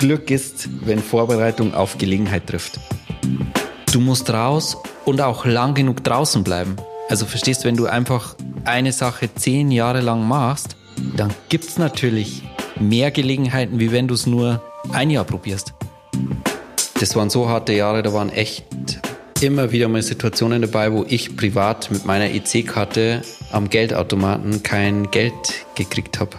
Glück ist, wenn Vorbereitung auf Gelegenheit trifft. Du musst raus und auch lang genug draußen bleiben. Also verstehst, wenn du einfach eine Sache zehn Jahre lang machst, dann gibt es natürlich mehr Gelegenheiten, wie wenn du es nur ein Jahr probierst. Das waren so harte Jahre, da waren echt immer wieder mal Situationen dabei, wo ich privat mit meiner EC-Karte am Geldautomaten kein Geld gekriegt habe.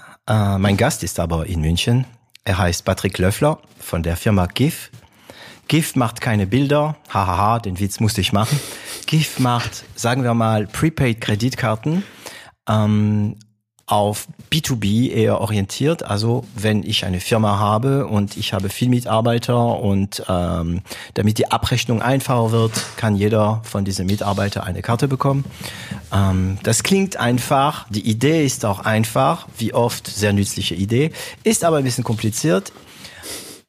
äh, mein Gast ist aber in München. Er heißt Patrick Löffler von der Firma GIF. GIF macht keine Bilder. Hahaha, den Witz musste ich machen. GIF macht, sagen wir mal, Prepaid-Kreditkarten. Ähm, auf B2B eher orientiert. Also wenn ich eine Firma habe und ich habe viel Mitarbeiter und ähm, damit die Abrechnung einfacher wird, kann jeder von diesen Mitarbeitern eine Karte bekommen. Ähm, das klingt einfach, die Idee ist auch einfach, wie oft sehr nützliche Idee, ist aber ein bisschen kompliziert.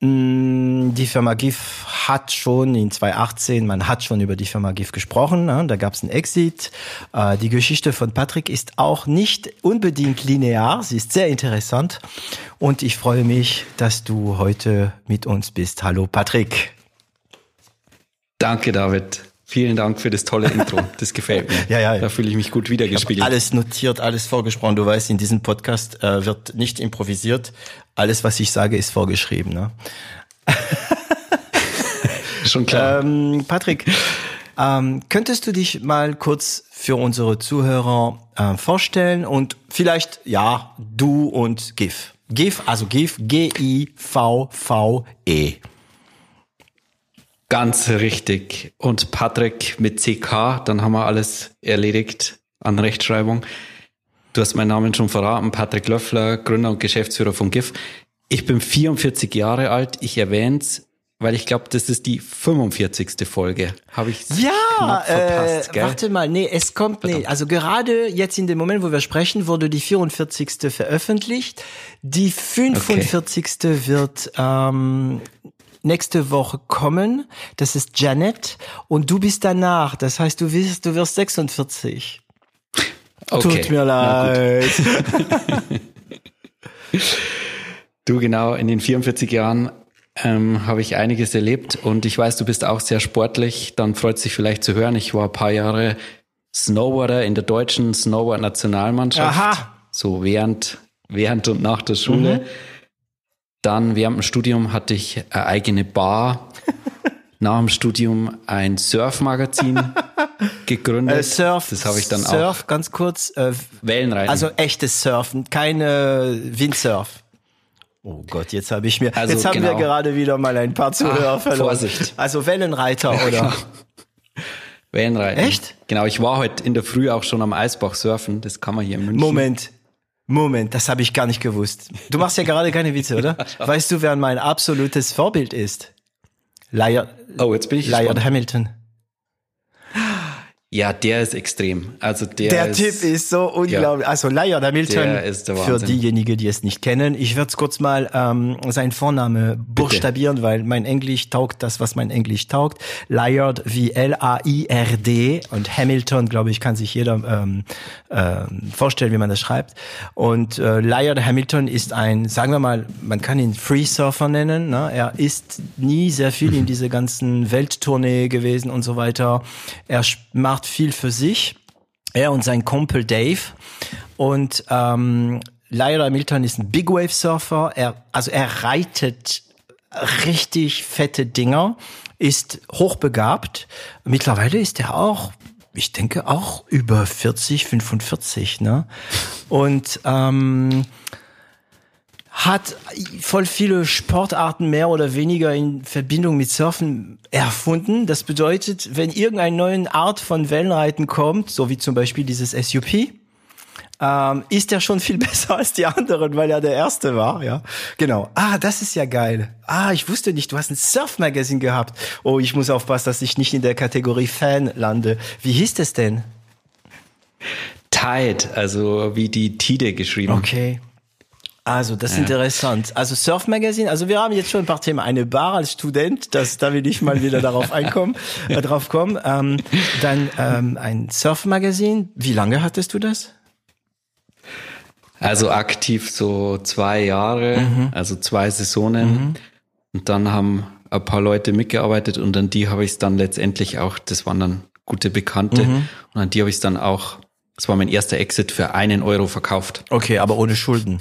Mm, die Firma GIF hat schon in 2018, man hat schon über die Firma GIF gesprochen, ne? da gab es einen Exit. Äh, die Geschichte von Patrick ist auch nicht unbedingt linear, sie ist sehr interessant und ich freue mich, dass du heute mit uns bist. Hallo Patrick. Danke David. Vielen Dank für das tolle Intro. Das gefällt mir. ja, ja. Da fühle ich mich gut wiedergespiegelt. Alles notiert, alles vorgesprochen. Du weißt, in diesem Podcast äh, wird nicht improvisiert. Alles, was ich sage, ist vorgeschrieben. Ne? Schon klar. Ähm, Patrick, ähm, könntest du dich mal kurz für unsere Zuhörer äh, vorstellen und vielleicht, ja, du und GIF. GIF, also GIF, G-I-V-V-E. Ganz richtig. Und Patrick mit CK, dann haben wir alles erledigt an Rechtschreibung. Du hast meinen Namen schon verraten, Patrick Löffler, Gründer und Geschäftsführer von GIF. Ich bin 44 Jahre alt, ich erwähne es, weil ich glaube, das ist die 45. Folge. Habe ich ja, verpasst, äh, gell? warte mal, nee, es kommt, Verdammt. nee, also gerade jetzt in dem Moment, wo wir sprechen, wurde die 44. veröffentlicht. Die 45. Okay. wird ähm, nächste Woche kommen. Das ist Janet und du bist danach. Das heißt, du wirst, du wirst 46. Okay. Tut mir leid. du genau, in den 44 Jahren ähm, habe ich einiges erlebt und ich weiß, du bist auch sehr sportlich. Dann freut es sich vielleicht zu hören. Ich war ein paar Jahre Snowboarder in der deutschen Snowboard-Nationalmannschaft. Aha. So während, während und nach der Schule. Mhm. Dann während dem Studium hatte ich eine eigene Bar. Nach dem Studium ein Surfmagazin gegründet. Äh, Surf, das habe ich dann Surf, auch. Surf, ganz kurz. Äh, Wellenreiten. Also echtes Surfen, keine Windsurf. Oh Gott, jetzt habe ich mir, also, jetzt haben genau. wir gerade wieder mal ein paar Zuhörer ah, verloren. Vorsicht. Also Wellenreiter oder? Genau. Wellenreiten. Echt? Genau, ich war heute in der Früh auch schon am Eisbach surfen. Das kann man hier in München. Moment, Moment, das habe ich gar nicht gewusst. Du machst ja gerade keine Witze, oder? Weißt du, wer mein absolutes Vorbild ist? Liar, oh, jetzt bin ich Liar Hamilton. Ja, der ist extrem. Also der, der ist, Typ ist so unglaublich. Ja, also Lion Hamilton, der ist der für diejenigen, die es nicht kennen, ich werde kurz mal ähm, seinen Vorname buchstabieren, weil mein Englisch taugt das, was mein Englisch taugt. Liard wie L-A-I-R-D und Hamilton, glaube ich, kann sich jeder ähm, äh, vorstellen, wie man das schreibt. Und äh, Liard Hamilton ist ein, sagen wir mal, man kann ihn Free Surfer nennen. Ne? Er ist nie sehr viel in diese ganzen Welttournee gewesen und so weiter. Er macht macht viel für sich. Er und sein Kumpel Dave. Und ähm, Lyra Milton ist ein Big Wave Surfer. Er, also er reitet richtig fette Dinger, ist hochbegabt. Mittlerweile ist er auch, ich denke auch über 40, 45, ne? Und ähm, hat voll viele Sportarten mehr oder weniger in Verbindung mit Surfen erfunden. Das bedeutet, wenn irgendeine neue Art von Wellenreiten kommt, so wie zum Beispiel dieses SUP, ähm, ist er schon viel besser als die anderen, weil er der Erste war, ja. Genau. Ah, das ist ja geil. Ah, ich wusste nicht, du hast ein Surf-Magazin gehabt. Oh, ich muss aufpassen, dass ich nicht in der Kategorie Fan lande. Wie hieß es denn? Tide, also wie die Tide geschrieben. Okay. Also, das ist ja. interessant. Also Surf Magazine, also wir haben jetzt schon ein paar Themen. Eine Bar als Student, das, da will ich mal wieder darauf einkommen, äh, drauf kommen. Ähm, dann ähm, ein Surf Magazine. Wie lange hattest du das? Also aktiv so zwei Jahre, mhm. also zwei Saisonen. Mhm. Und dann haben ein paar Leute mitgearbeitet und an die habe ich es dann letztendlich auch, das waren dann gute Bekannte, mhm. und an die habe ich es dann auch das war mein erster Exit für einen Euro verkauft. Okay, aber ohne Schulden.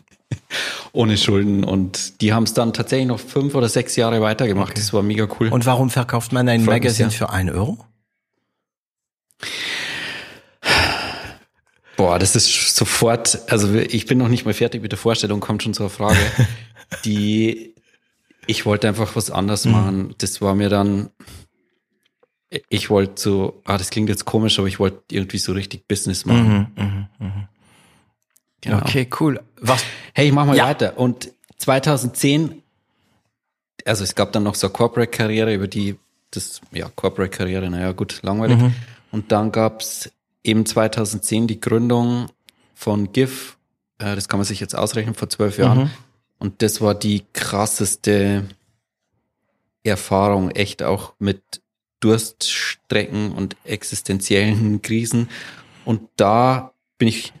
ohne Schulden. Und die haben es dann tatsächlich noch fünf oder sechs Jahre weitergemacht. Okay. Das war mega cool. Und warum verkauft man ein Magazin für einen Euro? Boah, das ist sofort, also ich bin noch nicht mal fertig mit der Vorstellung, kommt schon zur Frage. die, ich wollte einfach was anderes mhm. machen. Das war mir dann, ich wollte so, ah, das klingt jetzt komisch, aber ich wollte irgendwie so richtig Business machen. Mhm, mh, mh. Genau. Okay, cool. Was? Hey, ich mach mal ja. weiter. Und 2010, also es gab dann noch so eine Corporate-Karriere, über die, das, ja, Corporate-Karriere, naja, gut, langweilig. Mhm. Und dann gab's eben 2010 die Gründung von GIF, äh, das kann man sich jetzt ausrechnen, vor zwölf Jahren. Mhm. Und das war die krasseste Erfahrung, echt auch mit Durststrecken und existenziellen Krisen. Und da bin ich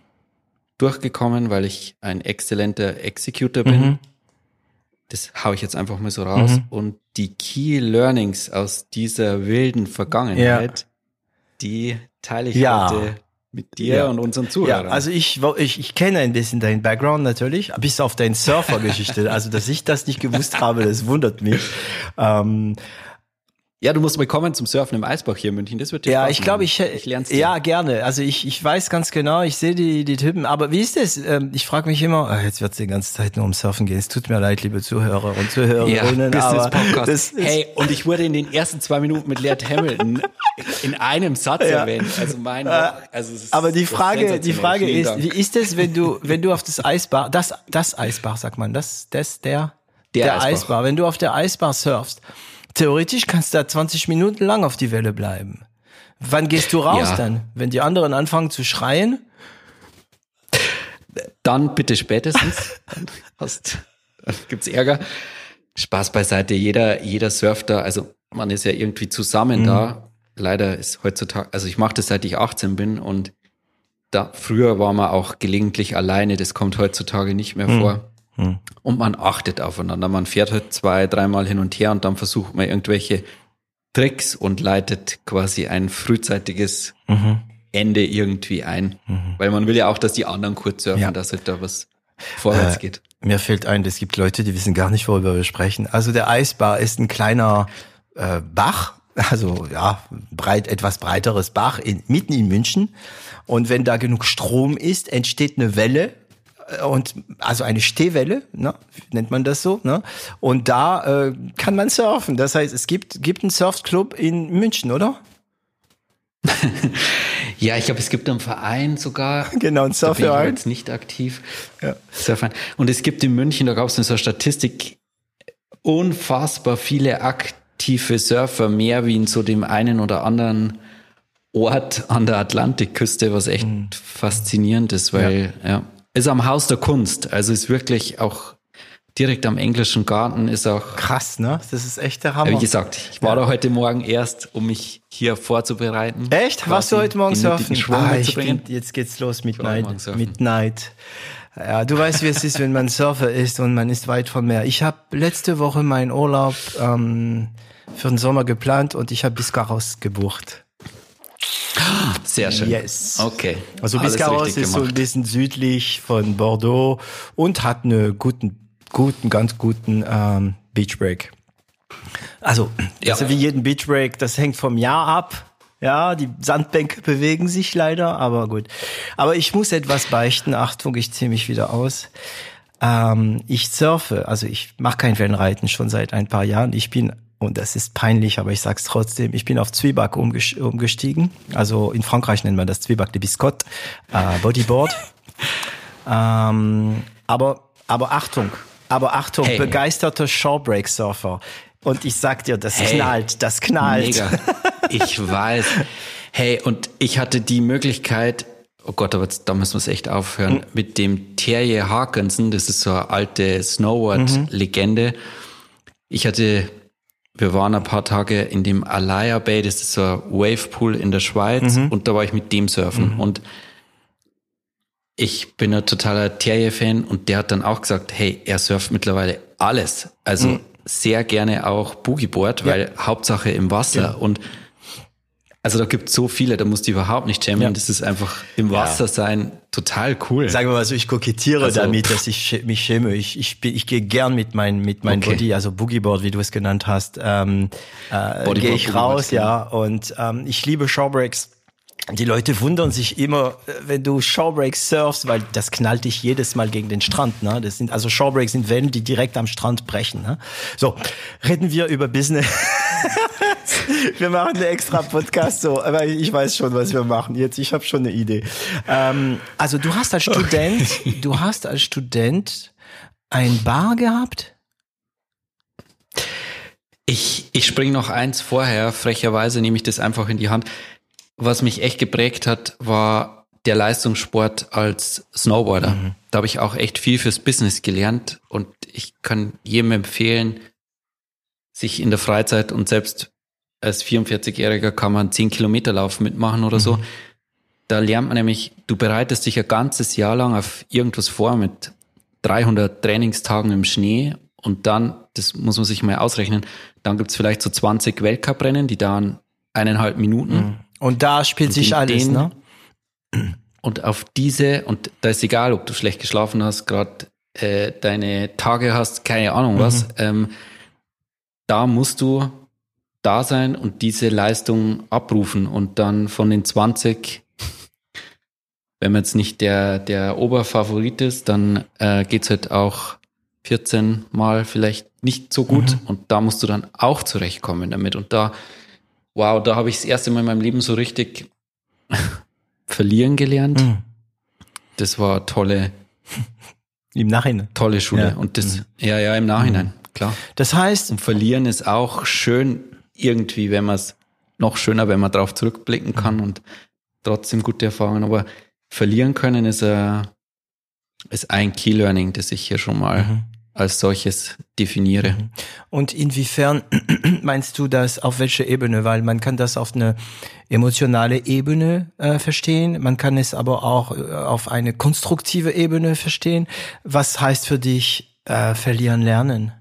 durchgekommen, weil ich ein exzellenter Executor bin. Mhm. Das hau ich jetzt einfach mal so raus. Mhm. Und die Key Learnings aus dieser wilden Vergangenheit, ja. die teile ich ja. heute mit dir ja. und unseren Zuhörern. Ja, also ich, ich, ich kenne ein bisschen deinen Background natürlich, bis auf deine Surfer-Geschichte. also, dass ich das nicht gewusst habe, das wundert mich. Ähm, ja, du musst mal kommen zum Surfen im Eisbach hier in München. Das wird dir Ja, ich glaube, ich, ich lern's dir. Ja, gerne. Also ich, ich weiß ganz genau, ich sehe die, die Typen. Aber wie ist das? Ähm, ich frage mich immer, ach, jetzt wird's die ganze Zeit nur um Surfen gehen. Es tut mir leid, liebe Zuhörer und Zuhörerinnen. Ja, Business Podcast. hey, und ich wurde in den ersten zwei Minuten mit Laird Hamilton in einem Satz ja. erwähnt. Also mein, äh, also es ist, aber die Frage, die Frage ist, Dank. wie ist es, wenn du, wenn du auf das Eisbar, das, das Eisbar, sagt man, das, das, der, der, der Eisbar. Eisbar, wenn du auf der Eisbar surfst, Theoretisch kannst du da 20 Minuten lang auf die Welle bleiben. Wann gehst du raus ja. dann? Wenn die anderen anfangen zu schreien? Dann bitte spätestens. dann hast, dann gibt's Ärger. Spaß beiseite. Jeder, jeder surft da. Also man ist ja irgendwie zusammen mhm. da. Leider ist heutzutage, also ich mache das seit ich 18 bin und da früher war man auch gelegentlich alleine. Das kommt heutzutage nicht mehr mhm. vor. Hm. Und man achtet aufeinander. Man fährt halt zwei, dreimal hin und her und dann versucht man irgendwelche Tricks und leitet quasi ein frühzeitiges mhm. Ende irgendwie ein. Mhm. Weil man will ja auch, dass die anderen kurz surfen, ja. dass halt da was vorwärts äh, geht. Mir fällt ein, es gibt Leute, die wissen gar nicht, worüber wir sprechen. Also der Eisbar ist ein kleiner äh, Bach, also ja, breit, etwas breiteres Bach in, mitten in München. Und wenn da genug Strom ist, entsteht eine Welle und also eine Stehwelle, ne, nennt man das so, ne? Und da äh, kann man surfen. Das heißt, es gibt gibt einen Surfclub in München, oder? ja, ich glaube, es gibt einen Verein sogar. Genau, ein Surfverein. Da bin ich jetzt nicht aktiv. Ja. Surfverein. Und es gibt in München, da gab es eine so Statistik, unfassbar viele aktive Surfer, mehr wie in so dem einen oder anderen Ort an der Atlantikküste, was echt mhm. faszinierend ist, weil ja. ja ist am Haus der Kunst. Also ist wirklich auch direkt am englischen Garten ist auch. Krass, ne? Das ist echt der Hammer. Wie gesagt, ich war ja. da heute Morgen erst, um mich hier vorzubereiten. Echt? Warst du heute Morgen surfen? Ah, ich bin, jetzt geht's los, Midnight. Midnight. Ja, du weißt, wie es ist, wenn man Surfer ist und man ist weit vom Meer. Ich habe letzte Woche meinen Urlaub ähm, für den Sommer geplant und ich habe Biscarros gebucht. Sehr schön. Yes. Okay. Also Biscarros ist gemacht. so ein bisschen südlich von Bordeaux und hat eine guten, guten, ganz guten ähm, Beach Break. Also, ja. also wie jeden Beach Break, das hängt vom Jahr ab. Ja, die Sandbänke bewegen sich leider, aber gut. Aber ich muss etwas beichten. Achtung, ich ziehe mich wieder aus. Ähm, ich surfe, also ich mache kein Wellenreiten schon seit ein paar Jahren. Ich bin und das ist peinlich, aber ich sag's trotzdem, ich bin auf Zwieback umgestiegen. Also in Frankreich nennt man das Zwieback de Biscotte, äh, Bodyboard. ähm, aber, aber Achtung, aber Achtung, hey. begeisterter Shawbreak-Surfer. Und ich sag dir, das hey. knallt, das knallt. Mega. Ich weiß. Hey, und ich hatte die Möglichkeit, oh Gott, aber da müssen wir es echt aufhören, mhm. mit dem Terje Harkinson, das ist so eine alte Snowboard-Legende. Mhm. Ich hatte, wir waren ein paar Tage in dem Alaya Bay, das ist so ein Wavepool in der Schweiz, mhm. und da war ich mit dem surfen. Mhm. Und ich bin ein totaler Terje-Fan und der hat dann auch gesagt, hey, er surft mittlerweile alles. Also mhm. sehr gerne auch Boogieboard, weil ja. Hauptsache im Wasser. Ja. Und also da gibt es so viele, da musst du überhaupt nicht jammen. Ja. Das ist einfach im Wasser sein total cool. Sagen wir mal so, ich kokettiere also, damit, dass ich mich schäme. Ich, ich, ich gehe gern mit meinem mit mein okay. Body, also Boogieboard, wie du es genannt hast, ähm, äh, gehe ich raus, ja. Und ähm, ich liebe Showbreaks die Leute wundern sich immer, äh, wenn du Shawbreaks surfst, weil das knallt dich jedes Mal gegen den Strand. Ne? Das sind also Shawbreaks sind Wellen, die direkt am Strand brechen. Ne? So, reden wir über Business. wir machen eine extra Podcast so, aber ich weiß schon, was wir machen. Jetzt, ich habe schon eine Idee. Ähm, also du hast als Student, okay. du hast als Student ein Bar gehabt. Ich, ich spring noch eins vorher. Frecherweise nehme ich das einfach in die Hand was mich echt geprägt hat, war der Leistungssport als Snowboarder. Mhm. Da habe ich auch echt viel fürs Business gelernt und ich kann jedem empfehlen, sich in der Freizeit und selbst als 44-Jähriger kann man 10 Kilometer Lauf mitmachen oder mhm. so. Da lernt man nämlich, du bereitest dich ein ganzes Jahr lang auf irgendwas vor mit 300 Trainingstagen im Schnee und dann, das muss man sich mal ausrechnen, dann gibt's vielleicht so 20 Weltcuprennen, die dauern eineinhalb Minuten. Mhm. Und da spielt und sich alles, den, ne? Und auf diese, und da ist egal, ob du schlecht geschlafen hast, gerade äh, deine Tage hast, keine Ahnung was, mhm. ähm, da musst du da sein und diese Leistung abrufen und dann von den 20, wenn man jetzt nicht der, der Oberfavorit ist, dann äh, geht's halt auch 14 Mal vielleicht nicht so gut mhm. und da musst du dann auch zurechtkommen damit und da wow, da habe ich das erste Mal in meinem Leben so richtig verlieren gelernt. Mhm. Das war tolle. Im Nachhinein. Tolle Schule. Ja. Und das, mhm. ja, ja, im Nachhinein, mhm. klar. Das heißt. Und verlieren ist auch schön irgendwie, wenn man es noch schöner, wenn man darauf zurückblicken kann mhm. und trotzdem gute Erfahrungen. Aber verlieren können ist, äh, ist ein Key Learning, das ich hier schon mal mhm als solches definiere. Mhm. Und inwiefern meinst du das auf welcher Ebene? Weil man kann das auf eine emotionale Ebene äh, verstehen, man kann es aber auch äh, auf eine konstruktive Ebene verstehen. Was heißt für dich äh, verlieren lernen?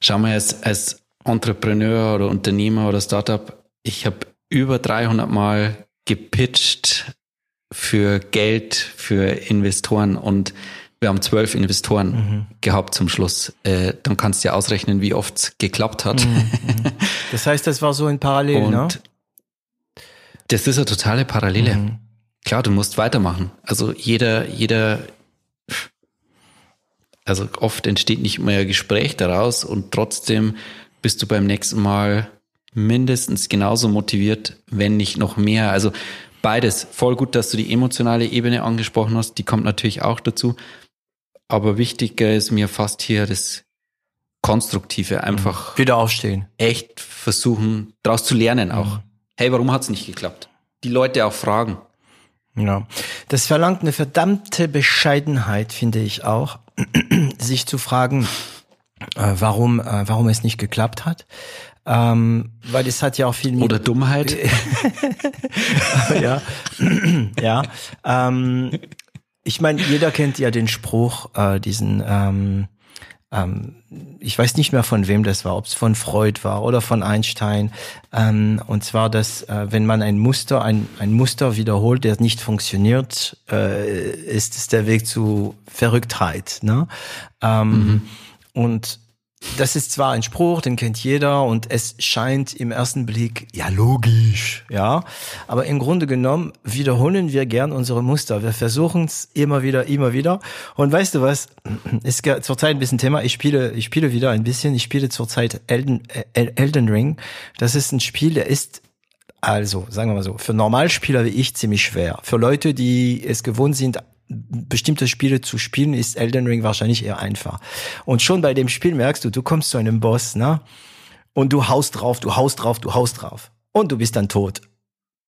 Schau mal, als, als Entrepreneur oder Unternehmer oder Startup, ich habe über 300 Mal gepitcht für Geld, für Investoren und wir haben zwölf Investoren mhm. gehabt zum Schluss. Äh, dann kannst du ja ausrechnen, wie oft es geklappt hat. Mhm, mhm. Das heißt, das war so in Parallel, Und ne? Das ist eine totale Parallele. Mhm. Klar, du musst weitermachen. Also jeder, jeder, also oft entsteht nicht mehr ein Gespräch daraus und trotzdem bist du beim nächsten Mal mindestens genauso motiviert, wenn nicht noch mehr. Also beides. Voll gut, dass du die emotionale Ebene angesprochen hast. Die kommt natürlich auch dazu. Aber wichtiger ist mir fast hier das Konstruktive, einfach wieder aufstehen. Echt versuchen, daraus zu lernen auch. Mhm. Hey, warum hat's nicht geklappt? Die Leute auch fragen. Ja, das verlangt eine verdammte Bescheidenheit, finde ich auch, sich zu fragen, äh, warum, äh, warum es nicht geklappt hat. Ähm, weil es hat ja auch viel mit oder Dummheit. ja, ja. Ähm, ich meine, jeder kennt ja den Spruch, äh, diesen, ähm, ähm, ich weiß nicht mehr von wem das war, ob es von Freud war oder von Einstein. Ähm, und zwar, dass äh, wenn man ein Muster, ein, ein Muster wiederholt, der nicht funktioniert, äh, ist es der Weg zu Verrücktheit. Ne? Ähm, mhm. Und das ist zwar ein Spruch, den kennt jeder und es scheint im ersten Blick ja logisch, ja, aber im Grunde genommen wiederholen wir gern unsere Muster. Wir versuchen es immer wieder, immer wieder. Und weißt du was? Ist zurzeit ein bisschen Thema. Ich spiele, ich spiele wieder ein bisschen. Ich spiele zurzeit Elden, äh, Elden Ring. Das ist ein Spiel, der ist also, sagen wir mal so, für Normalspieler wie ich ziemlich schwer. Für Leute, die es gewohnt sind, bestimmte Spiele zu spielen, ist Elden Ring wahrscheinlich eher einfach. Und schon bei dem Spiel merkst du, du kommst zu einem Boss, ne? Und du haust drauf, du haust drauf, du haust drauf. Und du bist dann tot.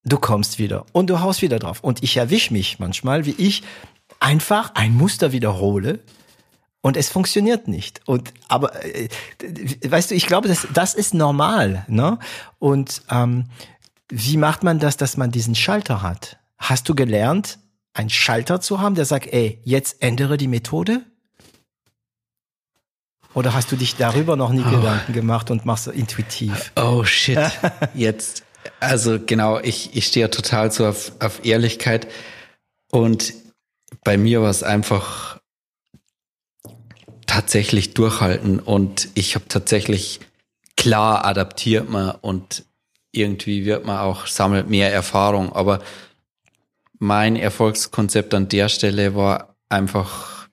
Du kommst wieder und du haust wieder drauf. Und ich erwisch mich manchmal, wie ich einfach ein Muster wiederhole und es funktioniert nicht. Und aber äh, weißt du, ich glaube, das, das ist normal, ne? Und ähm, wie macht man das, dass man diesen Schalter hat? Hast du gelernt, einen Schalter zu haben, der sagt, ey, jetzt ändere die Methode? Oder hast du dich darüber noch nie oh. Gedanken gemacht und machst so intuitiv? Oh shit. Jetzt, also genau, ich, ich stehe total so auf, auf Ehrlichkeit. Und bei mir war es einfach tatsächlich durchhalten. Und ich habe tatsächlich klar adaptiert man und irgendwie wird man auch, sammelt mehr Erfahrung. Aber mein Erfolgskonzept an der Stelle war einfach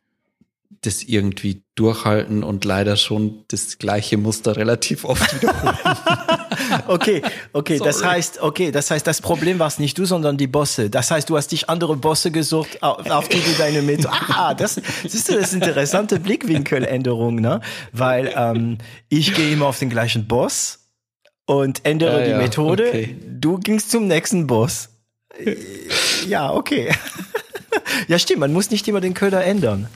das irgendwie durchhalten und leider schon das gleiche Muster relativ oft wiederholen. okay, okay, Sorry. das heißt, okay, das heißt, das Problem war es nicht du, sondern die Bosse. Das heißt, du hast dich andere Bosse gesucht, auf die du deine Methode. Ah, das siehst du, das ist interessante Blickwinkeländerung, ne? Weil ähm, ich gehe immer auf den gleichen Boss und ändere ja, die ja, Methode. Okay. Du gingst zum nächsten Boss. Ja, okay. ja, stimmt, man muss nicht immer den Köder ändern.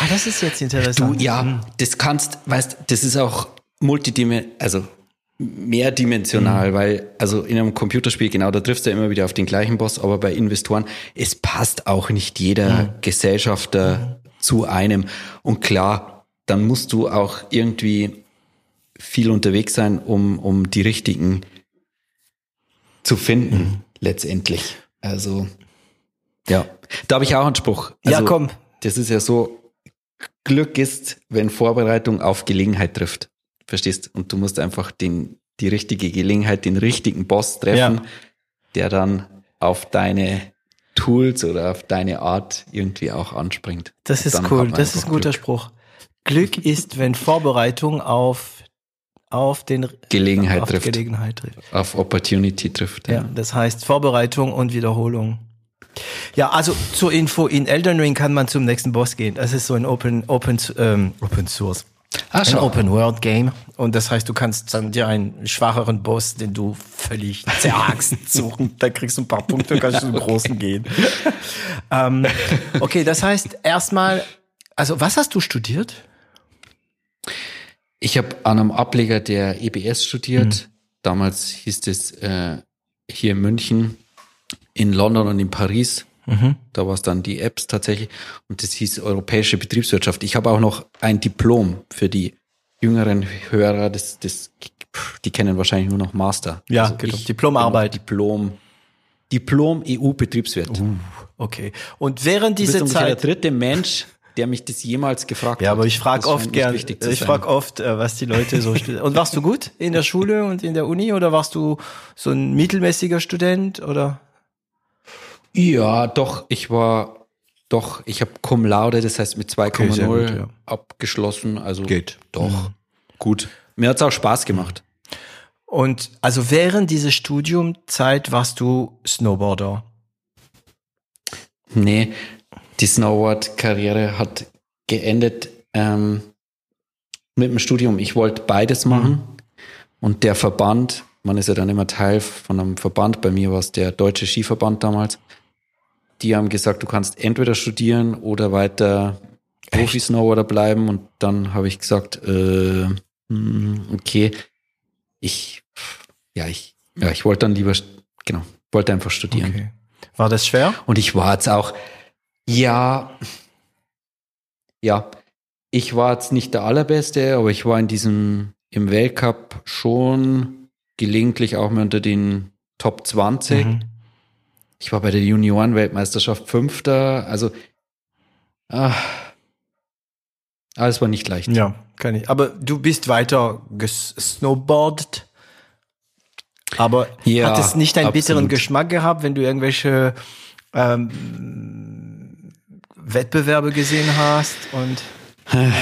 Ah, das ist jetzt interessant. Du, ja, hm. das kannst, weißt, das ist auch multidimensional, also mehrdimensional, mhm. weil, also in einem Computerspiel, genau, da triffst du immer wieder auf den gleichen Boss, aber bei Investoren, es passt auch nicht jeder mhm. Gesellschafter mhm. zu einem. Und klar, dann musst du auch irgendwie viel unterwegs sein, um, um die richtigen zu finden, mhm. Letztendlich. Also, ja. Da habe ich auch einen Spruch. Also, ja, komm. Das ist ja so, Glück ist, wenn Vorbereitung auf Gelegenheit trifft. Verstehst? Und du musst einfach den, die richtige Gelegenheit, den richtigen Boss treffen, ja. der dann auf deine Tools oder auf deine Art irgendwie auch anspringt. Das ist cool. Das ist ein guter Glück. Spruch. Glück ist, wenn Vorbereitung auf auf den Gelegenheit, auf trifft. Gelegenheit trifft. Auf Opportunity trifft. Ja. ja, das heißt Vorbereitung und Wiederholung. Ja, also zur Info, in Elden Ring kann man zum nächsten Boss gehen. Das ist so ein Open, Open, ähm, Open Source. Ah, ein Open World Game. Und das heißt, du kannst dann dir einen schwacheren Boss, den du völlig zerhackst, suchen. Dann kriegst du ein paar Punkte und kannst du zum okay. Großen gehen. ähm, okay, das heißt erstmal, also was hast du studiert? Ich habe an einem Ableger der EBS studiert. Mhm. Damals hieß es äh, hier in München, in London und in Paris. Mhm. Da war es dann die Apps tatsächlich. Und das hieß Europäische Betriebswirtschaft. Ich habe auch noch ein Diplom für die jüngeren Hörer. Das, das, die kennen wahrscheinlich nur noch Master. Ja, also genau. Diplomarbeit. Diplom. Diplom EU-Betriebswirt. Uh, okay. Und während dieser Zeit. der dritte Mensch, der mich das jemals gefragt hat. Ja, aber ich frage oft gern, ich frage oft, äh, was die Leute so studieren. Und warst du gut in der Schule und in der Uni oder warst du so ein mittelmäßiger Student oder? Ja, doch, ich war, doch, ich habe Cum Laude, das heißt mit 2,0 okay, ja. abgeschlossen. Also geht. Doch, mhm. gut. Mir hat's auch Spaß gemacht. Und also während dieser Studiumzeit warst du Snowboarder? Nee, die Snowboard-Karriere hat geendet ähm, mit dem Studium. Ich wollte beides machen. Mhm. Und der Verband, man ist ja dann immer Teil von einem Verband, bei mir war es der Deutsche Skiverband damals, die haben gesagt, du kannst entweder studieren oder weiter Profi-Snowboarder bleiben. Und dann habe ich gesagt, äh, hm, okay, ich, ja, ich, ja, ich wollte dann lieber, genau, wollte einfach studieren. Okay. War das schwer? Und ich war jetzt auch, ja, ja, ich war jetzt nicht der Allerbeste, aber ich war in diesem, im Weltcup schon gelegentlich auch mal unter den Top 20. Mhm. Ich war bei der Junioren-Weltmeisterschaft Fünfter, also, ach, Aber es war nicht leicht. Ja, kann ich. Aber du bist weiter gesnowboardet. Aber Ja, hat es nicht einen bitteren absolut. Geschmack gehabt, wenn du irgendwelche ähm, Wettbewerbe gesehen hast und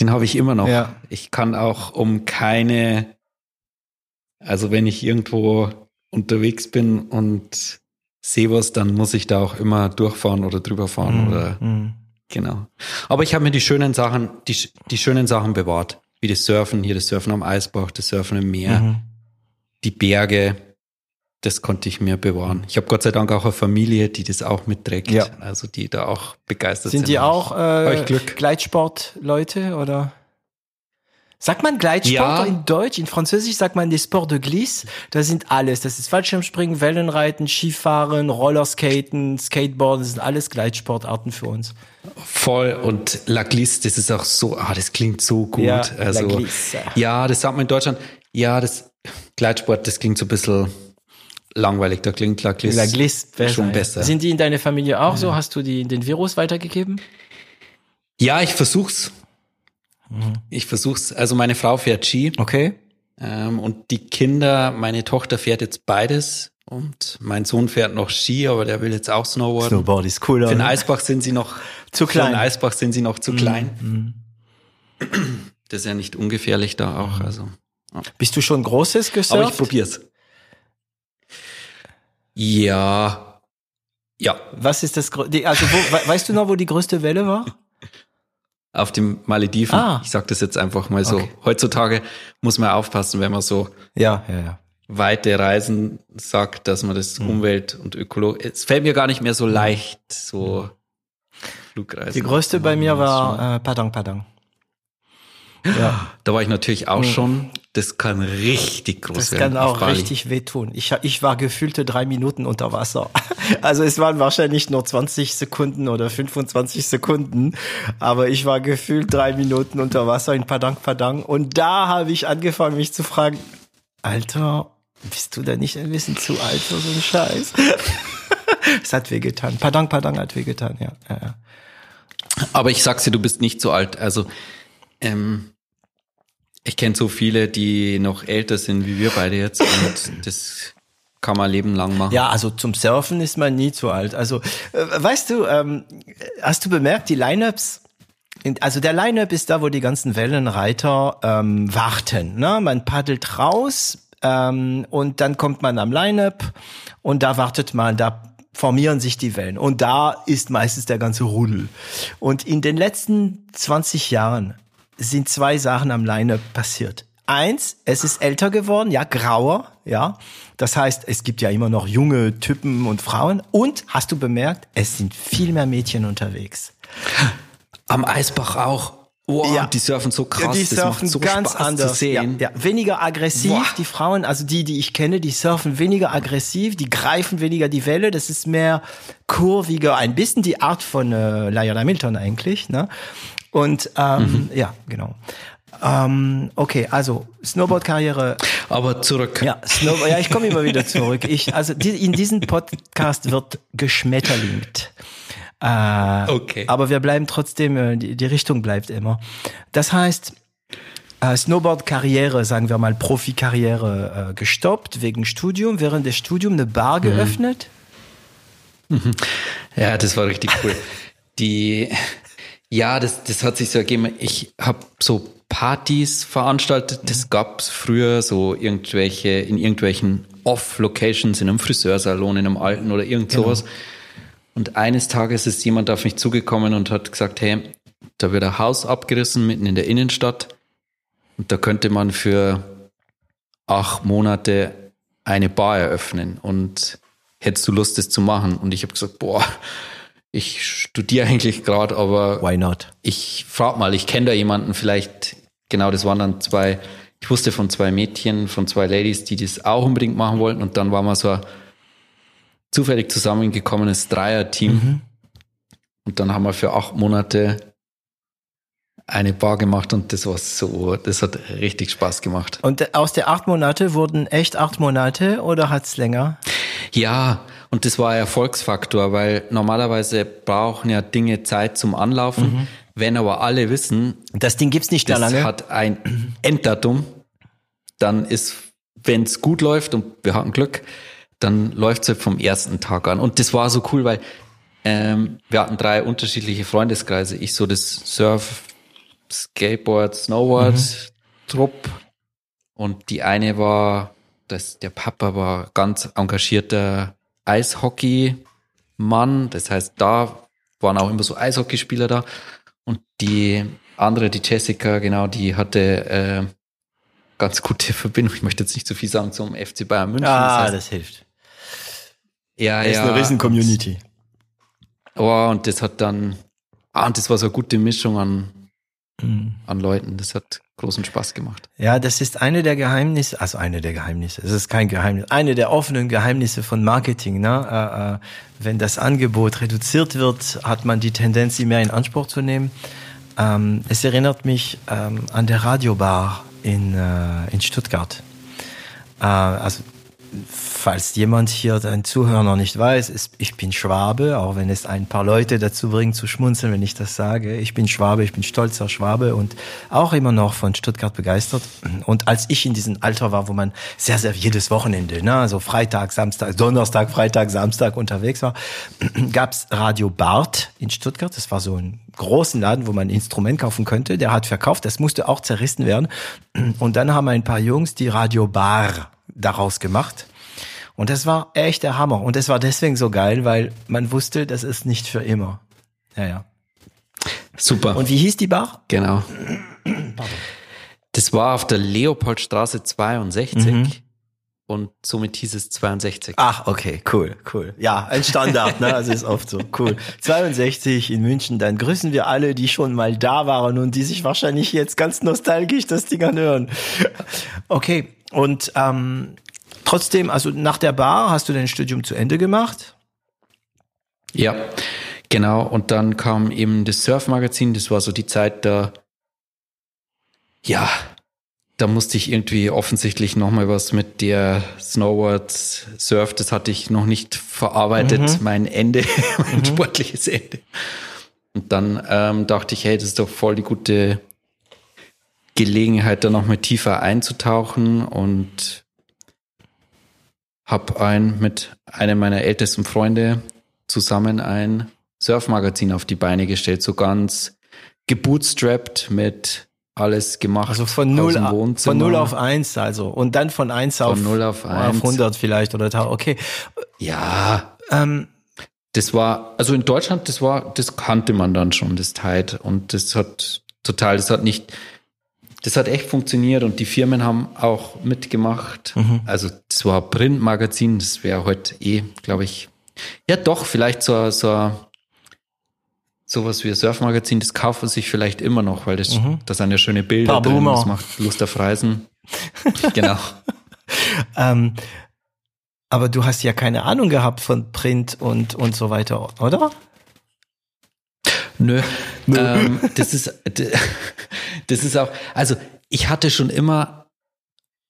Den habe ich immer noch. Ja. Ich kann auch um keine, also wenn ich irgendwo unterwegs bin und sehe was, dann muss ich da auch immer durchfahren oder drüber fahren oder Mhm. genau. Aber ich habe mir die schönen Sachen, die, die schönen Sachen bewahrt, wie das Surfen, hier das Surfen am Eisbach, das Surfen im Meer, Mhm. die Berge. Das konnte ich mir bewahren. Ich habe Gott sei Dank auch eine Familie, die das auch mitträgt. Ja. Also die da auch begeistert sind. Sind die auch äh. Gleitsportleute oder? Sagt man Gleitsport Ja. in Deutsch? In Französisch sagt man des Sports de glisse. Das sind alles. Das ist Fallschirmspringen, Wellenreiten, Skifahren, Rollerskaten, Skateboarden. Das sind alles Gleitsportarten für uns. Voll und La Glisse, das ist auch so, ah, das klingt so gut. Ja, also, La Glisse. ja, das sagt man in Deutschland. Ja, das Gleitsport, das klingt so ein bisschen langweilig. Da klingt La Glisse, La besser, schon ja. besser. Sind die in deiner Familie auch so? Hast du die, den Virus weitergegeben? ja, ich versuch's. Mhm. Ich versuch's. Also meine Frau fährt Ski Okay. ähm, und die Kinder, meine Tochter fährt jetzt beides und mein Sohn fährt noch Ski, aber der will jetzt auch Snowboarden. Snowboard ist cooler. Für den? Eisbach sind sie noch Zu Für klein. Mhm. den Eisbach sind sie noch zu klein. Das ist ja nicht ungefährlich da Mhm. auch. Also. Bist du schon Großes Aber ich gesurft? probier's. Ja. Ja, Was ist das? also wo, we- weißt du noch, wo die größte Welle war? auf dem Malediven. Ah. Ich sag das jetzt einfach mal so. Okay. Heutzutage muss man aufpassen, wenn man so Ja, ja, ja. weite Reisen sagt, dass man das Mhm. Umwelt und Ökolo. Es fällt mir gar nicht mehr so leicht, so Flugreisen. Die größte bei mir war äh, Padang Padang. Ja, Da war ich natürlich auch schon. Das kann richtig groß das werden. kann auf auch richtig wehtun. Ich, ich war gefühlte drei Minuten unter Wasser. Also es waren wahrscheinlich nur 20 Sekunden oder 25 Sekunden, aber ich war gefühlt drei Minuten unter Wasser in Padang Padang und da habe ich angefangen, mich zu fragen, Alter, bist du da nicht ein bisschen zu alt für so einen Scheiß? Es hat wehgetan. Padang Padang hat wehgetan, ja. ja, ja. Aber ich sag's dir, du bist nicht so alt. Also, ähm, ich kenne so viele, die noch älter sind wie wir beide jetzt und das kann man Leben lang machen. Ja, also zum Surfen ist man nie zu alt. Also, äh, weißt du, ähm, hast du bemerkt, die Lineups, in- also der Lineup ist da, wo die ganzen Wellenreiter ähm, warten. Ne? Man paddelt raus ähm, und dann kommt man am Lineup und da wartet man, da formieren sich die Wellen und da ist meistens der ganze Rudel. Und in den letzten 20 Jahren sind zwei Sachen am Lineup passiert. Eins, es ist älter geworden, ja, grauer, ja. Das heißt, es gibt ja immer noch junge Typen und Frauen. Und hast du bemerkt, es sind viel mehr Mädchen unterwegs. Am Eisbach auch. Wow, Ja. die surfen so krass. die surfen so ganz Spaß anders. zu sehen. Ja, ja. Weniger aggressiv, Boah. die Frauen, also die, die ich kenne, die surfen weniger aggressiv, die greifen weniger die Welle. Das ist mehr kurviger, ein bisschen die Art von äh, Lionel Hamilton eigentlich. Ne? Und ähm, ja, genau. Ähm, okay, also Snowboard-Karriere Aber zurück. Ja, Snow ja, ich komme immer wieder zurück. Ich, also die, in diesem Podcast wird geschmetterlingt. Äh, Okay. Aber wir bleiben trotzdem, äh, die, die Richtung bleibt immer. Das heißt, äh, Snowboard-Karriere, sagen wir mal Profikarriere, äh, gestoppt wegen Studium, während des Studiums eine Bar geöffnet. Ja, das war richtig cool. Die, ja, das, das hat sich so ergeben. Ich habe so Partys veranstaltet. Das gab's früher so irgendwelche in irgendwelchen Off-Locations in einem Friseursalon, in einem alten oder irgend sowas. Und eines Tages ist jemand auf mich zugekommen und hat gesagt, hey, da wird ein Haus abgerissen mitten in der Innenstadt und da könnte man für acht Monate eine Bar eröffnen und hättest du Lust, das zu machen? Und ich habe gesagt, boah, ich studiere eigentlich gerade, aber Why not? ich frag mal, ich kenne da jemanden, vielleicht, genau, das waren dann zwei, ich wusste von zwei Mädchen, von zwei Ladies, die das auch unbedingt machen wollten und dann war mal so ein zufällig zusammengekommenes Dreier-Team und dann haben wir für acht Monate eine Bar gemacht und das war so, das hat richtig Spaß gemacht. Und aus der acht Monate wurden echt acht Monate oder hat's länger? Ja, und das war ein Erfolgsfaktor, weil normalerweise brauchen ja Dinge Zeit zum Anlaufen. Wenn aber alle wissen, Das Ding gibt's nicht das lange. hat ein Enddatum, dann ist, wenn es gut läuft und wir hatten Glück, dann läuft es halt vom ersten Tag an. Und das war so cool, weil ähm, wir hatten drei unterschiedliche Freundeskreise. Ich so das Surf, Skateboard, Snowboard, Trupp. Und die eine war, das, der Papa war ganz engagierter Eishockey-Mann. Das heißt, da waren auch immer so Eishockeyspieler da. Und die andere, die Jessica, genau, die hatte äh, ganz gute Verbindung. Ich möchte jetzt nicht zu viel sagen zum FC Bayern München. ah, heißt, das hilft. ja, Das ist ja. eine riesen Community. Oh, und das hat dann, ah, und das war so eine gute Mischung an, Mhm. an Leuten. Das hat großen Spaß gemacht. Ja, das ist eine der Geheimnisse, also eine der Geheimnisse, es ist kein Geheimnis, eine der offenen Geheimnisse von Marketing. Ne? Äh, äh, wenn das Angebot reduziert wird, hat man die Tendenz, sie mehr in Anspruch zu nehmen. Ähm, es erinnert mich ähm, an der Radiobar in, äh, in Stuttgart. Äh, also falls jemand hier, ein Zuhörer noch nicht weiß, ist, ich bin Schwabe, auch wenn es ein paar Leute dazu bringt zu schmunzeln, wenn ich das sage. Ich bin Schwabe, ich bin stolzer Schwabe und auch immer noch von Stuttgart begeistert. Und als ich in diesem Alter war, wo man sehr, sehr jedes Wochenende, ne, also Freitag, Samstag, Donnerstag, Freitag, Samstag unterwegs war, gab's Radio Bart in Stuttgart. Das war so ein großen Laden, wo man ein Instrument kaufen könnte. Der hat verkauft, das musste auch zerrissen werden. Und dann haben ein paar Jungs die Radio Bar daraus gemacht. Und das war echt der Hammer. Und das war deswegen so geil, weil man wusste, das ist nicht für immer. Ja, ja. Super. Und wie hieß die Bar? Genau. Das war auf der Leopoldstraße 62 Mhm. und somit hieß es 62. Ach, okay, cool, cool. Ja, ein Standard, ne? Also ist oft so. Cool. 62 in München, dann grüßen wir alle, die schon mal da waren und die sich wahrscheinlich jetzt ganz nostalgisch das Ding anhören. Okay, und ähm, trotzdem, also nach der Bar hast du dein Studium zu Ende gemacht? Ja, genau. Und dann kam eben das Surf-Magazin. Das war so die Zeit, da, ja, da musste ich irgendwie offensichtlich nochmal was mit der Snowboard Surf. Das hatte ich noch nicht verarbeitet, mein Ende, mein sportliches Ende. Und dann ähm, dachte ich, hey, das ist doch voll die gute Gelegenheit, da nochmal tiefer einzutauchen und habe ein mit einem meiner ältesten Freunde zusammen ein Surfmagazin auf die Beine gestellt, so ganz gebootstrapped mit alles gemacht. Also von aus null, dem a- Wohnzimmer. von null auf eins, also. Und dann von eins auf, null auf eins. 100 vielleicht oder 1000. Okay. Ja, Ähm, das war, also in Deutschland, das war, das kannte man dann schon, das Tide. Und das hat total, das hat nicht, das hat echt funktioniert und die Firmen haben auch mitgemacht. Also das war Printmagazin, das wäre heute eh, glaube ich, ja doch, vielleicht so, so sowas wie ein Surfmagazin, das kauft man sich vielleicht immer noch, weil das, das sind ja schöne Bilder Paar drin, Boomer. das macht Lust auf Reisen. genau. ähm, aber du hast ja keine Ahnung gehabt von Print und, und so weiter, oder? Nö. Ähm, das ist, das ist auch, also ich hatte schon immer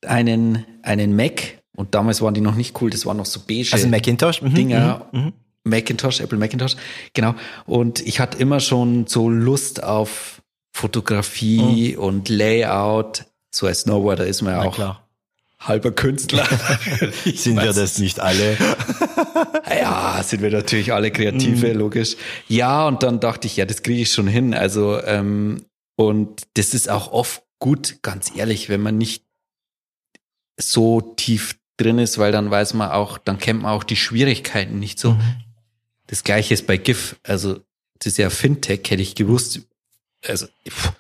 einen, einen Mac und damals waren die noch nicht cool, das waren noch so beige Also Macintosh? Mhm, Dinger. mhm, mhm. Macintosh, Apple Macintosh, genau. Und ich hatte immer schon so Lust auf Fotografie und Layout. So als Snowboarder ist man ja auch klar. Halber Künstler. Sind wir das nicht alle? ja, sind wir natürlich alle Kreative, logisch. Ja, und dann dachte ich, ja, das kriege ich schon hin. Also, ähm, und das ist auch oft gut, ganz ehrlich, wenn man nicht so tief drin ist, weil dann weiß man auch, dann kennt man auch die Schwierigkeiten nicht so. Das gleiche ist bei GIF. Also, das ist ja Fintech, hätte ich gewusst. Also, pff,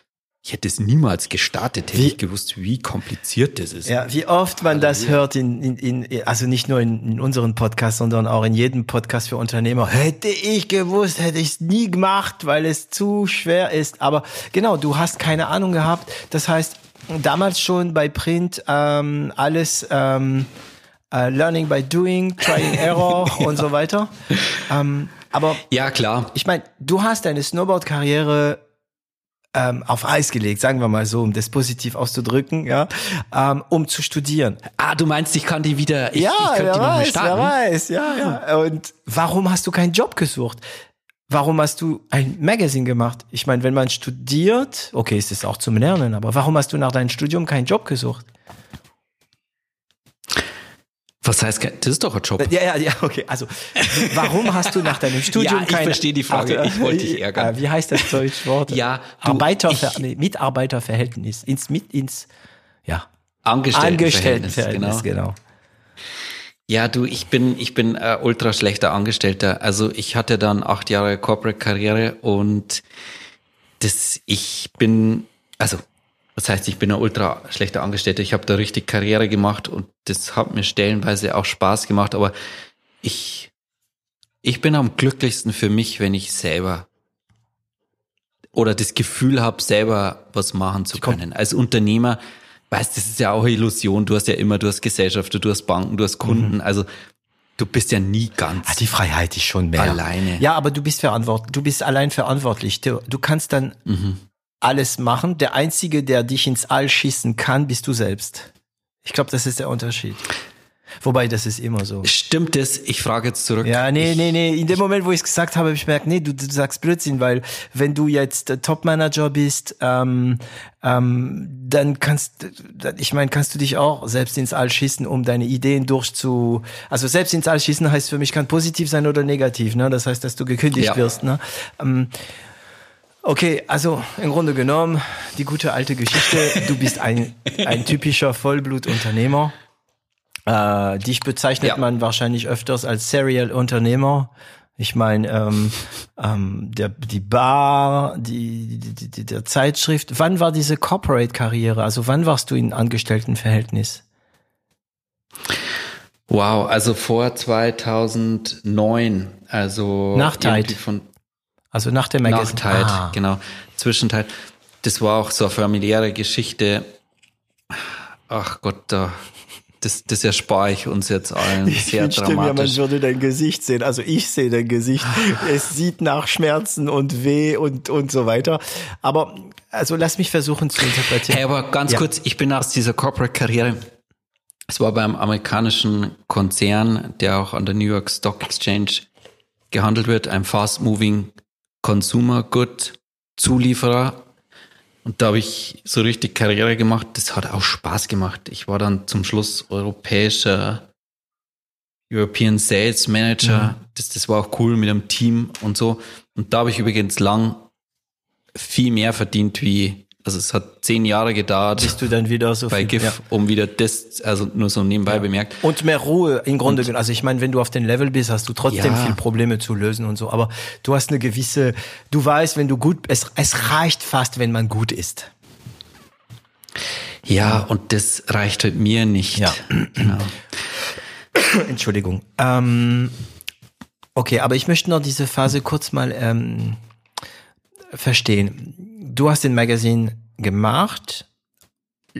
ich hätte es niemals gestartet, hätte Wie- ich gewusst, wie kompliziert das ist. Ja, wie oft man das hört in, in, in also nicht nur in, in unseren Podcasts, sondern auch in jedem Podcast für Unternehmer. Hätte ich gewusst, hätte ich es nie gemacht, weil es zu schwer ist. Aber genau, du hast keine Ahnung gehabt. Das heißt, damals schon bei Print ähm, alles ähm, äh, Learning by Doing, Trying Error und so weiter. Ähm, aber Ja, klar. ich meine, du hast deine Snowboard-Karriere ähm, auf Eis gelegt, sagen wir mal so, um das positiv auszudrücken, ja, ähm, um zu studieren. Ah, du meinst, ich kann die wieder, ich, ja, ich könnte die weiß, starten. wer weiß, ja, ja. Und warum hast du keinen Job gesucht? warum hast du ein Magazine gemacht? Ich meine, wenn man studiert, okay, ist es auch zum Lernen, aber warum hast du nach deinem Studium keinen Job gesucht? Was heißt, das ist doch ein Job. Ja, ja, ja, okay. Also, warum hast du nach deinem Studium ja, ich verstehe die Frage. ich wollte dich ärgern. Wie heißt das deutsche Wort? Ja, du, Arbeiterver ich, nee, Mitarbeiterverhältnis. Ins, mit, ins, ja. Angestelltenverhältnis, Angestelltenverhältnis genau. genau. Ja, du, ich bin, ich bin äh, ultra schlechter Angestellter. Also ich hatte dann acht Jahre Corporate Karriere und das, ich bin, also das heißt, ich bin ein ultra schlechter Angestellter. Ich habe da richtig Karriere gemacht und das hat mir stellenweise auch Spaß gemacht, aber ich, ich bin am glücklichsten für mich, wenn ich selber oder das Gefühl habe, selber was machen zu können. Als Unternehmer, weißt, das ist ja auch eine Illusion. Du hast ja immer, du hast Gesellschaft, du hast Banken, du hast Kunden. Mhm. Also du bist ja nie ganz. Ah, die Freiheit ist schon mehr. Alleine. Ja, aber du bist verantwortlich. Du bist allein verantwortlich. Du, du kannst dann mhm alles machen. Der Einzige, der dich ins All schießen kann, bist du selbst. Ich glaube, das ist der Unterschied. Wobei, das ist immer so. Stimmt es? Ich frage jetzt zurück. Ja, nee, ich, nee, nee. In dem Moment, wo ich es gesagt habe, habe ich gemerkt, nee, du, du sagst Blödsinn, weil wenn du jetzt Top-Manager bist, ähm, ähm, dann kannst, ich meine, kannst du dich auch selbst ins All schießen, um deine Ideen durchzu, also selbst ins All schießen heißt für mich, kann positiv sein oder negativ, ne? Das heißt, dass du gekündigt ja. wirst, ne? Ähm, Okay, also im Grunde genommen, die gute alte Geschichte, du bist ein, ein typischer Vollblutunternehmer. Äh, dich bezeichnet ja. man wahrscheinlich öfters als Serial-Unternehmer. Ich meine, ähm, ähm, der, die Bar, die, die, die, der Zeitschrift. Wann war diese Corporate-Karriere? Also wann warst du in Angestelltenverhältnis? Wow, also vor 2009, also nach Tide. von also nach dem Magazine. Nach Tide, ah. genau. Zwischenteil. Das war auch so eine familiäre Geschichte. Ach Gott, da, das, das erspare ich uns jetzt allen. Ich Sehr wünschte dramatisch. Mir, man würde dein Gesicht sehen. Also ich sehe dein Gesicht. es sieht nach Schmerzen und weh und, und so weiter. Aber, also lass mich versuchen zu interpretieren. Hey, aber ganz ja. kurz, ich bin aus dieser Corporate-Karriere. Es war beim amerikanischen Konzern, der auch an der New York Stock Exchange gehandelt wird, ein fast-moving Consumer Good Zulieferer. Und da habe ich so richtig Karriere gemacht. Das hat auch Spaß gemacht. Ich war dann zum Schluss europäischer European Sales Manager. Mhm. Das, das war auch cool mit einem Team und so. Und da habe ich übrigens lang viel mehr verdient wie also es hat zehn Jahre gedauert. Bist du dann wieder so bei viel, GIF, ja. um wieder das, also nur so nebenbei ja. bemerkt. Und mehr Ruhe im Grunde. Und, also ich meine, wenn du auf den Level bist, hast du trotzdem ja. viel Probleme zu lösen und so. Aber du hast eine gewisse, du weißt, wenn du gut, es, es reicht fast, wenn man gut ist. Ja, und das reicht halt mir nicht. Ja. Genau. Entschuldigung. Ähm, okay, aber ich möchte noch diese Phase kurz mal ähm, verstehen du hast den Magazin gemacht.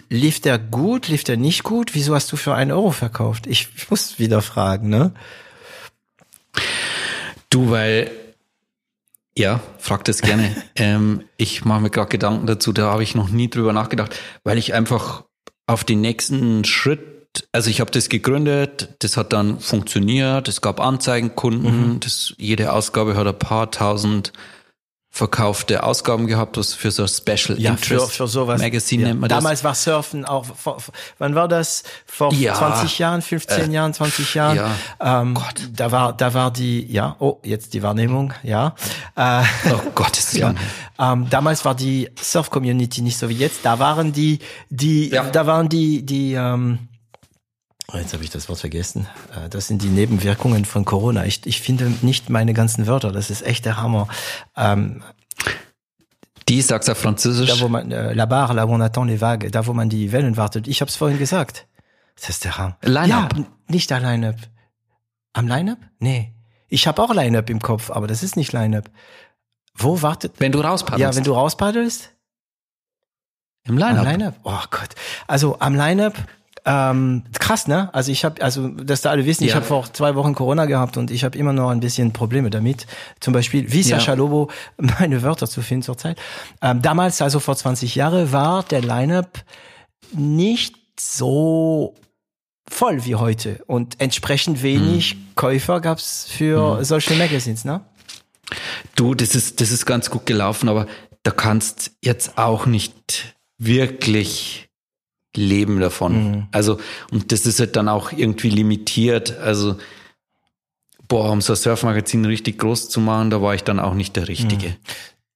Lief der gut? Lief der nicht gut? Wieso hast du für einen Euro verkauft? Ich, ich muss wieder fragen, ne? Du, weil ja, frag das gerne. ähm, ich mache mir gerade Gedanken dazu, da habe ich noch nie drüber nachgedacht, weil ich einfach auf den nächsten Schritt, also ich habe das gegründet, das hat dann funktioniert, es gab Anzeigenkunden, mhm. das, jede Ausgabe hat ein paar tausend verkaufte Ausgaben gehabt, was für so Special ja, Interest für, für sowas. Magazine ja. nennt man Damals das. war Surfen auch, vor, wann war das? Vor ja. 20 Jahren, 15 äh, Jahren, 20 Jahren? Ja. Ähm, Gott. Da war, da war die, ja, oh, jetzt die Wahrnehmung, ja. Äh, oh Gott, ist ja. Ähm, damals war die Surf-Community nicht so wie jetzt. Da waren die, die, ja. da waren die, die, ähm, Oh, jetzt habe ich das Wort vergessen. Äh, das sind die Nebenwirkungen von Corona. Ich, ich finde nicht meine ganzen Wörter. Das ist echt der Hammer. Ähm, die sagst du auf Französisch? Da wo man, äh, la barre, là où on attend les vagues, da wo man die Wellen wartet. Ich habe es vorhin gesagt. Das ist der Hammer. Line-up? Ja, nicht der Line-up. Am Line-up? Nee. Ich habe auch Line-up im Kopf, aber das ist nicht Line-up. Wo wartet? Wenn du rauspaddelst. Ja, wenn du rauspaddelst. Im Line-up. Line oh Gott. Also am Line-up ähm, krass, ne? Also ich habe, also dass da alle wissen, ja. ich habe vor zwei Wochen Corona gehabt und ich habe immer noch ein bisschen Probleme damit. Zum Beispiel, wie Sascha ja. Lobo meine Wörter zu finden zurzeit. Ähm, damals, also vor 20 Jahren, war der Lineup nicht so voll wie heute und entsprechend wenig hm. Käufer gab's für hm. solche Magazines, ne? Du, das ist, das ist ganz gut gelaufen, aber da kannst jetzt auch nicht wirklich leben davon. Mhm. Also, und das ist halt dann auch irgendwie limitiert. Also, boah, um so ein Surfmagazin richtig groß zu machen, da war ich dann auch nicht der Richtige. Mhm.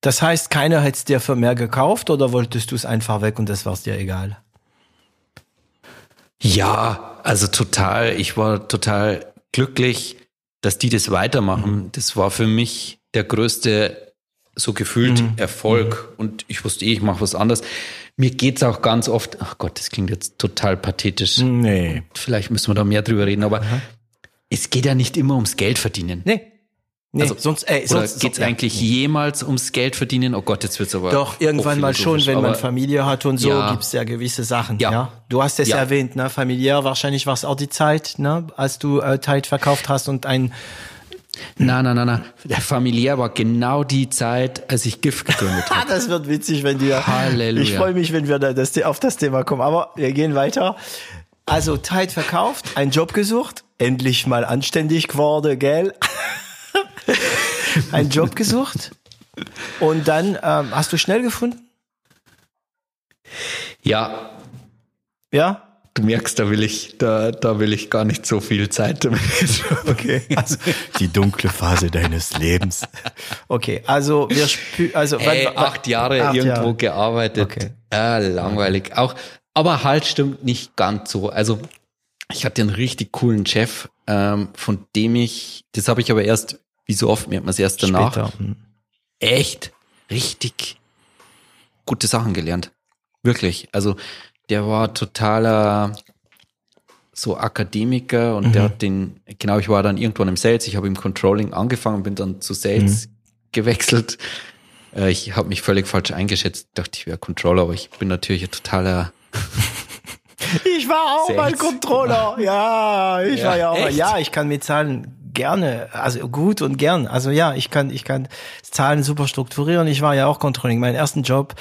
Das heißt, keiner hätte es dir für mehr gekauft oder wolltest du es einfach weg und das war es dir egal? Ja, also total. Ich war total glücklich, dass die das weitermachen. Mhm. Das war für mich der größte so gefühlt mhm. Erfolg mhm. und ich wusste eh, ich mache was anderes. Mir geht's auch ganz oft, ach Gott, das klingt jetzt total pathetisch. Nee. Vielleicht müssen wir da mehr drüber reden, aber Aha. es geht ja nicht immer ums Geld verdienen. Nee. Nee, also, sonst, äh, sonst geht es ja, eigentlich nee. jemals ums Geld verdienen? Oh Gott, jetzt wird's aber. Doch, irgendwann mal schon, wenn man Familie hat und so, ja. gibt's ja gewisse Sachen. Ja. ja. Du hast es ja. erwähnt, ne? Familiär, wahrscheinlich war es auch die Zeit, ne? als du äh, Tide verkauft hast und ein Nein, nein, nein, nein. Der familiär war genau die Zeit, als ich GIF gegründet habe. das wird witzig, wenn wir. Halleluja. Ich freue mich, wenn wir da das, auf das Thema kommen. Aber wir gehen weiter. Also Tide verkauft, einen Job gesucht, endlich mal anständig geworden, gell? einen Job gesucht und dann ähm, hast du schnell gefunden? Ja. Ja? Du merkst, da will ich, da, da will ich gar nicht so viel Zeit damit. Okay. Also die dunkle Phase deines Lebens. Okay, also wir spü also hey, wann, acht Jahre acht irgendwo Jahre. gearbeitet. Okay. Äh, langweilig. Auch, aber halt stimmt nicht ganz so. Also ich hatte einen richtig coolen Chef, ähm, von dem ich, das habe ich aber erst wie so oft merkt man es erst danach, Später. Hm. echt richtig gute Sachen gelernt. Wirklich. Also der war totaler so Akademiker und mhm. der hat den, genau, ich war dann irgendwann im Sales, ich habe im Controlling angefangen, bin dann zu Sales mhm. gewechselt. Äh, ich habe mich völlig falsch eingeschätzt, dachte ich wäre Controller, aber ich bin natürlich ein totaler Ich war auch Sales. mal Controller. Ja, ich ja, war ja auch echt? mal. Ja, ich kann mit Zahlen gerne, also gut und gern. Also ja, ich kann, ich kann Zahlen super strukturieren. Ich war ja auch Controlling. Mein ersten Job,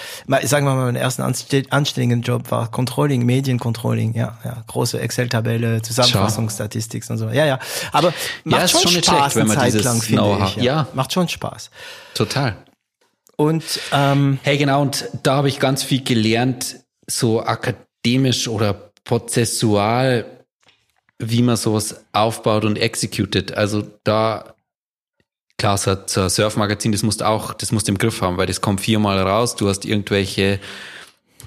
sagen wir mal, mein ersten anständigen Job war Controlling, Mediencontrolling. Ja, ja, große Excel-Tabelle, Zusammenfassungsstatistik und so. Ja, ja. Aber macht ja, schon, schon Spaß schlecht, wenn man Zeit lang, finde ich. Ja. ja, macht schon Spaß. Total. Und ähm, hey, genau. Und da habe ich ganz viel gelernt, so akademisch oder prozessual wie man sowas aufbaut und executed. Also da, klar, so ein Surfmagazin, das musst auch, das musst du im Griff haben, weil das kommt viermal raus, du hast irgendwelche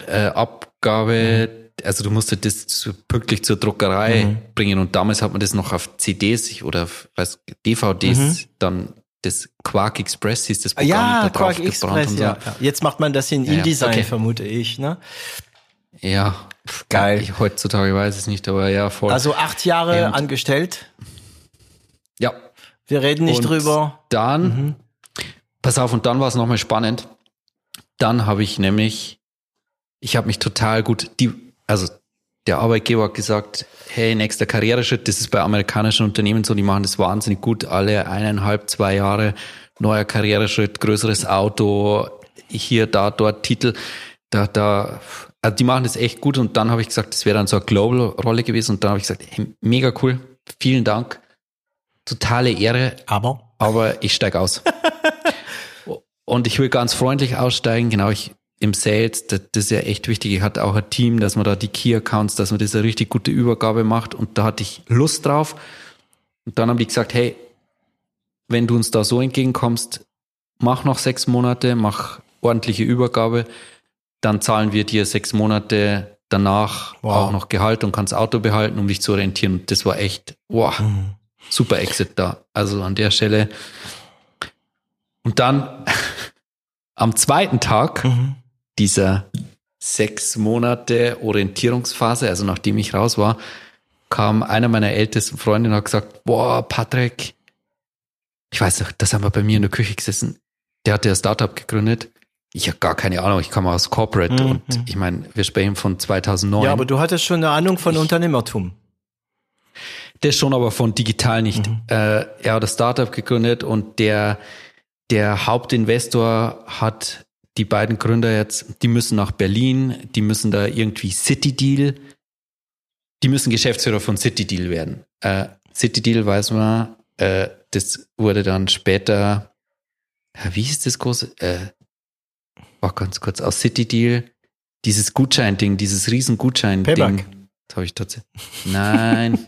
äh, Abgabe, mhm. also du musst das so pünktlich zur Druckerei mhm. bringen und damals hat man das noch auf CDs oder was, DVDs mhm. dann das Quark Express hieß das Programm. Ja, da Quark Express, so. ja. Jetzt macht man das in InDesign, okay. vermute ich, ne? Ja, geil. Ich, heutzutage weiß es nicht, aber ja, voll. Also acht Jahre und, angestellt. Ja. Wir reden nicht und drüber. Dann, mhm. pass auf, und dann war es nochmal spannend. Dann habe ich nämlich, ich habe mich total gut, die, also der Arbeitgeber hat gesagt, hey, nächster Karriereschritt, das ist bei amerikanischen Unternehmen so, die machen das wahnsinnig gut, alle eineinhalb, zwei Jahre, neuer Karriereschritt, größeres Auto, hier, da, dort, Titel, da, da, also die machen das echt gut und dann habe ich gesagt, das wäre dann so eine Global-Rolle gewesen und dann habe ich gesagt, hey, mega cool, vielen Dank, totale Ehre, aber, aber ich steige aus. und ich will ganz freundlich aussteigen, genau, ich im Sales, das, das ist ja echt wichtig. Ich hatte auch ein Team, dass man da die Key-Accounts, dass man das eine richtig gute Übergabe macht und da hatte ich Lust drauf. Und dann haben die gesagt, hey, wenn du uns da so entgegenkommst, mach noch sechs Monate, mach ordentliche Übergabe dann zahlen wir dir sechs Monate danach wow. auch noch Gehalt und kannst Auto behalten, um dich zu orientieren. Und das war echt, wow, mhm. super Exit da. Also an der Stelle. Und dann am zweiten Tag mhm. dieser sechs Monate Orientierungsphase, also nachdem ich raus war, kam einer meiner ältesten Freunde und hat gesagt, boah, Patrick, ich weiß noch, das haben wir bei mir in der Küche gesessen. Der hat ja Startup gegründet ich habe gar keine Ahnung, ich komme aus Corporate mhm. und ich meine, wir sprechen von 2009. Ja, aber du hattest schon eine Ahnung von ich, Unternehmertum. Das schon, aber von digital nicht. Mhm. Äh, er hat das Startup gegründet und der, der Hauptinvestor hat die beiden Gründer jetzt, die müssen nach Berlin, die müssen da irgendwie City Deal, die müssen Geschäftsführer von City Deal werden. Äh, City Deal weiß man, äh, das wurde dann später wie ist das große, äh, war ganz kurz, aus City Deal, dieses Gutschein-Ding, dieses riesen Gutschein-Ding. Payback. Das habe ich tatsächlich. Nein.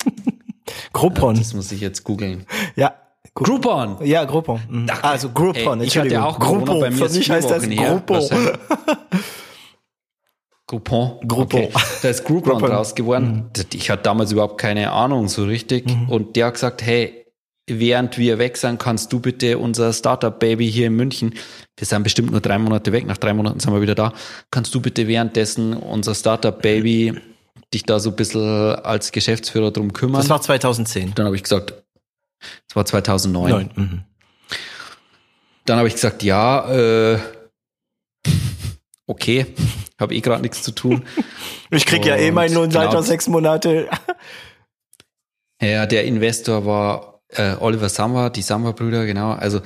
Groupon. Das muss ich jetzt googeln. Ja. Groupon. Ja, Groupon. Mhm. Also Groupon, Ey, ich hatte Entschuldigung. auch Corona, Groupon. bei mir Für mich heißt das Wochen her, Groupon. wahrscheinlich. Groupon. Groupon. Okay. Da ist Groupon, Groupon. draus geworden. Ich hatte damals überhaupt keine Ahnung so richtig. Und der hat gesagt, hey, während wir weg sind, kannst du bitte unser Startup-Baby hier in München, wir sind bestimmt nur drei Monate weg, nach drei Monaten sind wir wieder da, kannst du bitte währenddessen unser Startup-Baby dich da so ein bisschen als Geschäftsführer drum kümmern? Das war 2010. Dann habe ich gesagt, das war 2009. Neun. Mhm. Dann habe ich gesagt, ja, äh, okay, habe eh gerade nichts zu tun. Ich krieg ja eh meinen Lohn seit sechs Monate. Ja, der Investor war äh, Oliver Samba, die Samba-Brüder, genau. Also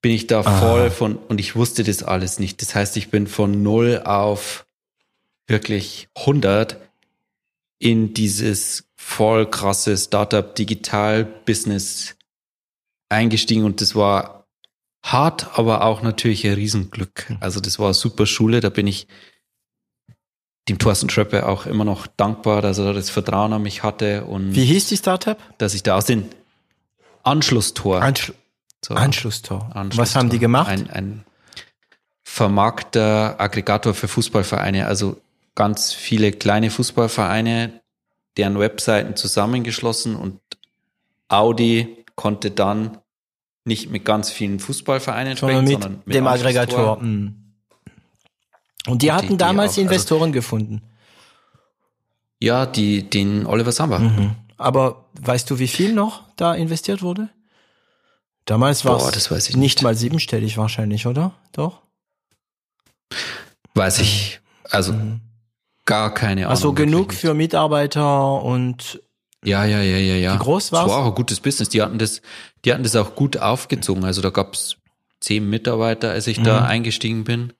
bin ich da Ah. voll von, und ich wusste das alles nicht. Das heißt, ich bin von null auf wirklich 100 in dieses voll krasse Startup-Digital-Business eingestiegen und das war hart, aber auch natürlich ein Riesenglück. Hm. Also das war eine super Schule, da bin ich dem Thorsten Tröppe auch immer noch dankbar, dass er das Vertrauen an mich hatte und Wie hieß die Startup? dass ich da aus den Anschlusstor. Anschlu so, Anschlusstor. Anschlusstor. Was haben die gemacht? Ein, ein Vermarkter, Aggregator für Fußballvereine, also ganz viele kleine Fußballvereine, deren Webseiten zusammengeschlossen und Audi konnte dann nicht mit ganz vielen Fußballvereinen sondern sprechen, mit sondern mit dem. Aggregator. Mhm. Und die Und hatten die- damals auch, also- Investoren gefunden. Ja, die, den Oliver Samba. Mhm. Aber weißt du, wie viel noch da investiert wurde? Damals war es das weiß ich nicht nicht. mal siebenstellig wahrscheinlich, oder? Doch? Weiß ich, also gar keine Ahnung. Also genug für Mitarbeiter und Ja, ja, ja, ja, ja. Wie groß Das war's? war auch ein gutes Business. Die hatten das, die hatten das auch gut aufgezogen. Also da gab's zehn Mitarbeiter, als ich Mhm. da eingestiegen bin.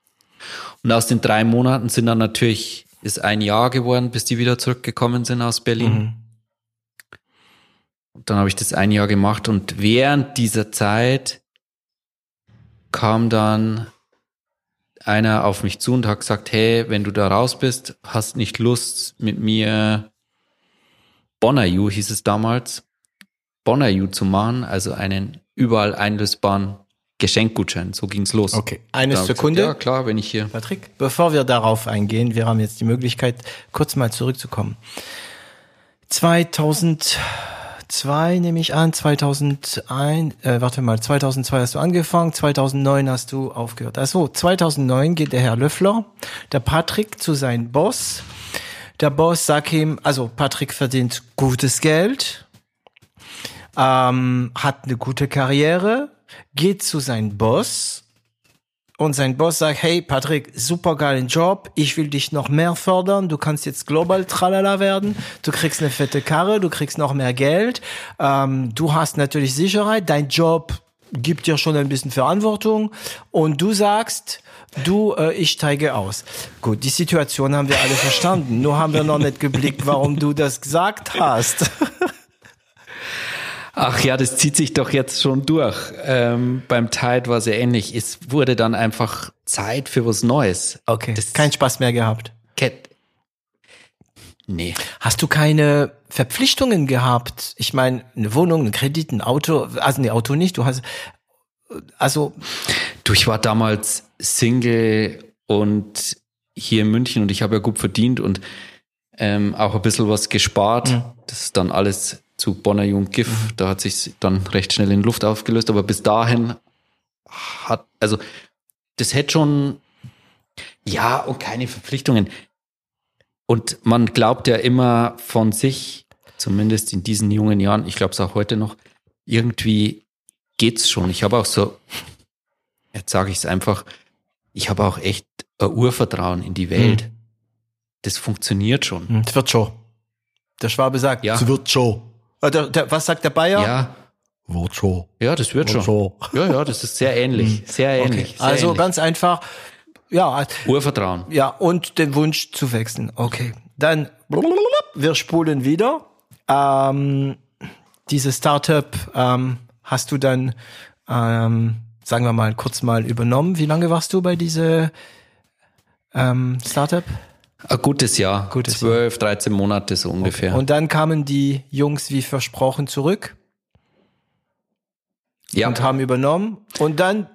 Und aus den drei Monaten sind dann natürlich, ist ein Jahr geworden, bis die wieder zurückgekommen sind aus Berlin. Mhm. Und dann habe ich das ein Jahr gemacht und während dieser Zeit kam dann einer auf mich zu und hat gesagt, hey, wenn du da raus bist, hast nicht Lust mit mir Bonayu hieß es damals, Bonayu zu machen, also einen überall einlösbaren Geschenkgutschein. So ging's los. Okay, eine ich gesagt, Sekunde. ja, klar, wenn ich hier. Patrick, bevor wir darauf eingehen, wir haben jetzt die Möglichkeit, kurz mal zurückzukommen. 2002 nehme ich an, 2001, äh, warte mal, 2002 hast du angefangen, 2009 hast du aufgehört. Also 2009 geht der Herr Löffler, der Patrick zu seinem Boss. Der Boss sagt ihm, also Patrick verdient gutes Geld, ähm, hat eine gute Karriere, geht zu seinem Boss und sein Boss sagt, hey Patrick, super geilen Job, ich will dich noch mehr fördern, du kannst jetzt global tralala werden, du kriegst eine fette Karre, du kriegst noch mehr Geld, ähm, du hast natürlich Sicherheit, dein Job gibt dir schon ein bisschen Verantwortung und du sagst, du, äh, ich steige aus. Gut, die Situation haben wir alle verstanden, nur haben wir noch nicht geblickt, warum du das gesagt hast. Ach ja, das zieht sich doch jetzt schon durch. Ähm, beim Tide war es ja ähnlich. Es wurde dann einfach Zeit für was Neues. Okay, Das- kein Spaß mehr gehabt. Cat. Nee. Hast du keine Verpflichtungen gehabt? Ich meine, eine Wohnung, ein Kredit, ein Auto, also ein Auto nicht, du hast, also, Du, ich war damals Single und hier in München und ich habe ja gut verdient und ähm, auch ein bisschen was gespart. Mhm. Das ist dann alles zu Bonner Jung GIF. Da hat sich dann recht schnell in Luft aufgelöst. Aber bis dahin hat, also das hätte schon, ja, und keine Verpflichtungen. Und man glaubt ja immer von sich, zumindest in diesen jungen Jahren, ich glaube es auch heute noch, irgendwie geht's schon. Ich habe auch so, jetzt sage ich es einfach, ich habe auch echt ein Urvertrauen in die Welt. Das funktioniert schon. hm, es wird schon. Der Schwabe sagt, Ja. es wird schon. Äh, Der, der, was sagt der Bayer? Ja, Wird schon. ja, das wird Wird schon. Ja, ja, das ist sehr ähnlich. Sehr ähnlich. Sehr Also ähnlich. ganz einfach, ja, Urvertrauen. ja, und den Wunsch zu wechseln. Okay. Dann, wir spulen wieder. Ähm, diese Startup ähm, hast du dann ähm, sagen wir mal, kurz mal übernommen. Wie lange warst du bei diese ähm, Startup? Ein gutes Jahr. Gutes 12, 13 Monate so ungefähr. Okay. Und dann kamen die Jungs wie versprochen zurück. Ja. Und haben übernommen. Und dann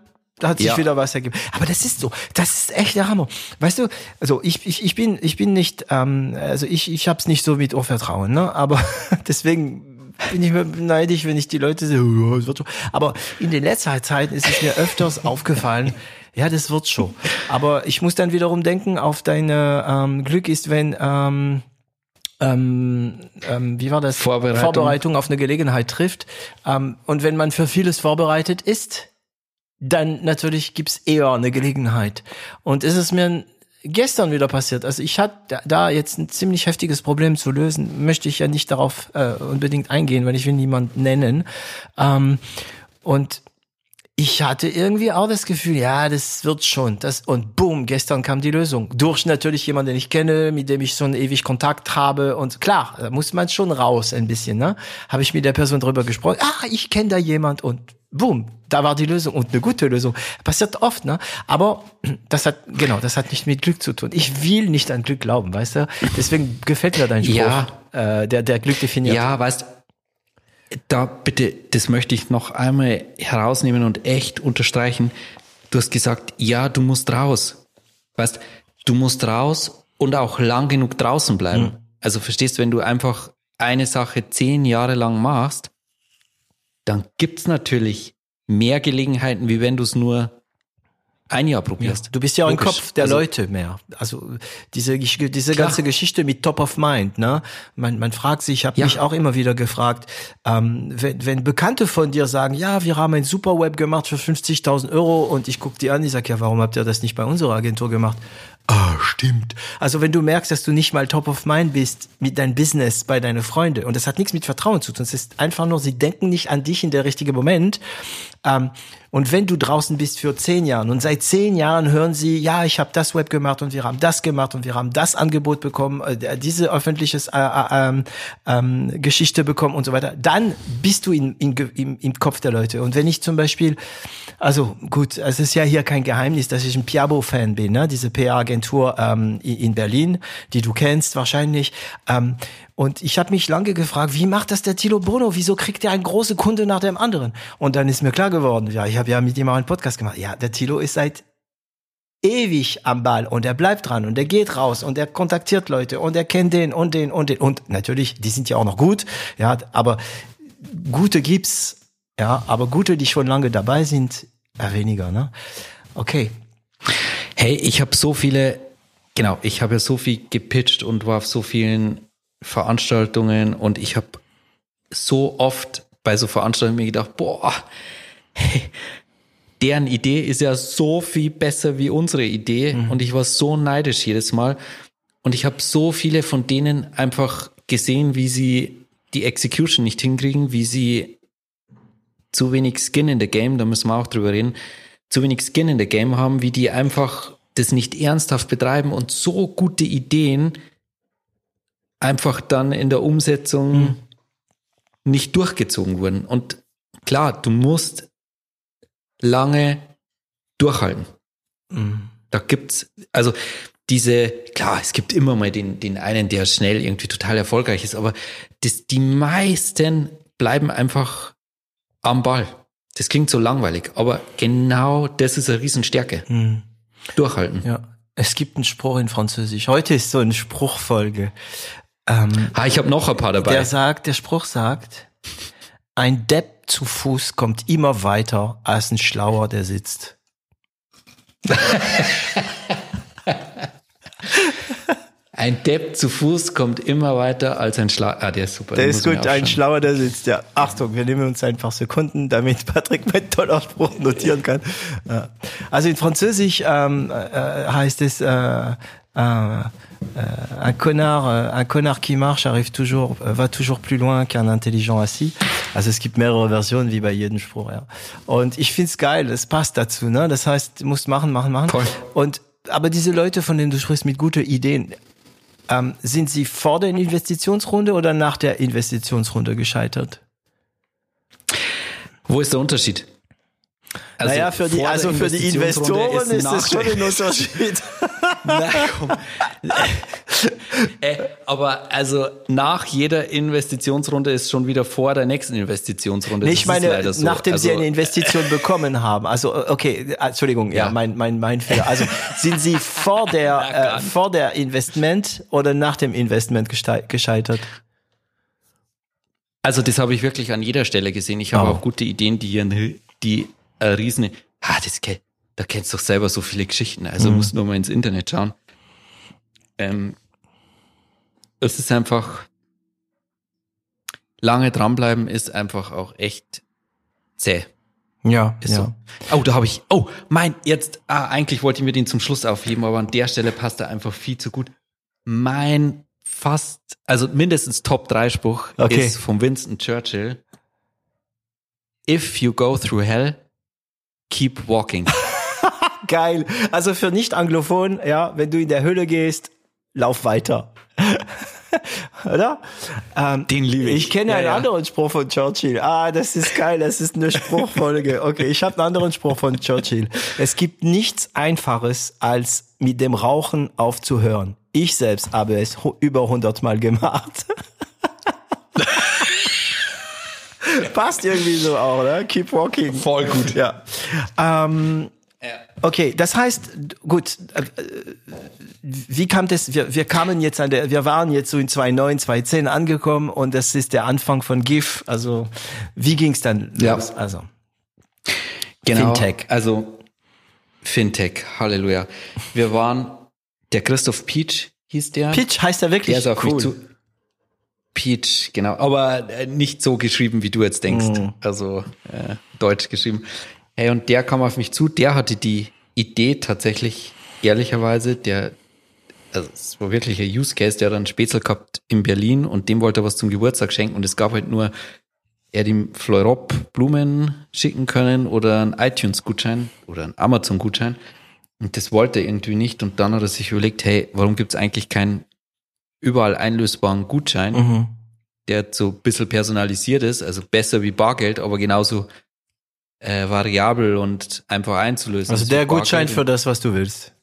hat sich ja. wieder was ergeben. Aber das ist so, das ist echt der Hammer. Weißt du, also ich, ich, ich bin, ich bin nicht, ähm, also ich, ich hab's nicht so mit Urvertrauen, ne? Aber deswegen bin ich mir neidisch, wenn ich die Leute sehe, oh. Aber in den letzten Zeiten ist es mir öfters aufgefallen, ja, das wird schon. Aber ich muss dann wiederum denken, auf deine ähm, Glück ist, wenn ähm, ähm, ähm, wie war das? Vorbereitung. Vorbereitung auf eine Gelegenheit trifft. Ähm, und wenn man für vieles vorbereitet ist, dann natürlich gibt's eher eine Gelegenheit. Und ist es mir gestern wieder passiert. Also ich hatte da jetzt ein ziemlich heftiges Problem zu lösen. Möchte ich ja nicht darauf äh, unbedingt eingehen, weil ich will niemand nennen. Ähm, und ich hatte irgendwie auch das Gefühl, ja, das wird schon. Das, und boom, gestern kam die Lösung. Durch natürlich jemanden, den ich kenne, mit dem ich schon ewig Kontakt habe. Und klar, da muss man schon raus ein bisschen. Ne? Habe ich mit der Person drüber gesprochen. Ah, ich kenne da jemand und boom, da war die Lösung und eine gute Lösung. Passiert oft, ne? Aber das hat, genau, das hat nicht mit Glück zu tun. Ich will nicht an Glück glauben, weißt du? Deswegen gefällt mir dein Spruch, ja. äh, der, der Glück definiert. Ja, weißt da bitte, das möchte ich noch einmal herausnehmen und echt unterstreichen. Du hast gesagt, ja, du musst raus. Weißt, du musst raus und auch lang genug draußen bleiben. Mhm. Also verstehst, wenn du einfach eine Sache zehn Jahre lang machst, dann gibt's natürlich mehr Gelegenheiten, wie wenn du es nur ein Jahr probierst. Ja, du bist ja auch im Kopf der also, Leute mehr. Also diese, diese ganze Geschichte mit Top of Mind, ne? Man, man fragt sich, ich habe ja. mich auch immer wieder gefragt, ähm, wenn, wenn Bekannte von dir sagen, ja, wir haben ein super Web gemacht für 50.000 Euro und ich guck die an, ich sag, ja, warum habt ihr das nicht bei unserer Agentur gemacht? Ah, stimmt. Also wenn du merkst, dass du nicht mal top of mind bist mit deinem Business bei deinen Freunden und das hat nichts mit Vertrauen zu tun, es ist einfach nur, sie denken nicht an dich in der richtigen Moment. Ähm, und wenn du draußen bist für zehn Jahren und seit zehn Jahren hören sie, ja, ich habe das Web gemacht und wir haben das gemacht und wir haben das Angebot bekommen, äh, diese öffentliches äh, äh, ähm, Geschichte bekommen und so weiter, dann bist du in, in, im, im Kopf der Leute. Und wenn ich zum Beispiel, also gut, es ist ja hier kein Geheimnis, dass ich ein Piabo-Fan bin, ne? diese PR-Agentur ähm, in Berlin, die du kennst wahrscheinlich. Ähm, und ich habe mich lange gefragt, wie macht das der Tilo Bono? Wieso kriegt er einen großen Kunde nach dem anderen? Und dann ist mir klar geworden, ja, ich habe ja mit ihm auch einen Podcast gemacht. Ja, der Tilo ist seit ewig am Ball und er bleibt dran und er geht raus und er kontaktiert Leute und er kennt den und den und den und natürlich, die sind ja auch noch gut, ja, aber gute gibt's, ja, aber gute, die schon lange dabei sind, eher weniger, ne? Okay. Hey, ich habe so viele, genau, ich habe ja so viel gepitcht und war auf so vielen Veranstaltungen und ich habe so oft bei so Veranstaltungen mir gedacht, boah, hey, deren Idee ist ja so viel besser wie unsere Idee mhm. und ich war so neidisch jedes Mal und ich habe so viele von denen einfach gesehen, wie sie die Execution nicht hinkriegen, wie sie zu wenig Skin in the Game, da müssen wir auch drüber reden, zu wenig Skin in the Game haben, wie die einfach das nicht ernsthaft betreiben und so gute Ideen einfach dann in der Umsetzung mhm. nicht durchgezogen wurden. Und klar, du musst lange durchhalten. Mhm. Da gibt's, also diese, klar, es gibt immer mal den, den einen, der schnell irgendwie total erfolgreich ist, aber das, die meisten bleiben einfach am Ball. Das klingt so langweilig, aber genau das ist eine Riesenstärke. Mhm. Durchhalten. Ja. Es gibt einen Spruch in Französisch. Heute ist so eine Spruchfolge. Ähm, ah, ich habe noch ein paar dabei. Der sagt, der Spruch sagt, ein Depp zu Fuß kommt immer weiter als ein Schlauer, der sitzt. Ein Depp zu Fuß kommt immer weiter als ein Schlauer. Ah, der ist super. Der ist gut, ein Schlauer, der sitzt. Ja, Achtung, wir nehmen uns einfach Sekunden, damit Patrick mein toller Spruch notieren kann. Also in Französisch ähm, äh, heißt es äh, äh, Euh, un connard, euh, un connard qui marche arrive toujours, euh, va toujours plus loin qu'un intelligent assis. Also es gibt mehrere Versionen wie bei jedem Spruch. Ja. Und ich find's geil, es passt dazu. Ne? Das heißt, du musst machen, machen, machen. Voll. Und aber diese Leute, von denen du sprichst, mit guten Ideen, ähm, sind sie vor der Investitionsrunde oder nach der Investitionsrunde gescheitert? Wo ist der Unterschied? Also naja, für die, also für die Investoren ist, ist das schon ein Unterschied. Na komm. äh, aber also nach jeder Investitionsrunde ist schon wieder vor der nächsten Investitionsrunde. Nee, ich meine, so. nachdem also, sie eine Investition äh, bekommen haben. Also okay, Entschuldigung, ja, ja mein mein mein Fehler. Also sind sie vor der äh, vor der Investment oder nach dem Investment gescheitert? Also das habe ich wirklich an jeder Stelle gesehen. Ich habe oh. auch gute Ideen, die die äh, riesen. Ah, das da kennst du doch selber so viele Geschichten. Also mhm. musst nur mal ins Internet schauen. Ähm, es ist einfach lange dranbleiben ist einfach auch echt zäh. Ja, ist ja. so. Oh, da habe ich. Oh, mein jetzt. Ah, eigentlich wollte ich mir den zum Schluss aufheben, aber an der Stelle passt er einfach viel zu gut. Mein fast, also mindestens Top 3 Spruch okay. ist von Winston Churchill. If you go through hell, keep walking. Geil. Also für Nicht-Anglophon, ja, wenn du in der Hölle gehst, lauf weiter. Oder? Ähm, Den liebe ich. Ich kenne ja, einen ja. anderen Spruch von Churchill. Ah, das ist geil, das ist eine Spruchfolge. Okay, ich habe einen anderen Spruch von Churchill. Es gibt nichts Einfaches, als mit dem Rauchen aufzuhören. Ich selbst habe es über 100 Mal gemacht. Passt irgendwie so auch, ne? Keep walking. Voll gut. Ja. Ähm, ja. Okay, das heißt, gut, äh, wie kam das, wir, wir kamen jetzt an der, wir waren jetzt so in 2009, 2010 angekommen und das ist der Anfang von GIF, also wie ging's dann ja. los? Also, genau, Fintech. Also, Fintech, Halleluja. Wir waren, der Christoph Peach hieß der. Peach heißt er wirklich? Der ist auf cool. mich zu, Peach, genau, aber äh, nicht so geschrieben, wie du jetzt denkst, mm. also äh, deutsch geschrieben. Hey, und der kam auf mich zu, der hatte die Idee tatsächlich, ehrlicherweise, der, also es war wirklich ein Use Case, der hat einen Spätzle gehabt in Berlin und dem wollte er was zum Geburtstag schenken und es gab halt nur, er dem Fleurop Blumen schicken können oder einen iTunes-Gutschein oder einen Amazon-Gutschein. Und das wollte er irgendwie nicht. Und dann hat er sich überlegt, hey, warum gibt es eigentlich keinen überall einlösbaren Gutschein, mhm. der so ein bisschen personalisiert ist, also besser wie Bargeld, aber genauso äh, variabel und einfach einzulösen. Also der Gutschein für das, was du willst.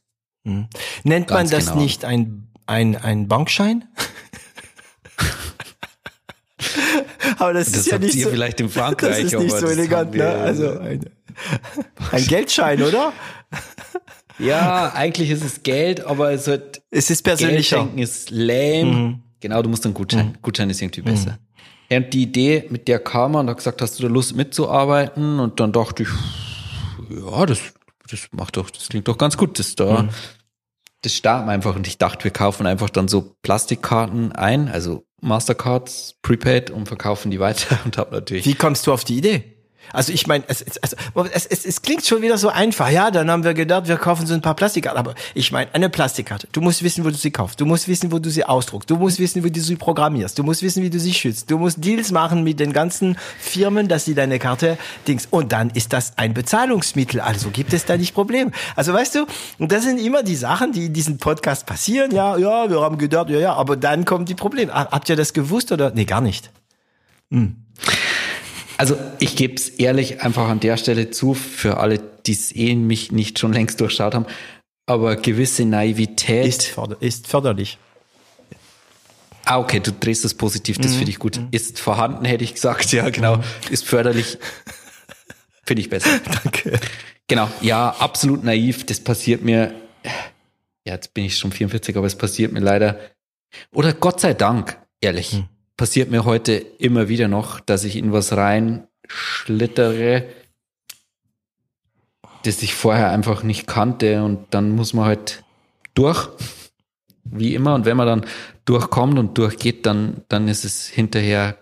Hm. Nennt Ganz man das genau. nicht ein, ein, ein Bankschein? aber das, das ist ja nicht so, vielleicht in Frankreich, das ist nicht so elegant, ne? Also ein, ein Geldschein, oder? Ja, eigentlich ist es Geld, aber es wird. Es ist persönlicher. Geld schenken ist lame. Mhm. Genau, du musst einen Gutschein. Mhm. Gutschein ist irgendwie besser. Und die Idee, mit der kam man und hat gesagt, hast du da Lust mitzuarbeiten? Und dann dachte ich, ja, das, das macht doch, das klingt doch ganz gut. Das da, mhm. das starten wir einfach. Und ich dachte, wir kaufen einfach dann so Plastikkarten ein, also Mastercards, Prepaid und verkaufen die weiter und hab natürlich. Wie kommst du auf die Idee? Also ich meine, es, es, es, es, es klingt schon wieder so einfach. Ja, dann haben wir gedacht, wir kaufen so ein paar Plastikkarten. Aber ich meine, eine Plastikkarte. Du musst wissen, wo du sie kaufst. Du musst wissen, wo du sie ausdruckst. Du musst wissen, wie du sie programmierst. Du musst wissen, wie du sie schützt. Du musst Deals machen mit den ganzen Firmen, dass sie deine Karte dings. Und dann ist das ein Bezahlungsmittel. Also gibt es da nicht Problem. Also weißt du, und das sind immer die Sachen, die in diesem Podcast passieren. Ja, ja, wir haben gedacht, ja, ja. Aber dann kommen die Probleme. Habt ihr das gewusst oder? Nee, gar nicht. Hm. Also ich gebe es ehrlich einfach an der Stelle zu, für alle, die es eh mich nicht schon längst durchschaut haben, aber gewisse Naivität ist, förder ist förderlich. Ah, okay, du drehst das positiv, das mhm. finde ich gut. Mhm. Ist vorhanden, hätte ich gesagt, ja, genau. Mhm. Ist förderlich, finde ich besser. Danke. Genau, ja, absolut naiv, das passiert mir, ja, jetzt bin ich schon 44, aber es passiert mir leider, oder Gott sei Dank, ehrlich, mhm passiert mir heute immer wieder noch, dass ich in was rein schlittere, das ich vorher einfach nicht kannte und dann muss man halt durch, wie immer. Und wenn man dann durchkommt und durchgeht, dann, dann ist es hinterher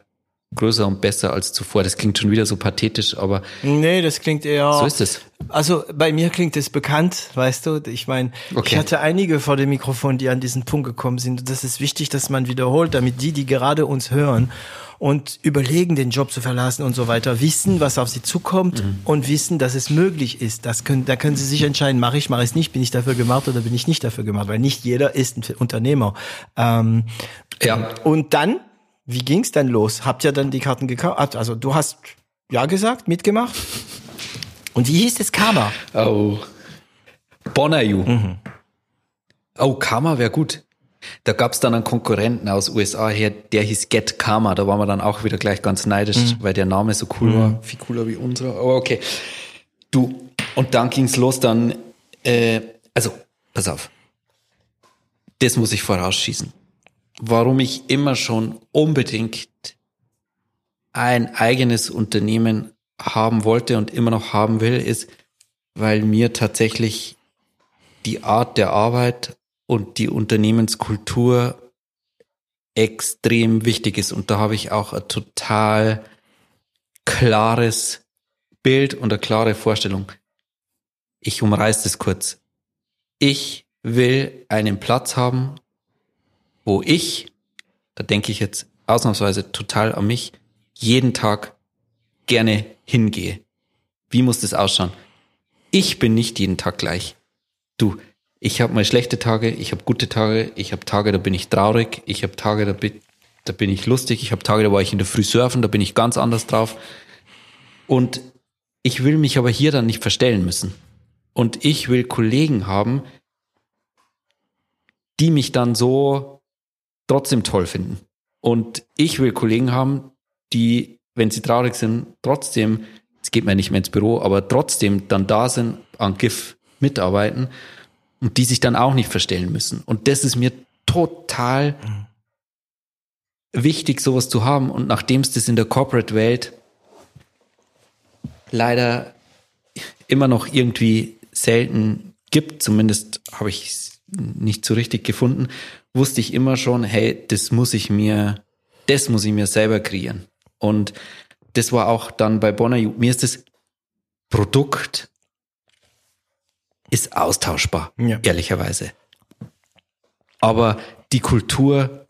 größer und besser als zuvor. Das klingt schon wieder so pathetisch, aber. Nee, das klingt eher. So ist es. Also bei mir klingt es bekannt, weißt du. Ich meine, okay. ich hatte einige vor dem Mikrofon, die an diesen Punkt gekommen sind. Und das ist wichtig, dass man wiederholt, damit die, die gerade uns hören und überlegen, den Job zu verlassen und so weiter, wissen, was auf sie zukommt mhm. und wissen, dass es möglich ist. Das können, da können sie sich entscheiden, mache ich, mache ich es nicht, bin ich dafür gemacht oder bin ich nicht dafür gemacht, weil nicht jeder ist ein Unternehmer. Ähm, ja. Und dann wie ging's denn los? Habt ihr dann die Karten gekauft? Also du hast ja gesagt, mitgemacht? Und wie hieß das Karma? Oh. Bonayu. Mhm. Oh, Karma wäre gut. Da gab's dann einen Konkurrenten aus USA her, der hieß Get Karma. Da waren wir dann auch wieder gleich ganz neidisch, mhm. weil der Name so cool mhm. war. Viel cooler wie unserer. Aber okay. Du, und dann ging's los dann, äh, also, pass auf. Das muss ich vorausschießen. Warum ich immer schon unbedingt ein eigenes Unternehmen haben wollte und immer noch haben will, ist, weil mir tatsächlich die Art der Arbeit und die Unternehmenskultur extrem wichtig ist. Und da habe ich auch ein total klares Bild und eine klare Vorstellung. Ich umreiße das kurz. Ich will einen Platz haben, wo ich, da denke ich jetzt ausnahmsweise total an mich, jeden Tag gerne hingehe. Wie muss das ausschauen? Ich bin nicht jeden Tag gleich. Du, ich habe mal schlechte Tage, ich habe gute Tage, ich habe Tage, da bin ich traurig, ich habe Tage, da bin, da bin ich lustig, ich habe Tage, da war ich in der Früh surfen, da bin ich ganz anders drauf. Und ich will mich aber hier dann nicht verstellen müssen. Und ich will Kollegen haben, die mich dann so trotzdem toll finden. Und ich will Kollegen haben, die, wenn sie traurig sind, trotzdem, jetzt geht man nicht mehr ins Büro, aber trotzdem dann da sind, an GIF mitarbeiten und die sich dann auch nicht verstellen müssen. Und das ist mir total wichtig, sowas zu haben. Und nachdem es das in der Corporate-Welt leider immer noch irgendwie selten gibt, zumindest habe ich es nicht so richtig gefunden, wusste ich immer schon, hey, das muss ich mir, das muss ich mir selber kreieren. Und das war auch dann bei Bonner Mir ist das Produkt ist austauschbar, ja. ehrlicherweise. Aber die Kultur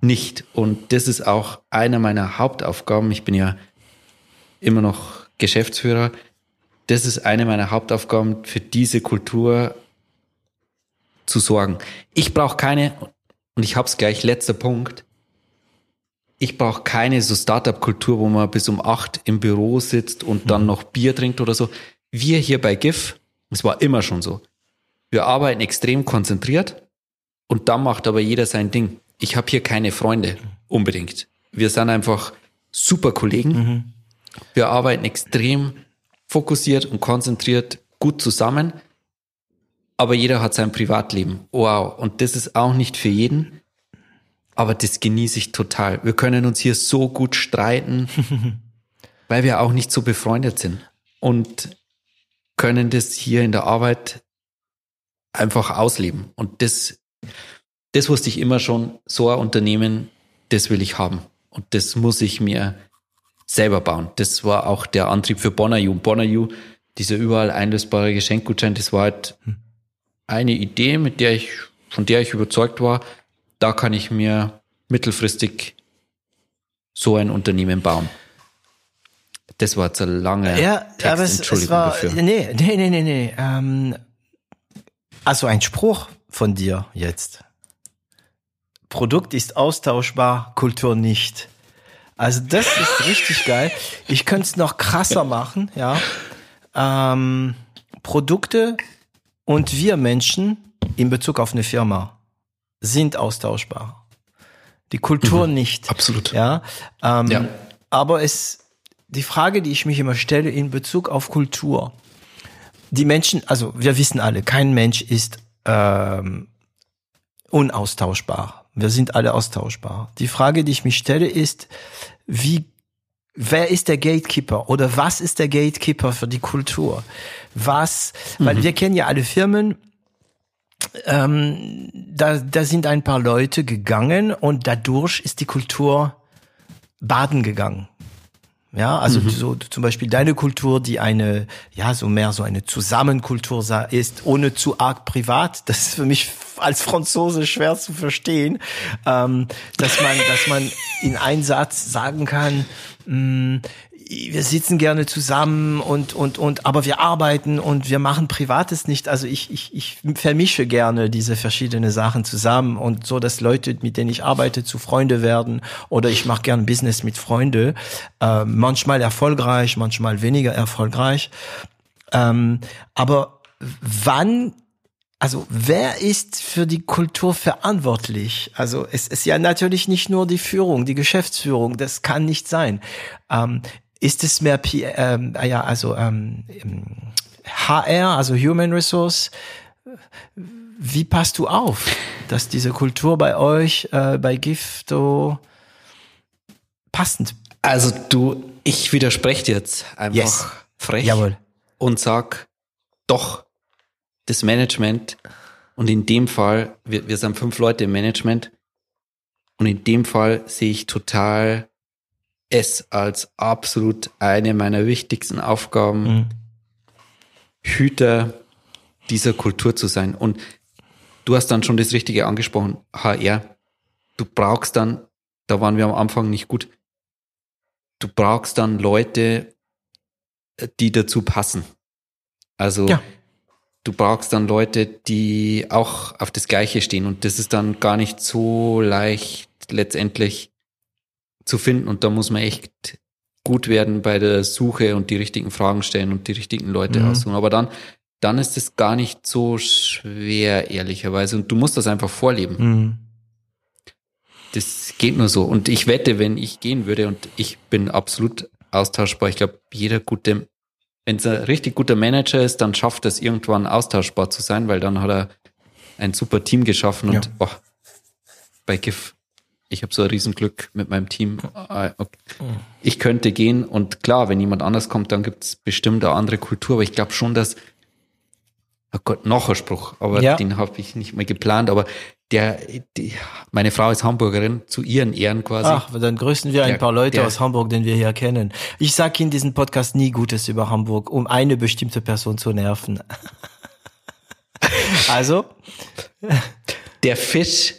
nicht. Und das ist auch eine meiner Hauptaufgaben. Ich bin ja immer noch Geschäftsführer. Das ist eine meiner Hauptaufgaben, für diese Kultur zu sorgen. Ich brauche keine, und ich habe es gleich, letzter Punkt, ich brauche keine so Startup-Kultur, wo man bis um acht im Büro sitzt und dann mhm. noch Bier trinkt oder so. Wir hier bei GIF es war immer schon so. Wir arbeiten extrem konzentriert und dann macht aber jeder sein Ding. Ich habe hier keine Freunde unbedingt. Wir sind einfach super Kollegen. Mhm. Wir arbeiten extrem fokussiert und konzentriert gut zusammen. Aber jeder hat sein Privatleben. Wow. Und das ist auch nicht für jeden. Aber das genieße ich total. Wir können uns hier so gut streiten, weil wir auch nicht so befreundet sind. Und können das hier in der Arbeit einfach ausleben. Und das, das wusste ich immer schon, so ein Unternehmen, das will ich haben. Und das muss ich mir selber bauen. Das war auch der Antrieb für Bonayu. Bonayu, dieser überall einlösbare Geschenkgutschein, das war halt eine Idee, mit der ich, von der ich überzeugt war, da kann ich mir mittelfristig so ein Unternehmen bauen. Das war zu lange. Ja, Text. aber es, es war, dafür. nee, nee, nee, nee, nee. Ähm, also ein Spruch von dir jetzt. Produkt ist austauschbar, Kultur nicht. Also das ist richtig geil. Ich könnte es noch krasser machen, ja. Ähm, Produkte und wir Menschen in Bezug auf eine Firma sind austauschbar. Die Kultur mhm, nicht. Absolut. Ja, ähm, ja. Aber es die Frage, die ich mich immer stelle in Bezug auf Kultur. Die Menschen, also wir wissen alle, kein Mensch ist ähm, unaustauschbar. Wir sind alle austauschbar. Die Frage, die ich mich stelle, ist, wie, wer ist der Gatekeeper oder was ist der Gatekeeper für die Kultur? Was, mhm. weil wir kennen ja alle Firmen, ähm, da, da sind ein paar Leute gegangen und dadurch ist die Kultur baden gegangen. Ja, also mhm. so zum Beispiel deine Kultur, die eine, ja, so mehr so eine Zusammenkultur ist, ohne zu arg privat. Das ist für mich als Franzose schwer zu verstehen, ähm, dass man, dass man in einem Satz sagen kann, mh, mm, wir sitzen gerne zusammen und, und, und, aber wir arbeiten und wir machen Privates nicht. Also ich, ich, ich vermische gerne diese verschiedenen Sachen zusammen und so, dass Leute, mit denen ich arbeite, zu Freunde werden oder ich mache gern Business mit Freunde. Äh, manchmal erfolgreich, manchmal weniger erfolgreich. Ähm, aber wann also wer ist für die Kultur verantwortlich? Also es ist ja natürlich nicht nur die Führung, die Geschäftsführung, das kann nicht sein. Ähm, ist es mehr, P ähm, ah ja, also ähm, HR, also Human Resource? Wie passt du auf, dass diese Kultur bei euch, äh, bei Gifto passend? Also du, ich widerspreche jetzt einfach yes. frech Jawohl. und sag, doch, das Management und in dem Fall, wir, wir sind fünf Leute im Management und in dem Fall sehe ich total es als absolut eine meiner wichtigsten Aufgaben, mhm. Hüter dieser Kultur zu sein. Und du hast dann schon das Richtige angesprochen, HR. Du brauchst dann, da waren wir am Anfang nicht gut, du brauchst dann Leute, die dazu passen. Also ja du brauchst dann Leute, die auch auf das Gleiche stehen und das ist dann gar nicht so leicht letztendlich zu finden und da muss man echt gut werden bei der Suche und die richtigen Fragen stellen und die richtigen Leute mhm. aussuchen. Aber dann, dann ist es gar nicht so schwer, ehrlicherweise. Und du musst das einfach vorleben. Mhm. Das geht nur so. Und ich wette, wenn ich gehen würde und ich bin absolut austauschbar, ich glaube, jeder gute wenn es ein richtig guter Manager ist, dann schafft es irgendwann austauschbar zu sein, weil dann hat er ein super Team geschaffen und ja. oh, bei GIF, ich habe so ein Riesenglück mit meinem Team. Ah, ich könnte gehen und klar, wenn jemand anders kommt, dann gibt es bestimmt eine andere Kultur, aber ich glaube schon, dass Oh Gott, noch ein Spruch, aber ja. den habe ich nicht mehr geplant. Aber der, die, meine Frau ist Hamburgerin, zu ihren Ehren quasi. Ach, dann grüßen wir ein der, paar Leute der, aus Hamburg, den wir hier kennen. Ich sage in diesem Podcast nie Gutes über Hamburg, um eine bestimmte Person zu nerven. also. Der Fisch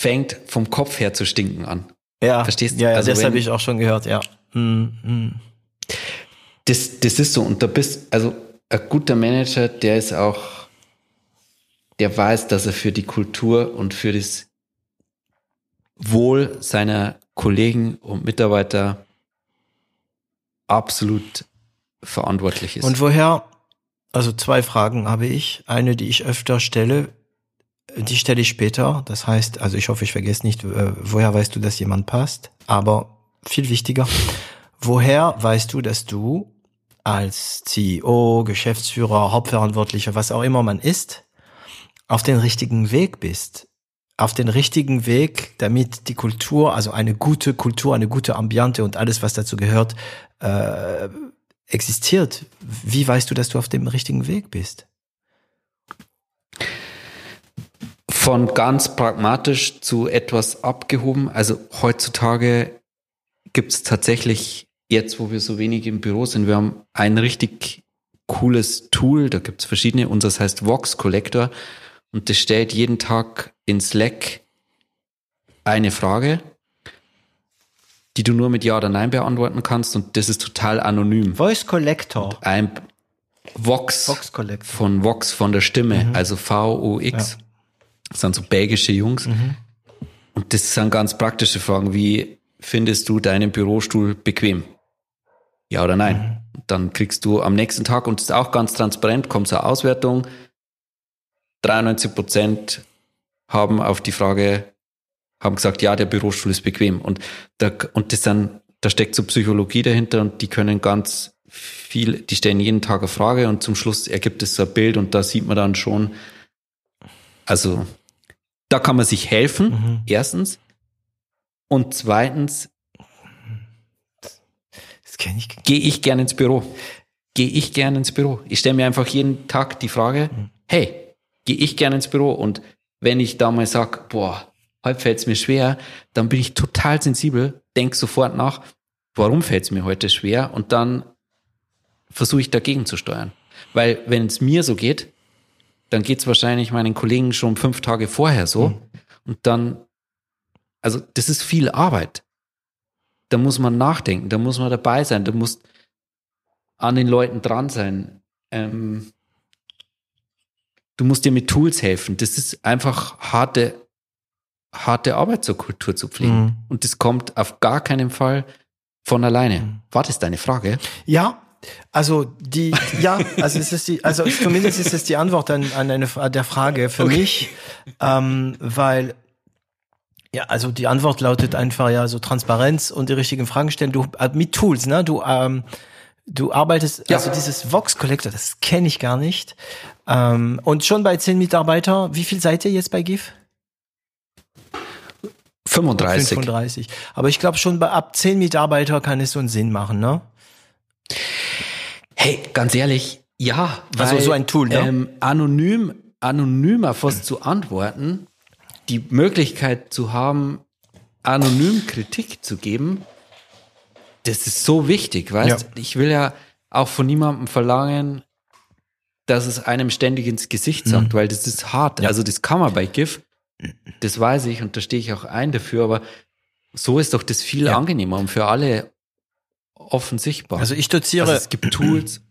fängt vom Kopf her zu stinken an. Ja, verstehst du? Ja, ja also das habe ich auch schon gehört, ja. Hm, hm. Das, das ist so. Und da bist, also ein guter Manager, der ist auch, der weiß, dass er für die Kultur und für das Wohl seiner Kollegen und Mitarbeiter absolut verantwortlich ist. Und woher, also zwei Fragen habe ich. Eine, die ich öfter stelle, die stelle ich später. Das heißt, also ich hoffe, ich vergesse nicht, äh, woher weißt du, dass jemand passt? Aber viel wichtiger, woher weißt du, dass du als CEO, Geschäftsführer, Hauptverantwortlicher, was auch immer man ist, auf den richtigen Weg bist. Auf den richtigen Weg, damit die Kultur, also eine gute Kultur, eine gute Ambiente und alles, was dazu gehört, äh, existiert. Wie weißt du, dass du auf dem richtigen Weg bist? Von ganz pragmatisch zu etwas abgehoben. Also heutzutage gibt es tatsächlich jetzt, wo wir so wenig im Büro sind, wir haben ein richtig cooles Tool, da gibt's verschiedene, unseres heißt Vox Collector und das stellt jeden Tag in Slack eine Frage, die du nur mit Ja oder Nein beantworten kannst und das ist total anonym. Voice Collector. ein Vox, Vox Collector. von Vox, von der Stimme, mhm. also V-O-X. Ja. Das sind so belgische Jungs. Mhm. Und das sind ganz praktische Fragen, wie findest du deinen Bürostuhl bequem? Ja oder nein? Mhm. Dann kriegst du am nächsten Tag, und das ist auch ganz transparent, kommt zur Auswertung. 93 Prozent haben auf die Frage, haben gesagt, ja, der Bürostuhl ist bequem. Und da, und das dann, da steckt so Psychologie dahinter und die können ganz viel, die stellen jeden Tag eine Frage und zum Schluss ergibt es so ein Bild und da sieht man dann schon, also da kann man sich helfen, mhm. erstens. Und zweitens, ich. Gehe ich gerne ins Büro? Gehe ich gerne ins Büro? Ich stelle mir einfach jeden Tag die Frage, mhm. hey, gehe ich gerne ins Büro? Und wenn ich da mal sage, boah, heute fällt es mir schwer, dann bin ich total sensibel, denk sofort nach, warum fällt es mir heute schwer? Und dann versuche ich dagegen zu steuern. Weil wenn es mir so geht, dann geht es wahrscheinlich meinen Kollegen schon fünf Tage vorher so. Mhm. Und dann, also das ist viel Arbeit da muss man nachdenken, da muss man dabei sein, da muss an den Leuten dran sein. Ähm, du musst dir mit Tools helfen. Das ist einfach harte, harte Arbeit zur Kultur zu pflegen. Mhm. Und das kommt auf gar keinen Fall von alleine. Mhm. War das deine Frage? Ja, also die, ja, also es ist die, also zumindest ist es die Antwort an, an eine der Frage für okay. mich, ähm, weil ja, also die Antwort lautet einfach ja so Transparenz und die richtigen Fragen stellen. Du äh, mit Tools, ne? Du ähm, du arbeitest, ja. also dieses Vox Collector, das kenne ich gar nicht. Ähm, und schon bei zehn Mitarbeiter, wie viel seid ihr jetzt bei GIF? 35. 35. Aber ich glaube schon bei ab zehn Mitarbeiter kann es so einen Sinn machen, ne? Hey, ganz ehrlich, ja. Weil, also so ein Tool, ne? Ähm, anonym, anonymer fast zu antworten, die Möglichkeit zu haben, anonym Kritik zu geben, das ist so wichtig, weißt? Ja. Ich will ja auch von niemandem verlangen, dass es einem ständig ins Gesicht sagt, mhm. weil das ist hart. Ja. Also das kann man bei GIF, das weiß ich und da stehe ich auch ein dafür, aber so ist doch das viel ja. angenehmer und für alle offensichtbar. Also ich doziere. Also es gibt Tools.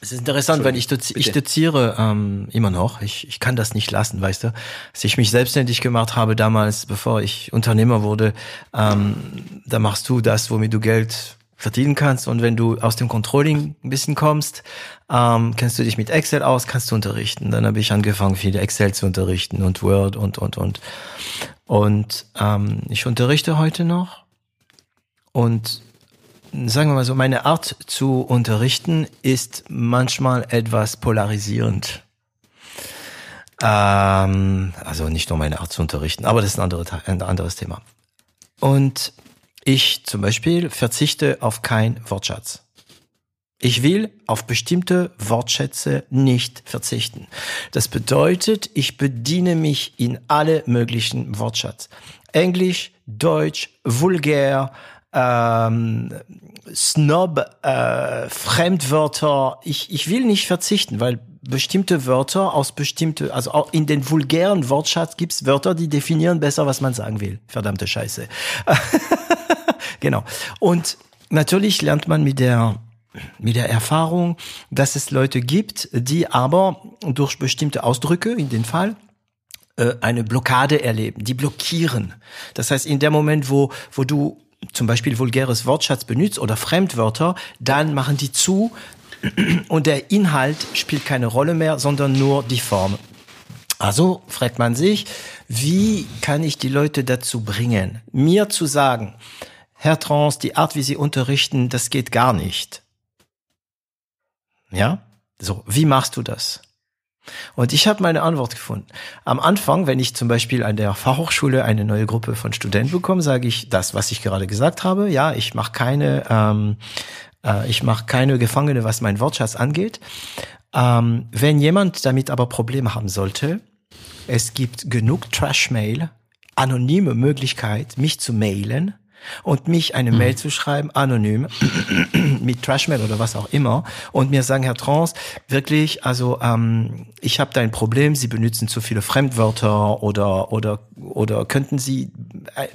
Es ist interessant, weil ich, dozi ich doziere ähm, immer noch. Ich, ich kann das nicht lassen, weißt du. Als ich mich selbstständig gemacht habe damals, bevor ich Unternehmer wurde, ähm, da machst du das, womit du Geld verdienen kannst. Und wenn du aus dem Controlling ein bisschen kommst, ähm, kennst du dich mit Excel aus, kannst du unterrichten. Dann habe ich angefangen, viele Excel zu unterrichten und Word und, und, und. Und ähm, ich unterrichte heute noch. Und sagen wir mal so, meine Art zu unterrichten ist manchmal etwas polarisierend. Ähm, also nicht nur meine Art zu unterrichten, aber das ist ein, andere, ein anderes Thema. Und ich zum Beispiel verzichte auf kein Wortschatz. Ich will auf bestimmte Wortschätze nicht verzichten. Das bedeutet, ich bediene mich in alle möglichen Wortschatz. Englisch, Deutsch, vulgär, ähm, Snob, äh, Fremdwörter. Ich, ich will nicht verzichten, weil bestimmte Wörter aus bestimmte, also auch in den vulgären Wortschatz gibt's Wörter, die definieren besser, was man sagen will. Verdammte Scheiße. genau. Und natürlich lernt man mit der mit der Erfahrung, dass es Leute gibt, die aber durch bestimmte Ausdrücke, in dem Fall, äh, eine Blockade erleben, die blockieren. Das heißt, in dem Moment, wo, wo du zum Beispiel vulgäres Wortschatz benutzt oder Fremdwörter, dann machen die zu und der Inhalt spielt keine Rolle mehr, sondern nur die Form. Also fragt man sich, wie kann ich die Leute dazu bringen, mir zu sagen, Herr Trans, die Art, wie Sie unterrichten, das geht gar nicht. Ja? So, wie machst du das? Und ich habe meine Antwort gefunden. Am Anfang, wenn ich zum Beispiel an der Fachhochschule eine neue Gruppe von Studenten bekomme, sage ich das, was ich gerade gesagt habe. Ja, ich mache keine, ähm, äh, ich mache keine Gefangene, was mein Wortschatz angeht. Ähm, wenn jemand damit aber Probleme haben sollte, es gibt genug Trash-Mail, anonyme Möglichkeit, mich zu mailen und mich eine Mail zu schreiben, anonym, mit Trashmail oder was auch immer, und mir sagen, Herr Trans, wirklich, also ähm, ich habe da ein Problem, Sie benutzen zu viele Fremdwörter oder oder oder könnten Sie äh,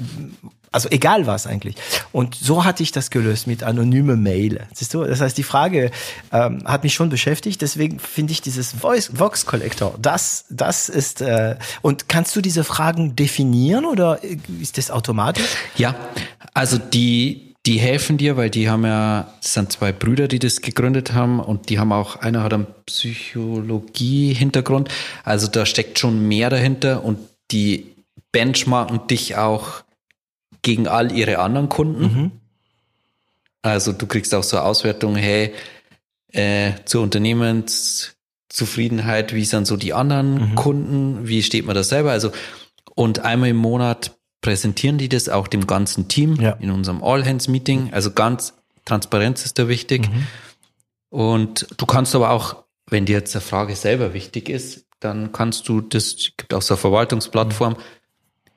also egal was eigentlich. Und so hatte ich das gelöst mit anonyme Mail. Siehst du? Das heißt, die Frage ähm, hat mich schon beschäftigt. Deswegen finde ich dieses Voice Vox Collector, das, das ist. Äh, und kannst du diese Fragen definieren oder ist das automatisch? Ja, also die die helfen dir, weil die haben ja, das sind zwei Brüder, die das gegründet haben und die haben auch, einer hat einen Psychologie-Hintergrund. Also da steckt schon mehr dahinter und die benchmarken dich auch gegen all ihre anderen Kunden. Mhm. Also du kriegst auch so Auswertungen, hey, äh, zur Unternehmenszufriedenheit, wie sind so die anderen mhm. Kunden, wie steht man da selber? Also, und einmal im Monat präsentieren die das auch dem ganzen Team ja. in unserem All-Hands-Meeting. Also ganz Transparenz ist da wichtig. Mhm. Und du kannst aber auch, wenn dir jetzt eine Frage selber wichtig ist, dann kannst du das, gibt auch so eine Verwaltungsplattform, mhm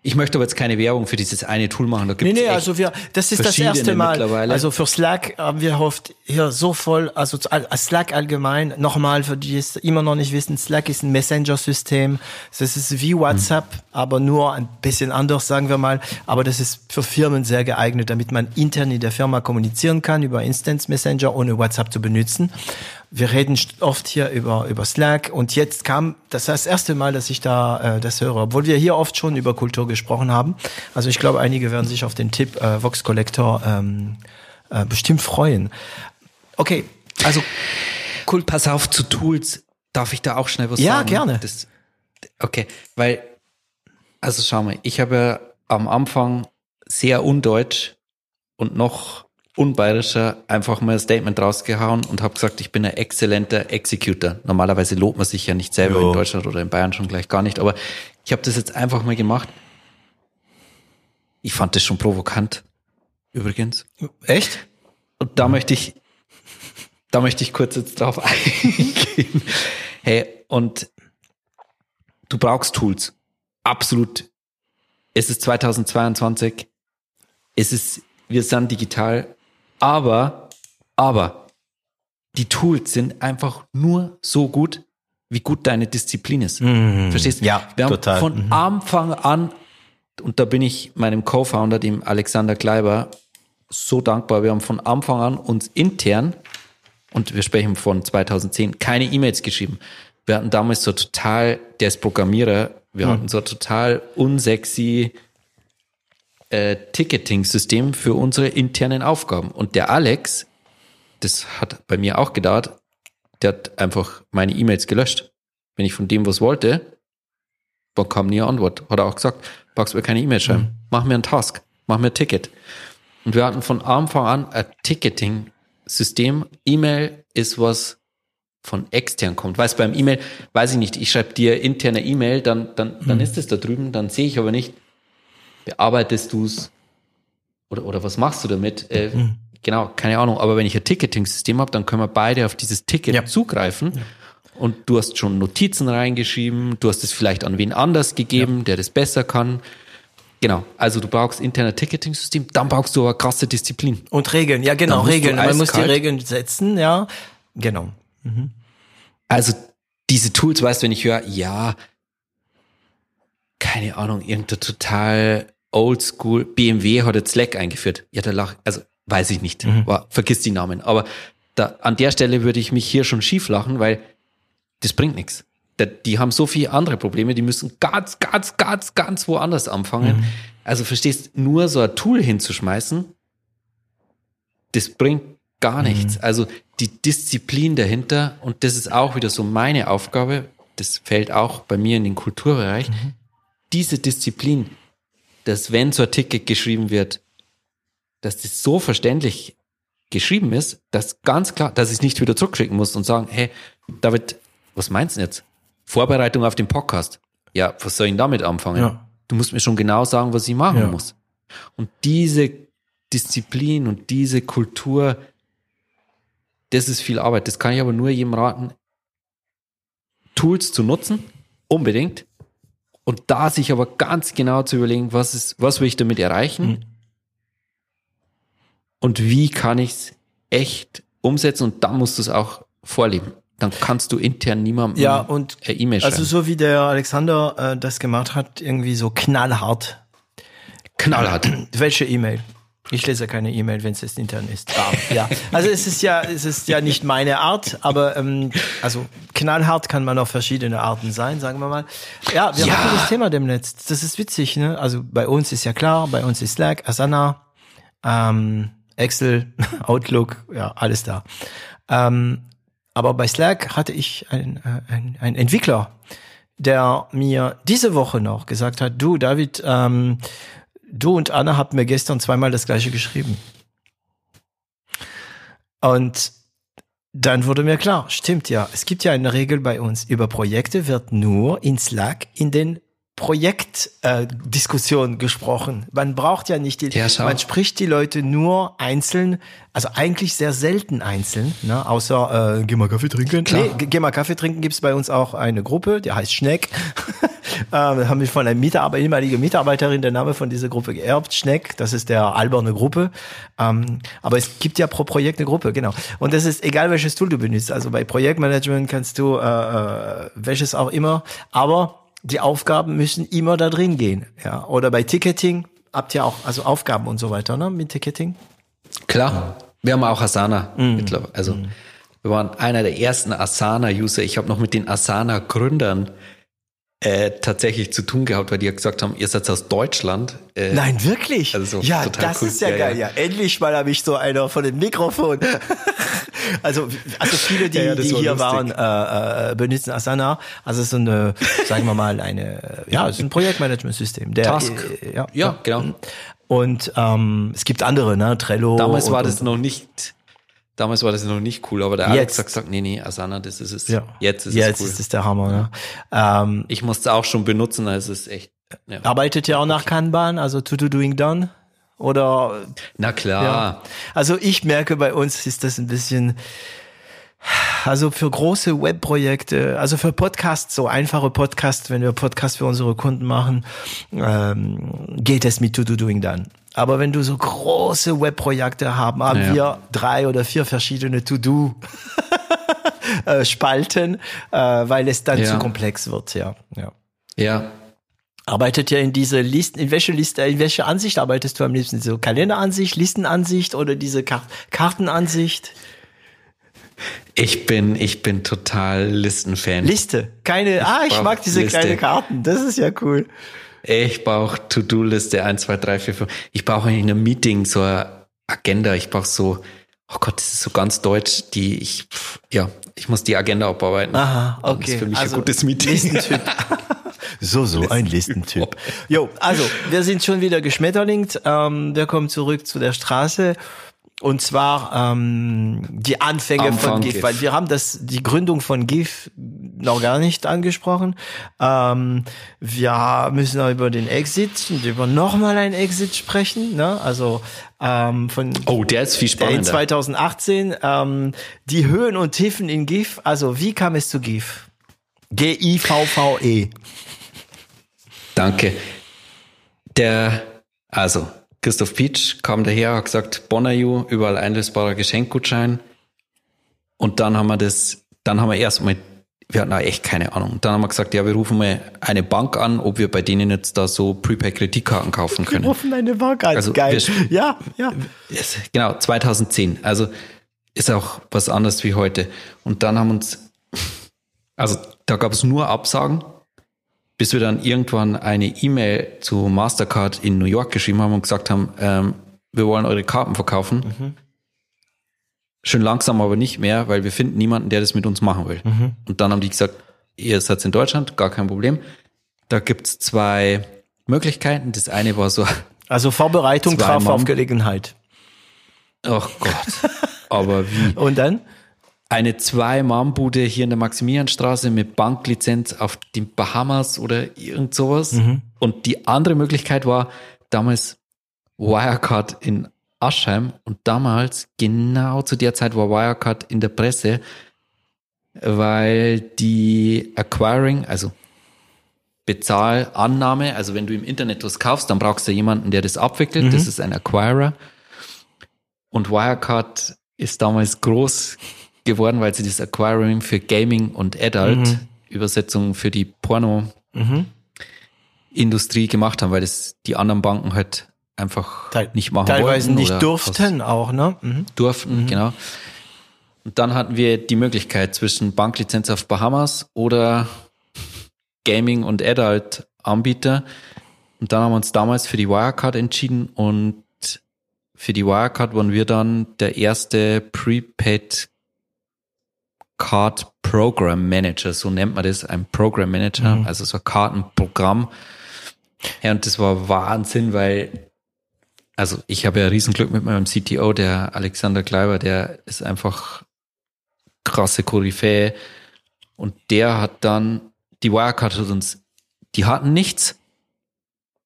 ich möchte aber jetzt keine Werbung für dieses eine Tool machen. Da gibt's nee, nee, also wir, das ist das erste Mal. Also für Slack haben wir oft hier so voll, also Slack allgemein, nochmal für die es immer noch nicht wissen, Slack ist ein Messenger-System. Das ist wie WhatsApp, mhm. aber nur ein bisschen anders, sagen wir mal. Aber das ist für Firmen sehr geeignet, damit man intern in der Firma kommunizieren kann über Instance Messenger, ohne WhatsApp zu benutzen. Wir reden oft hier über, über Slack und jetzt kam, das das erste Mal, dass ich da äh, das höre, obwohl wir hier oft schon über Kultur gesprochen haben. Also ich glaube, einige werden sich auf den Tipp äh, Vox Collector ähm, äh, bestimmt freuen. Okay, Also, cool, pass auf zu Tools. Darf ich da auch schnell was ja, sagen? Ja, gerne. Das, okay, weil, also schau mal, ich habe am Anfang sehr undeutsch und noch unbayerischer einfach mal ein Statement rausgehauen und habe gesagt, ich bin ein exzellenter Executor. Normalerweise lobt man sich ja nicht selber jo. in Deutschland oder in Bayern schon gleich gar nicht, aber ich habe das jetzt einfach mal gemacht. Ich fand das schon provokant, übrigens. Echt? Und da möchte ich, da möchte ich kurz jetzt drauf eingehen. Hey, und du brauchst Tools. Absolut. Es ist 2022. Es ist, wir sind digital. Aber, aber, die Tools sind einfach nur so gut, wie gut deine Disziplin ist. Mhm. Verstehst du? Ja, wir haben total. von mhm. Anfang an, und da bin ich meinem Co-Founder, dem Alexander Kleiber, so dankbar. Wir haben von Anfang an uns intern, und wir sprechen von 2010, keine E-Mails geschrieben. Wir hatten damals so total, der ist Programmierer, wir mhm. hatten so total unsexy äh, Ticketing-System für unsere internen Aufgaben. Und der Alex, das hat bei mir auch gedauert, der hat einfach meine E-Mails gelöscht. Wenn ich von dem was wollte, bekam nie eine Antwort. Hat er auch gesagt, magst du mir keine E-Mail schreiben? Mhm. Mach mir einen Task, mach mir ein Ticket. Und wir hatten von Anfang an ein Ticketing-System. E-Mail ist was von extern kommt. Weißt beim E-Mail, weiß ich nicht, ich schreibe dir interne E-Mail, dann, dann, dann mhm. ist es da drüben, dann sehe ich aber nicht, bearbeitest du es oder, oder was machst du damit? Äh, mhm. Genau, keine Ahnung. Aber wenn ich ein Ticketing-System habe, dann können wir beide auf dieses Ticket ja. zugreifen. Ja. Und du hast schon Notizen reingeschrieben, du hast es vielleicht an wen anders gegeben, ja. der das besser kann. Genau, also du brauchst interner Ticketing-System, dann brauchst du aber krasse Disziplin. Und Regeln, ja genau, Regeln. Man muss die Regeln setzen, ja. Genau. Mhm. Also diese Tools, weißt du, wenn ich höre, ja, keine Ahnung, irgendein total oldschool, BMW hat jetzt Slack eingeführt. Ja, da lach, also weiß ich nicht, mhm. war, vergiss die Namen. Aber da, an der Stelle würde ich mich hier schon schief lachen, weil das bringt nichts. Die haben so viele andere Probleme, die müssen ganz, ganz, ganz, ganz woanders anfangen. Mhm. Also verstehst, nur so ein Tool hinzuschmeißen, das bringt gar mhm. nichts. Also die Disziplin dahinter, und das ist auch wieder so meine Aufgabe, das fällt auch bei mir in den Kulturbereich, mhm. diese Disziplin, dass wenn so ein Ticket geschrieben wird, dass das so verständlich geschrieben ist, dass ganz klar, dass ich es nicht wieder zurückschicken muss und sagen, hey, David, was meinst du jetzt? Vorbereitung auf den Podcast. Ja, was soll ich damit anfangen? Ja. Du musst mir schon genau sagen, was ich machen ja. muss. Und diese Disziplin und diese Kultur, das ist viel Arbeit. Das kann ich aber nur jedem raten, Tools zu nutzen, unbedingt. Und da sich aber ganz genau zu überlegen, was ist, was will ich damit erreichen? Mhm. Und wie kann ich es echt umsetzen? Und dann musst du es auch vorleben. Dann kannst du intern niemandem ja, und E-Mail schreiben. Also so wie der Alexander äh, das gemacht hat, irgendwie so knallhart. Knallhart. Welche E-Mail? Ich lese keine E-Mail, wenn es jetzt intern ist. Ah, ja, also es ist ja, es ist ja nicht meine Art, aber ähm, also knallhart kann man auf verschiedene Arten sein, sagen wir mal. Ja, wir ja. hatten das Thema demnächst. Das ist witzig, ne? Also bei uns ist ja klar, bei uns ist Slack, Asana, ähm, Excel, Outlook, ja, alles da. Ähm, aber bei Slack hatte ich einen ein, ein Entwickler, der mir diese Woche noch gesagt hat, du David, ähm, du und Anna habt mir gestern zweimal das gleiche geschrieben. Und dann wurde mir klar, stimmt ja, es gibt ja eine Regel bei uns, über Projekte wird nur in Slack in den Projektdiskussion äh, gesprochen. Man braucht ja nicht die, ja, man spricht die Leute nur einzeln, also eigentlich sehr selten einzeln, ne? außer äh, geh mal Kaffee trinken. Klar. Nee, geh mal Kaffee trinken gibt's bei uns auch eine Gruppe, die heißt Schneck. ähm, haben wir von einer Mitarbeiter, ehemalige Mitarbeiterin der Name von dieser Gruppe geerbt, Schneck, das ist der alberne Gruppe. Ähm, aber es gibt ja pro Projekt eine Gruppe, genau. Und das ist egal, welches Tool du benutzt. Also bei Projektmanagement kannst du äh, äh, welches auch immer, aber die Aufgaben müssen immer da drin gehen. Ja. Oder bei Ticketing habt ihr auch also Aufgaben und so weiter, ne? Mit Ticketing? Klar. Wir haben auch Asana mm. mittlerweile. Also mm. wir waren einer der ersten Asana-User. Ich habe noch mit den Asana-Gründern äh, tatsächlich zu tun gehabt, weil die ja gesagt haben, ihr seid aus Deutschland. Äh, Nein, wirklich? Also ja, das cool. ist ja, ja geil. Ja. ja. endlich mal habe ich so einer von dem Mikrofon. Also, also viele, die, ja, die war hier lustig. waren, äh, äh, benutzen Asana. Also so eine, sagen wir mal, eine, ja, es ist ein Projektmanagementsystem. Der, Task. Äh, ja, ja, genau. Und ähm, es gibt andere, ne? Trello. Damals und, war das noch nicht Damals war das noch nicht cool, aber der Alex hat gesagt, nee, nee, Asana, das ist es. Ja. Jetzt ist Jetzt es cool. ist es der Hammer. Ne? Ähm, ich musste es auch schon benutzen, also es ist echt. Ja. Arbeitet ihr auch nach Kanban, also to do doing done? Oder? Na klar. Ja. Also ich merke, bei uns ist das ein bisschen, also für große Webprojekte, also für Podcasts, so einfache Podcasts, wenn wir Podcasts für unsere Kunden machen, ähm, geht es mit To Do Doing Done. Aber wenn du so große Webprojekte haben, haben ja. wir drei oder vier verschiedene To-Do äh, Spalten, äh, weil es dann ja. zu komplex wird, ja. Ja. ja. Arbeitet ihr in diese Listen, in welche Liste, in welche Ansicht arbeitest du am liebsten? So Kalenderansicht, Listenansicht oder diese Kar Kartenansicht? Ich bin, ich bin total Listenfan. Liste, keine, ich ah, ich mag diese Liste. kleine Karten, das ist ja cool. Ich brauche To-Do-Liste 1, 2, 3, 4, 5. Ich brauche in einem Meeting so eine Agenda. Ich brauche so, oh Gott, das ist so ganz deutsch, die ich, ja, ich muss die Agenda abarbeiten. Aha, okay. Das ist für mich also, ein gutes Meeting. Listentyp. so, so, ein Listentyp. Jo, also, wir sind schon wieder geschmetterlingt. Ähm, wir kommen zurück zu der Straße. Und zwar ähm, die Anfänge Anfang von GIF, GIF, weil wir haben das die Gründung von GIF noch gar nicht angesprochen. Ähm, wir müssen auch über den Exit und über nochmal ein Exit sprechen. Ne? Also ähm, von oh, der ist viel spannender. In 2018 ähm, die Höhen und Tiefen in GIF. Also wie kam es zu GIF? G I V V E. Danke. Der also Christoph Pietsch kam daher, hat gesagt, Bonaju, überall einlösbarer Geschenkgutschein. Und dann haben wir das, dann haben wir erstmal, wir hatten da echt keine Ahnung. Dann haben wir gesagt, ja, wir rufen mal eine Bank an, ob wir bei denen jetzt da so Prepaid-Kreditkarten kaufen können. Wir rufen eine Bank an, also geil. Wir, ja, ja. Genau, 2010. Also ist auch was anderes wie heute. Und dann haben uns, also da gab es nur Absagen bis wir dann irgendwann eine E-Mail zu Mastercard in New York geschrieben haben und gesagt haben, ähm, wir wollen eure Karten verkaufen. Mhm. Schön langsam, aber nicht mehr, weil wir finden niemanden, der das mit uns machen will. Mhm. Und dann haben die gesagt, ihr seid in Deutschland, gar kein Problem. Da gibt's zwei Möglichkeiten. Das eine war so. Also Vorbereitung traf auf Gelegenheit. Ach Gott. aber wie? Und dann? Eine Zwei-Mann-Bude hier in der Maximilianstraße mit Banklizenz auf den Bahamas oder irgend sowas. Mhm. Und die andere Möglichkeit war damals Wirecard in Aschheim und damals, genau zu der Zeit war Wirecard in der Presse, weil die Acquiring, also Bezahlannahme, also wenn du im Internet was kaufst, dann brauchst du jemanden, der das abwickelt, mhm. das ist ein Acquirer. Und Wirecard ist damals groß geworden, weil sie das Acquiring für Gaming und Adult mhm. Übersetzung für die Porno mhm. Gemacht haben, weil das die anderen Banken halt einfach Teil, nicht machen teilweise wollten. Teilweise nicht durften auch, ne? Mhm. Durften, mhm. genau. Und dann hatten wir die Möglichkeit zwischen Banklizenz auf Bahamas oder Gaming und Adult Anbieter. Und dann haben wir uns damals für die Wirecard entschieden und für die Wirecard waren wir dann der erste Prepaid Card Program Manager, so nennt man das, ein Program Manager, mhm. also so ein Kartenprogramm. Ja, und das war Wahnsinn, weil, also ich habe ja Riesenglück mit meinem CTO, der Alexander Kleiber, der ist einfach krasse Koryphäe. Und der hat dann, die Wirecard hat uns, die hatten nichts.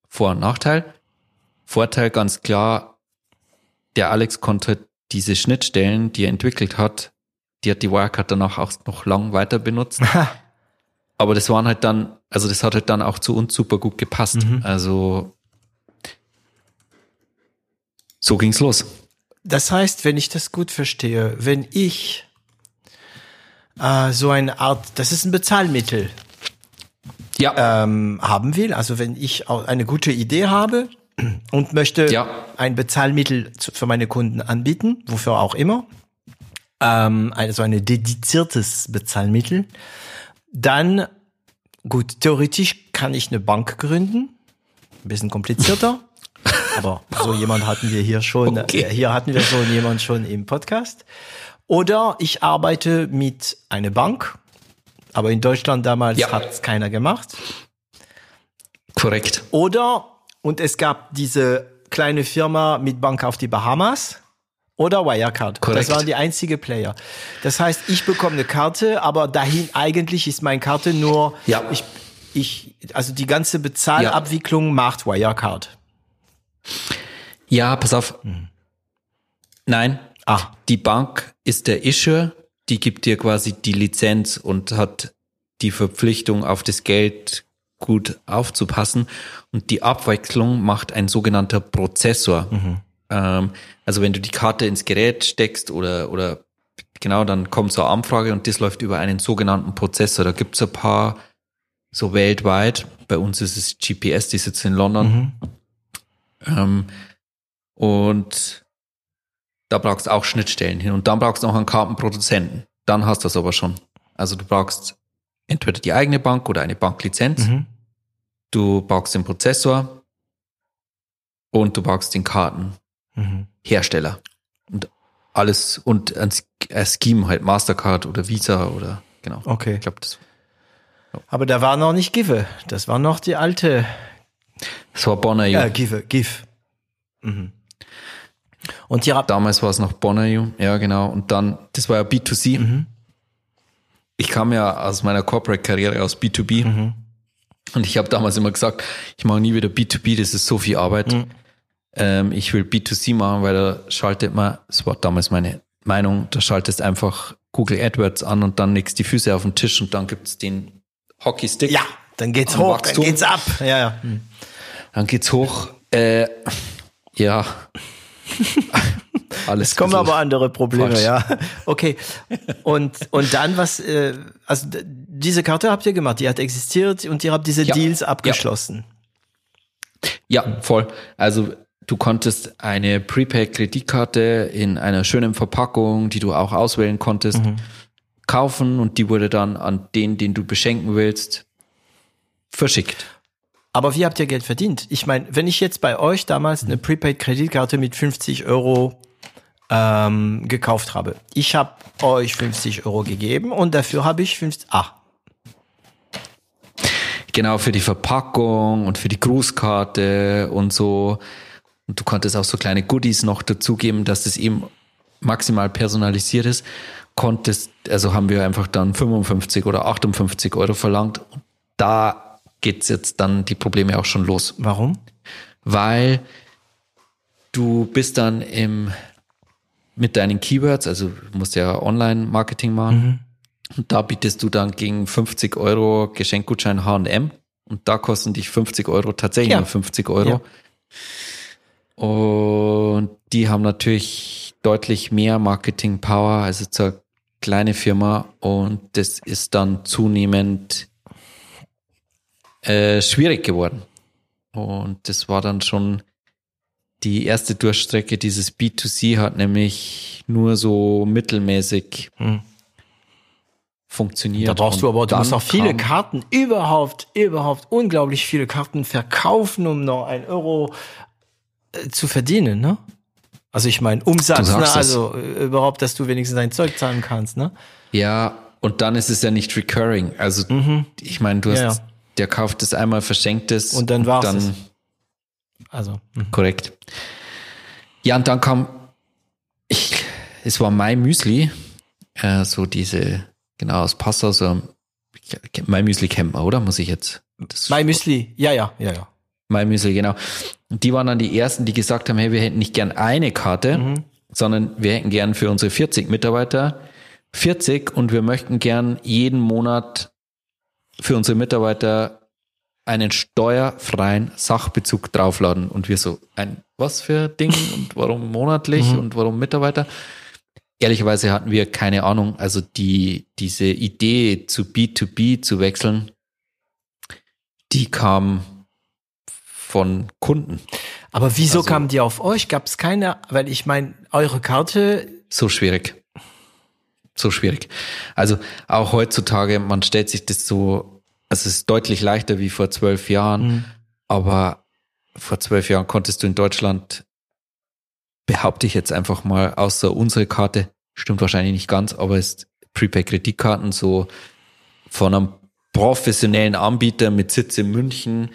Vor- und Nachteil. Vorteil ganz klar, der Alex konnte diese Schnittstellen, die er entwickelt hat, die hat die Wirecard danach auch noch lang weiter benutzt. Aber das waren halt dann, also das hat halt dann auch zu uns super gut gepasst. Mhm. Also so ging's los. Das heißt, wenn ich das gut verstehe, wenn ich äh, so eine Art, das ist ein Bezahlmittel, ja. ähm, haben will, also wenn ich eine gute Idee habe und möchte ja. ein Bezahlmittel für meine Kunden anbieten, wofür auch immer, ähm, also ein dediziertes Bezahlmittel. Dann, gut, theoretisch kann ich eine Bank gründen. Ein bisschen komplizierter. aber so jemand hatten wir hier schon, okay. hier hatten wir so jemand schon im Podcast. Oder ich arbeite mit einer Bank, aber in Deutschland damals Ja. hat es keiner gemacht. Korrekt. Oder, und es gab diese kleine Firma mit Bank auf die Bahamas. Oder Wirecard. Korrekt. Das waren die einzige Player. Das heißt, ich bekomme eine Karte, aber dahin eigentlich ist meine Karte nur, Ja. ich, ich, also die ganze Bezahlabwicklung macht Wirecard. Ja, pass auf. Nein, Ah, die Bank ist der Issuer, die gibt dir quasi die Lizenz und hat die Verpflichtung, auf das Geld gut aufzupassen. Und die Abwechslung macht ein sogenannter Prozessor. Ähm, also wenn du die Karte ins Gerät steckst oder, oder genau, dann kommt so eine Anfrage und das läuft über einen sogenannten Prozessor. Da gibt's ein paar so weltweit. Bei uns ist es GPS, die sitzen in London. Ähm, und da brauchst du auch Schnittstellen hin. Und dann brauchst du noch einen Kartenproduzenten. Dann hast du das aber schon. Also du brauchst entweder die eigene Bank oder eine Banklizenz. Mhm. Du brauchst den Prozessor und du brauchst den Kartenhersteller. Mhm. Und alles und ein ein Scheme halt Mastercard oder Visa oder genau. Okay. Ich glaube, das, Aber da war noch nicht Give. Das war noch die alte das war Bonner Ja. Give, Give. Mhm. Und habt, Damals war es noch Bonner. Ja, genau. Und dann, das war ja B2C. Mhm. Ich kam ja aus meiner Corporate-Karriere aus B2B. Mhm. Und ich habe damals immer gesagt, ich mache nie wieder B2B, das ist so viel Arbeit. Mhm. Ähm, ich will B2C machen, weil da schaltet man, das war damals meine Meinung, da schaltest einfach Google AdWords an und dann legst die Füße auf den Tisch und dann gibt's den Hockeystick. ja, dann geht's hoch, Wachstum. dann geht's ab. Ja, ja. Hm. Dann geht's hoch. Äh, ja. Alles Es kommen aber andere Probleme, falsch. ja. Okay. Und, und dann was, äh, also diese Karte habt ihr gemacht, die hat existiert und ihr habt diese Ja. Deals abgeschlossen. Ja, voll. Also du konntest eine Prepaid-Kreditkarte in einer schönen Verpackung, die du auch auswählen konntest, kaufen und die wurde dann an den, den du beschenken willst, verschickt. Aber wie habt ihr Geld verdient? Ich meine, wenn ich jetzt bei euch damals eine Prepaid-Kreditkarte mit 50 Euro ähm, gekauft habe, ich habe euch 50 Euro gegeben und dafür habe ich 50, ah, Genau, für die Verpackung und für die Grußkarte und so. Und du konntest auch so kleine Goodies noch dazugeben, dass das eben maximal personalisiert ist. Konntest, also haben wir einfach dann 55 oder 58 Euro verlangt. Und da geht's jetzt dann die Probleme auch schon los. warum? weil du bist dann im, mit deinen Keywords, also du musst ja Online-Marketing machen, und da bietest du dann gegen 50 Euro Geschenkgutschein H&M und da kosten dich 50 Euro tatsächlich Ja. nur 50 Euro. Und die haben natürlich deutlich mehr Marketing-Power, also zur kleine Firma und das ist dann zunehmend äh, schwierig geworden. Und das war dann schon die erste Durchstrecke. Dieses B2C hat nämlich nur so mittelmäßig Hm. funktioniert. Da brauchst du aber, du musst auch viele Karten, überhaupt, überhaupt unglaublich viele Karten verkaufen, um noch ein Euro zu verdienen, ne? Also ich meine, Umsatz, ne? es. also äh, überhaupt, dass du wenigstens dein Zeug zahlen kannst, ne? Ja, und dann ist es ja nicht recurring. Also ich meine, du hast, Mhm. Ja, ja. der kauft es einmal, verschenkt es Und dann dann es. Also, hm. korrekt. Ja, und dann kam, ich, es war My Müsli, äh, so diese, genau, aus Passau, so, My Müsli kennt man, oder? Muss ich jetzt? Das My Müsli, ja, ja, ja, ja. My Müsli, genau. Die waren dann die ersten, die gesagt haben, hey, wir hätten nicht gern eine Karte, Mhm. sondern wir hätten gern für unsere 40 Mitarbeiter 40 und wir möchten gern jeden Monat für unsere Mitarbeiter einen steuerfreien Sachbezug draufladen. Und wir so, ein was für Ding und warum monatlich Mhm. und warum Mitarbeiter? Ehrlicherweise hatten wir keine Ahnung. Also die, diese Idee zu B2B zu wechseln, die kam von Kunden. Aber wieso Also- kamen die auf euch? Gab es keine, weil ich meine, eure Karte, So schwierig. So schwierig. Also auch heutzutage, man stellt sich das so, also es ist deutlich leichter wie vor zwölf Jahren, aber vor zwölf Jahren konntest du in Deutschland, behaupte ich jetzt einfach mal, außer unsere Karte, stimmt wahrscheinlich nicht ganz, aber es Prepaid-Kreditkarten so von einem professionellen Anbieter mit Sitz in München,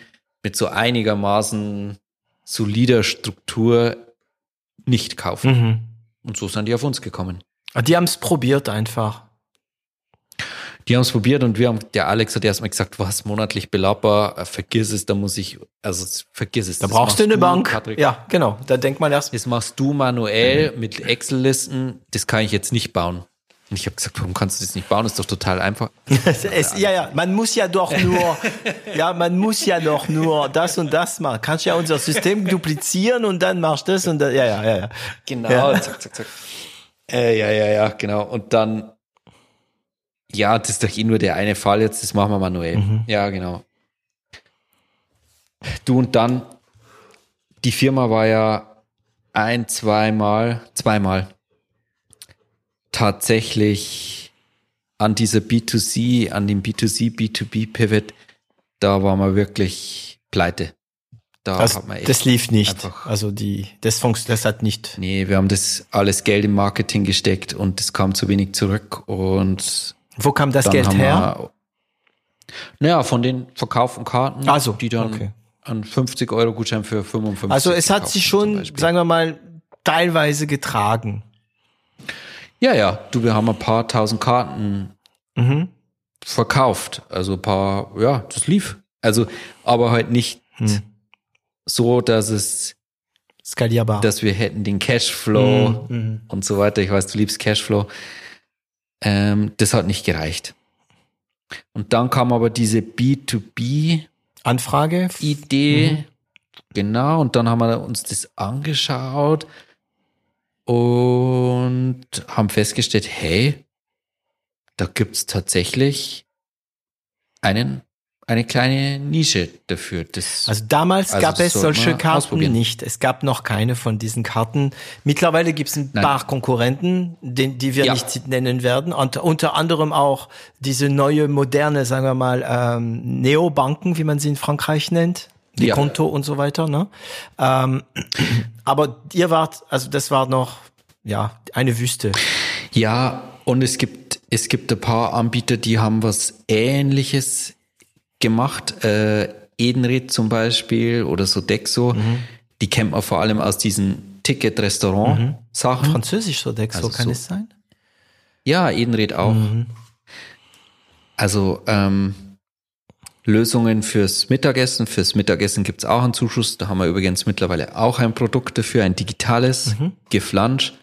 mit so einigermaßen solider Struktur nicht kaufen. Mhm. Und so sind die auf uns gekommen. Ah, die haben es probiert einfach. Die haben es probiert und wir haben, der Alex hat erstmal gesagt, was monatlich belabbar, äh, vergiss es, da muss ich, also vergiss es. Da brauchst du eine du, Bank. Patrick. Ja, genau, da denkt man erst. Das machst du manuell mhm. mit Excel-Listen, das kann ich jetzt nicht bauen. Und ich habe gesagt, warum kannst du das nicht bauen? Das ist doch total einfach. es, ja, ja, man muss ja doch nur, ja, man muss ja doch nur das und das machen. Kannst ja unser System duplizieren und dann machst du das und das, ja, ja, ja, ja. Genau, ja. zack, zack, zack. Äh, ja, ja, ja, genau. Und dann, ja, das ist doch eh nur der eine Fall jetzt, das machen wir manuell. Mhm. Ja, genau. Du und dann, die Firma war ja ein, zweimal, zweimal tatsächlich an dieser B2C, an dem B2C, B2B Pivot, da war man wirklich pleite. Da also, hat man das lief nicht. Also die, das funktioniert, das hat nicht. Nee, wir haben das alles Geld im Marketing gesteckt und es kam zu wenig zurück und. Wo kam das Geld her? Wir, naja, von den verkauften Karten, also, die dann okay. an 50 Euro Gutschein für 55. Also es hat sich schon, sagen wir mal, teilweise getragen. Ja, ja, du, wir haben ein paar tausend Karten mhm. verkauft. Also ein paar, ja, das lief. Also, aber halt nicht mhm. so, dass es skalierbar, dass wir hätten den Cashflow mhm. und so weiter. Ich weiß, du liebst Cashflow. Ähm, das hat nicht gereicht. Und dann kam aber diese B2B Anfrage Idee. Mhm. Genau, und dann haben wir uns das angeschaut und haben festgestellt, hey, da gibt's tatsächlich einen eine kleine Nische dafür. Das, also damals also gab es solche Karten nicht. Es gab noch keine von diesen Karten. Mittlerweile gibt es ein Nein. paar Konkurrenten, den, die wir ja. nicht nennen werden. Und unter anderem auch diese neue, moderne, sagen wir mal, ähm, Neobanken, wie man sie in Frankreich nennt. Die ja. Konto und so weiter. Ne? Ähm, aber ihr wart, also das war noch ja eine Wüste. Ja, und es gibt es gibt ein paar Anbieter, die haben was Ähnliches gemacht. Äh, Edenred zum Beispiel oder so Dexo. Mhm. Die kennt man vor allem aus diesen Ticket-Restaurant-Sachen. Mhm. Französisch so Dexo, also kann so. es sein? Ja, Edenred auch. Mhm. Also ähm, Lösungen fürs Mittagessen. Fürs Mittagessen gibt's auch einen Zuschuss. Da haben wir übrigens mittlerweile auch ein Produkt dafür, ein digitales mhm. Geflansch.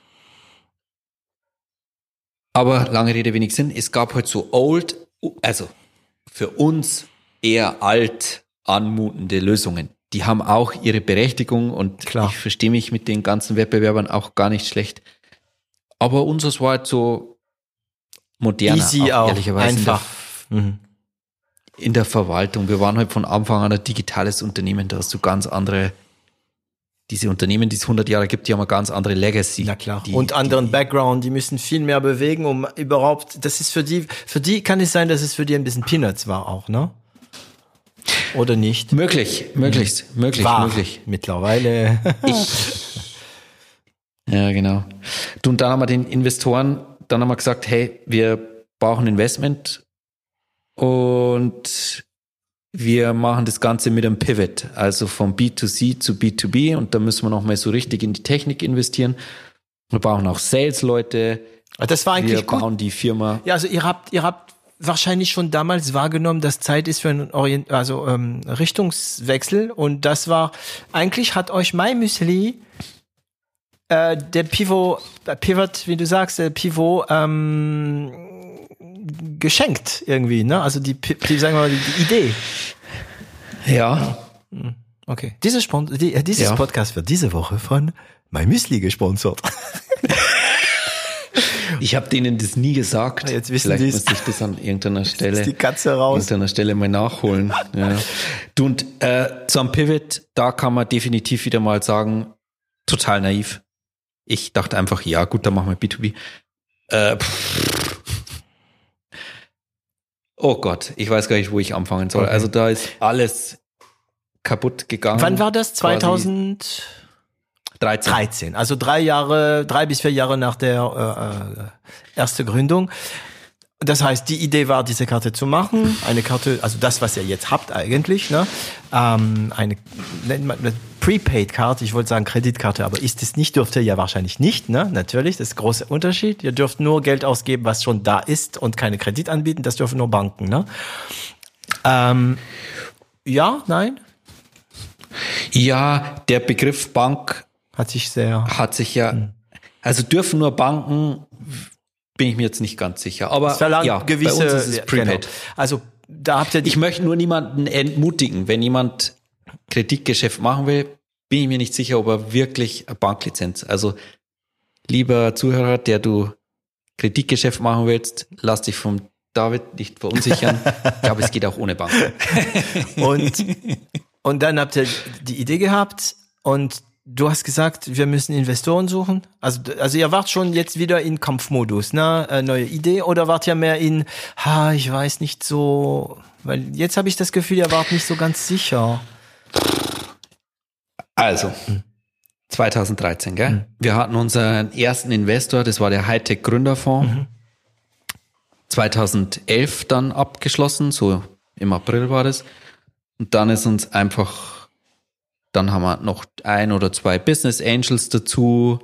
Aber lange Rede, wenig Sinn. Es gab halt so old, also für uns eher alt anmutende Lösungen. Die haben auch ihre Berechtigung und Klar. ich verstehe mich mit den ganzen Wettbewerbern auch gar nicht schlecht. Aber unseres war halt so moderner, Easy auch, auch ehrlicherweise. Einfach. In der, mhm in der Verwaltung. Wir waren halt von Anfang an ein digitales Unternehmen, da hast du ganz andere, diese Unternehmen, die es 100 Jahre gibt, die haben eine ganz andere Legacy. Na klar. Die, und anderen die, Background, die müssen viel mehr bewegen, um überhaupt, das ist für die, für die kann es sein, dass es für die ein bisschen Peanuts war auch, ne? Oder nicht? Möglich, möglichst, möglich, war möglich. Mittlerweile. ich, ja, genau. Du, und dann haben wir den Investoren, dann haben wir gesagt, hey, wir brauchen Investment und wir machen das Ganze mit einem Pivot, also vom B2C zu B2B und da müssen wir nochmal so richtig in die Technik investieren. Wir brauchen auch Sales-Leute. Ah, das war eigentlich wir gut. bauen die Firma. Ja, also ihr habt, ihr habt wahrscheinlich schon damals wahrgenommen, dass Zeit ist für einen Orient also ähm, Richtungswechsel und das war eigentlich hat euch My Müsli äh, der Pivot, äh, Pivot, wie du sagst, der Pivot ähm, geschenkt irgendwie, ne? Also die, die sagen wir mal, die Idee. Ja. Hm, okay. Dieses, Spon die, äh, dieses ja. Podcast wird diese Woche von My Müsli gesponsert. Ich habe denen das nie gesagt. Jetzt wissen Vielleicht die's. müsste ich das an irgendeiner Stelle, die Katze raus. irgendeiner Stelle mal nachholen. Ja. Du und äh, zum Pivot, da kann man definitiv wieder mal sagen, total naiv. Ich dachte einfach, ja gut, dann machen wir B2B. Äh, oh Gott, ich weiß gar nicht, wo ich anfangen soll. Okay. Also da ist alles kaputt gegangen. Wann war das? 2000? 13. 13. Also drei Jahre, drei bis vier Jahre nach der äh, äh, ersten Gründung. Das heißt, die Idee war, diese Karte zu machen. Eine Karte, also das, was ihr jetzt habt eigentlich, ne? Ähm, eine, eine Prepaid-Karte, ich wollte sagen Kreditkarte, aber ist es nicht, dürft ihr ja wahrscheinlich nicht, ne? Natürlich, das ist ein großer Unterschied. Ihr dürft nur Geld ausgeben, was schon da ist und keine Kredit anbieten, das dürfen nur Banken, ne? Ähm, ja, nein? Ja, der Begriff Bank hat sich sehr. Hat sich ja, also dürfen nur Banken, bin ich mir jetzt nicht ganz sicher. Aber ja, gewisse, bei uns ist es Prepaid. Genau. Also da habt ihr. Ich möchte nur niemanden entmutigen, wenn jemand Kreditgeschäft machen will, bin ich mir nicht sicher, ob er wirklich eine Banklizenz. Also lieber Zuhörer, der du Kreditgeschäft machen willst, lass dich vom David nicht verunsichern. ich glaube, es geht auch ohne Bank. und, und dann habt ihr die Idee gehabt und du hast gesagt, wir müssen Investoren suchen. Also, also ihr wart schon jetzt wieder in Kampfmodus, ne? Äh, neue Idee oder wart ihr mehr in, ha, ich weiß nicht so, weil jetzt habe ich das Gefühl, ihr wart nicht so ganz sicher. Also, 2013, gell? Mhm. Wir hatten unseren ersten Investor, das war der Hightech Gründerfonds. Mhm. 2011 dann abgeschlossen, so im April war das. Und dann ist uns einfach dann haben wir noch ein oder zwei Business Angels dazu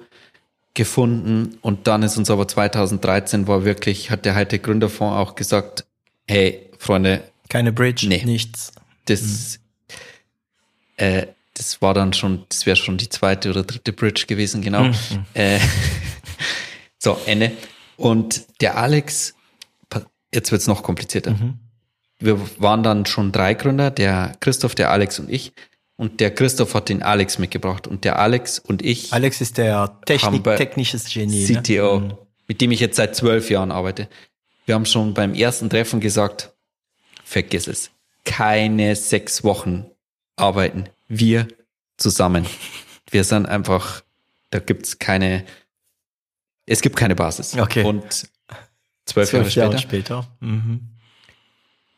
gefunden und dann ist uns aber 2013 war wirklich, hat der heute Gründerfonds auch gesagt, hey, Freunde. Keine Bridge, nee, nichts. Das, mhm. äh, das war dann schon, das wäre schon die zweite oder dritte Bridge gewesen, genau. Mhm. Äh, so, Ende. Und der Alex, jetzt wird's noch komplizierter. Mhm. Wir waren dann schon drei Gründer, der Christoph, der Alex und ich. Und der Christoph hat den Alex mitgebracht. Und der Alex und ich. Alex ist der Technik, technisches Genie. CTO, ne? mit dem ich jetzt seit zwölf Jahren arbeite. Wir haben schon beim ersten Treffen gesagt, vergiss es. Keine sechs Wochen arbeiten wir zusammen. Wir sind einfach, da gibt's keine, es gibt keine Basis. Okay. Und zwölf, Jahre, Jahre später. später. Mhm.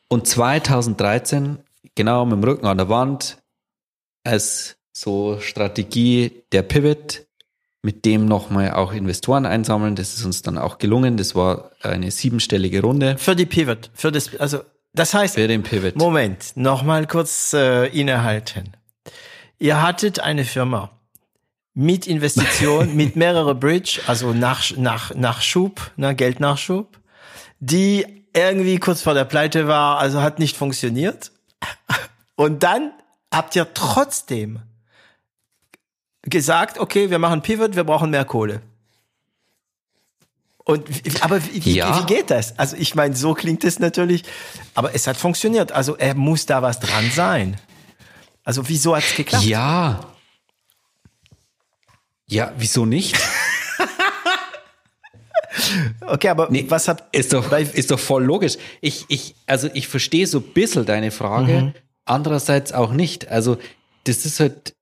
Und 2013, genau mit dem Rücken an der Wand, als so Strategie der Pivot, mit dem nochmal auch Investoren einsammeln. Das ist uns dann auch gelungen. Das war eine siebenstellige Runde. Für die Pivot, für das, also das heißt. Für den Pivot. Moment, nochmal kurz äh, innehalten. Ihr hattet eine Firma mit Investition, mit mehrere Bridge, also nach, nach, Nachschub, ne, Geldnachschub, die irgendwie kurz vor der Pleite war, also hat nicht funktioniert. Und dann habt ihr trotzdem gesagt, okay, wir machen Pivot, wir brauchen mehr Kohle. Und aber wie, ja. wie geht das? Also ich meine, so klingt es natürlich, aber es hat funktioniert. Also er muss da was dran sein. Also wieso hat es geklappt? Ja. Ja, wieso nicht? okay, aber nee, was habt ist doch ist doch voll logisch. Ich ich also ich verstehe so ein bisschen deine Frage. Mhm andererseits auch nicht. Also das ist halt,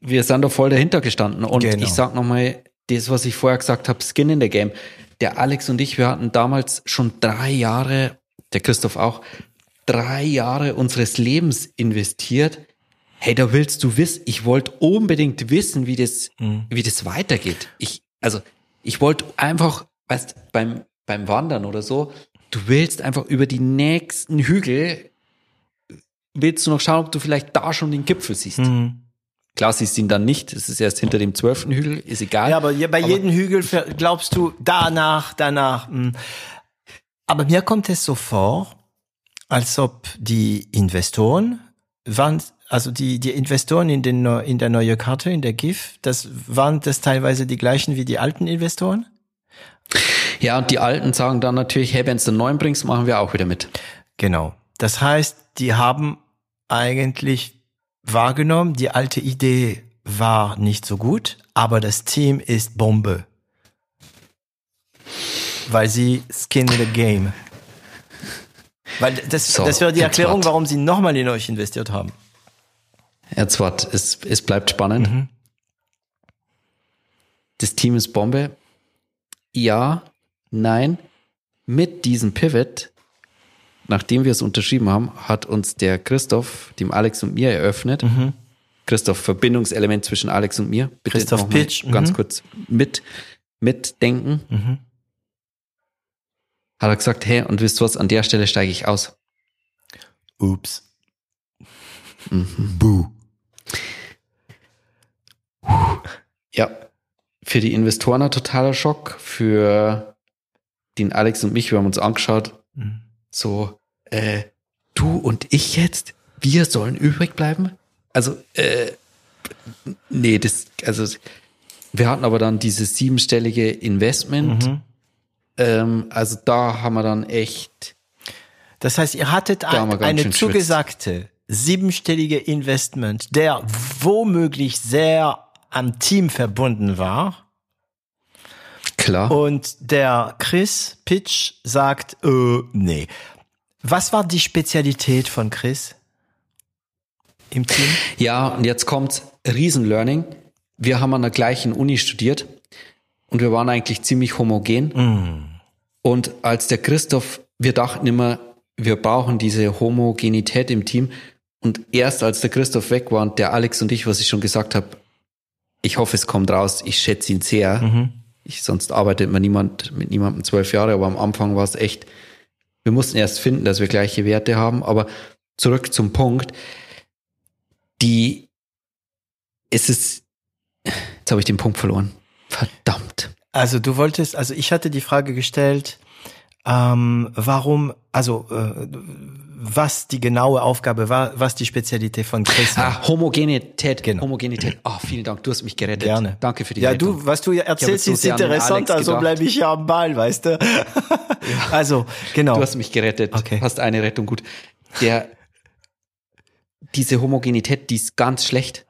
wir sind da voll dahinter gestanden. Und genau. ich sag nochmal, das, was ich vorher gesagt habe, Skin in the Game. Der Alex und ich, wir hatten damals schon drei Jahre, der Christoph auch, drei Jahre unseres Lebens investiert. Hey, da willst du wissen, ich wollte unbedingt wissen, wie das, mhm. wie das weitergeht. Ich, also, ich wollte einfach, weißt, beim, beim Wandern oder so, du willst einfach über die nächsten Hügel willst du noch schauen, ob du vielleicht da schon den Gipfel siehst. Mhm. Klar, siehst ihn dann nicht. Es ist erst hinter dem zwölften Hügel, ist egal. Ja, aber bei jedem Hügel glaubst du danach, danach. Hm. Aber mir kommt es so vor, als ob die Investoren waren, also die, die Investoren in, den, in der neuen Karte, in der GIF, das waren das teilweise die gleichen wie die alten Investoren? Ja, und die Alten sagen dann natürlich, hey, wenn du einen neuen bringst, machen wir auch wieder mit. Genau. Das heißt, die haben eigentlich wahrgenommen, die alte Idee war nicht so gut, aber das Team ist Bombe. Weil sie skin the game. Weil das, so, das wäre die Erklärung, warum sie nochmal in euch investiert haben. Jetzt wart, es, es bleibt spannend. Mhm. Das Team ist Bombe. Ja, nein. Mit diesem Pivot nachdem wir es unterschrieben haben, hat uns der Christoph, dem Alex und mir eröffnet, mhm. Christoph, Verbindungselement zwischen Alex und mir. Bitte Christoph Pitch. Ganz mhm. kurz mit, mitdenken. Mhm. Hat er gesagt, hey, und wisst du was, an der Stelle steige ich aus. Ups. Mhm. Buh. Ja, für die Investoren ein totaler Schock, für den Alex und mich, wir haben uns angeschaut, mhm. so, äh, du und ich jetzt, wir sollen übrig bleiben? Also, äh, nee, das, also, wir hatten aber dann dieses siebenstellige Investment. Mhm. Ähm, also da haben wir dann echt. Das heißt, ihr hattet ein, eine zugesagte siebenstellige Investment, der womöglich sehr am Team verbunden war. Klar. Und der Chris Pitch sagt, äh, nee. Was war die Spezialität von Chris im Team? Ja, und jetzt kommt Riesenlearning. Wir haben an der gleichen Uni studiert und wir waren eigentlich ziemlich homogen. Mm. Und als der Christoph, wir dachten immer, wir brauchen diese Homogenität im Team. Und erst als der Christoph weg war und der Alex und ich, was ich schon gesagt habe, ich hoffe, es kommt raus, ich schätze ihn sehr. Mhm. Ich, sonst arbeitet man niemand mit niemandem zwölf Jahre, aber am Anfang war es echt, wir mussten erst finden, dass wir gleiche Werte haben. Aber zurück zum Punkt, die, es ist, jetzt habe ich den Punkt verloren. Verdammt. Also du wolltest, also ich hatte die Frage gestellt, ähm, warum, also äh, was die genaue Aufgabe war, was die Spezialität von Chris war. Ah, Homogenität, genau. Homogenität. Oh, vielen Dank, du hast mich gerettet. Gerne. Danke für die Ja, Rettung. du, was du erzählst, ist interessant, also bleibe ich ja am Ball, weißt du. ja. Also, genau. Du hast mich gerettet. Okay. Hast eine Rettung, gut. Der, diese Homogenität, die ist ganz schlecht.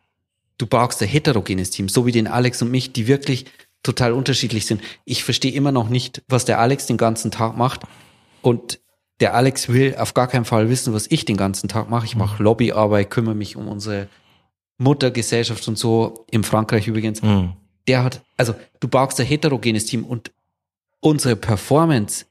Du brauchst ein heterogenes Team, so wie den Alex und mich, die wirklich total unterschiedlich sind. Ich verstehe immer noch nicht, was der Alex den ganzen Tag macht. Und der Alex will auf gar keinen Fall wissen, was ich den ganzen Tag mache. Ich mache mhm. Lobbyarbeit, kümmere mich um unsere Muttergesellschaft und so, in Frankreich übrigens. Mhm. Der hat, also du brauchst ein heterogenes Team und unsere Performance,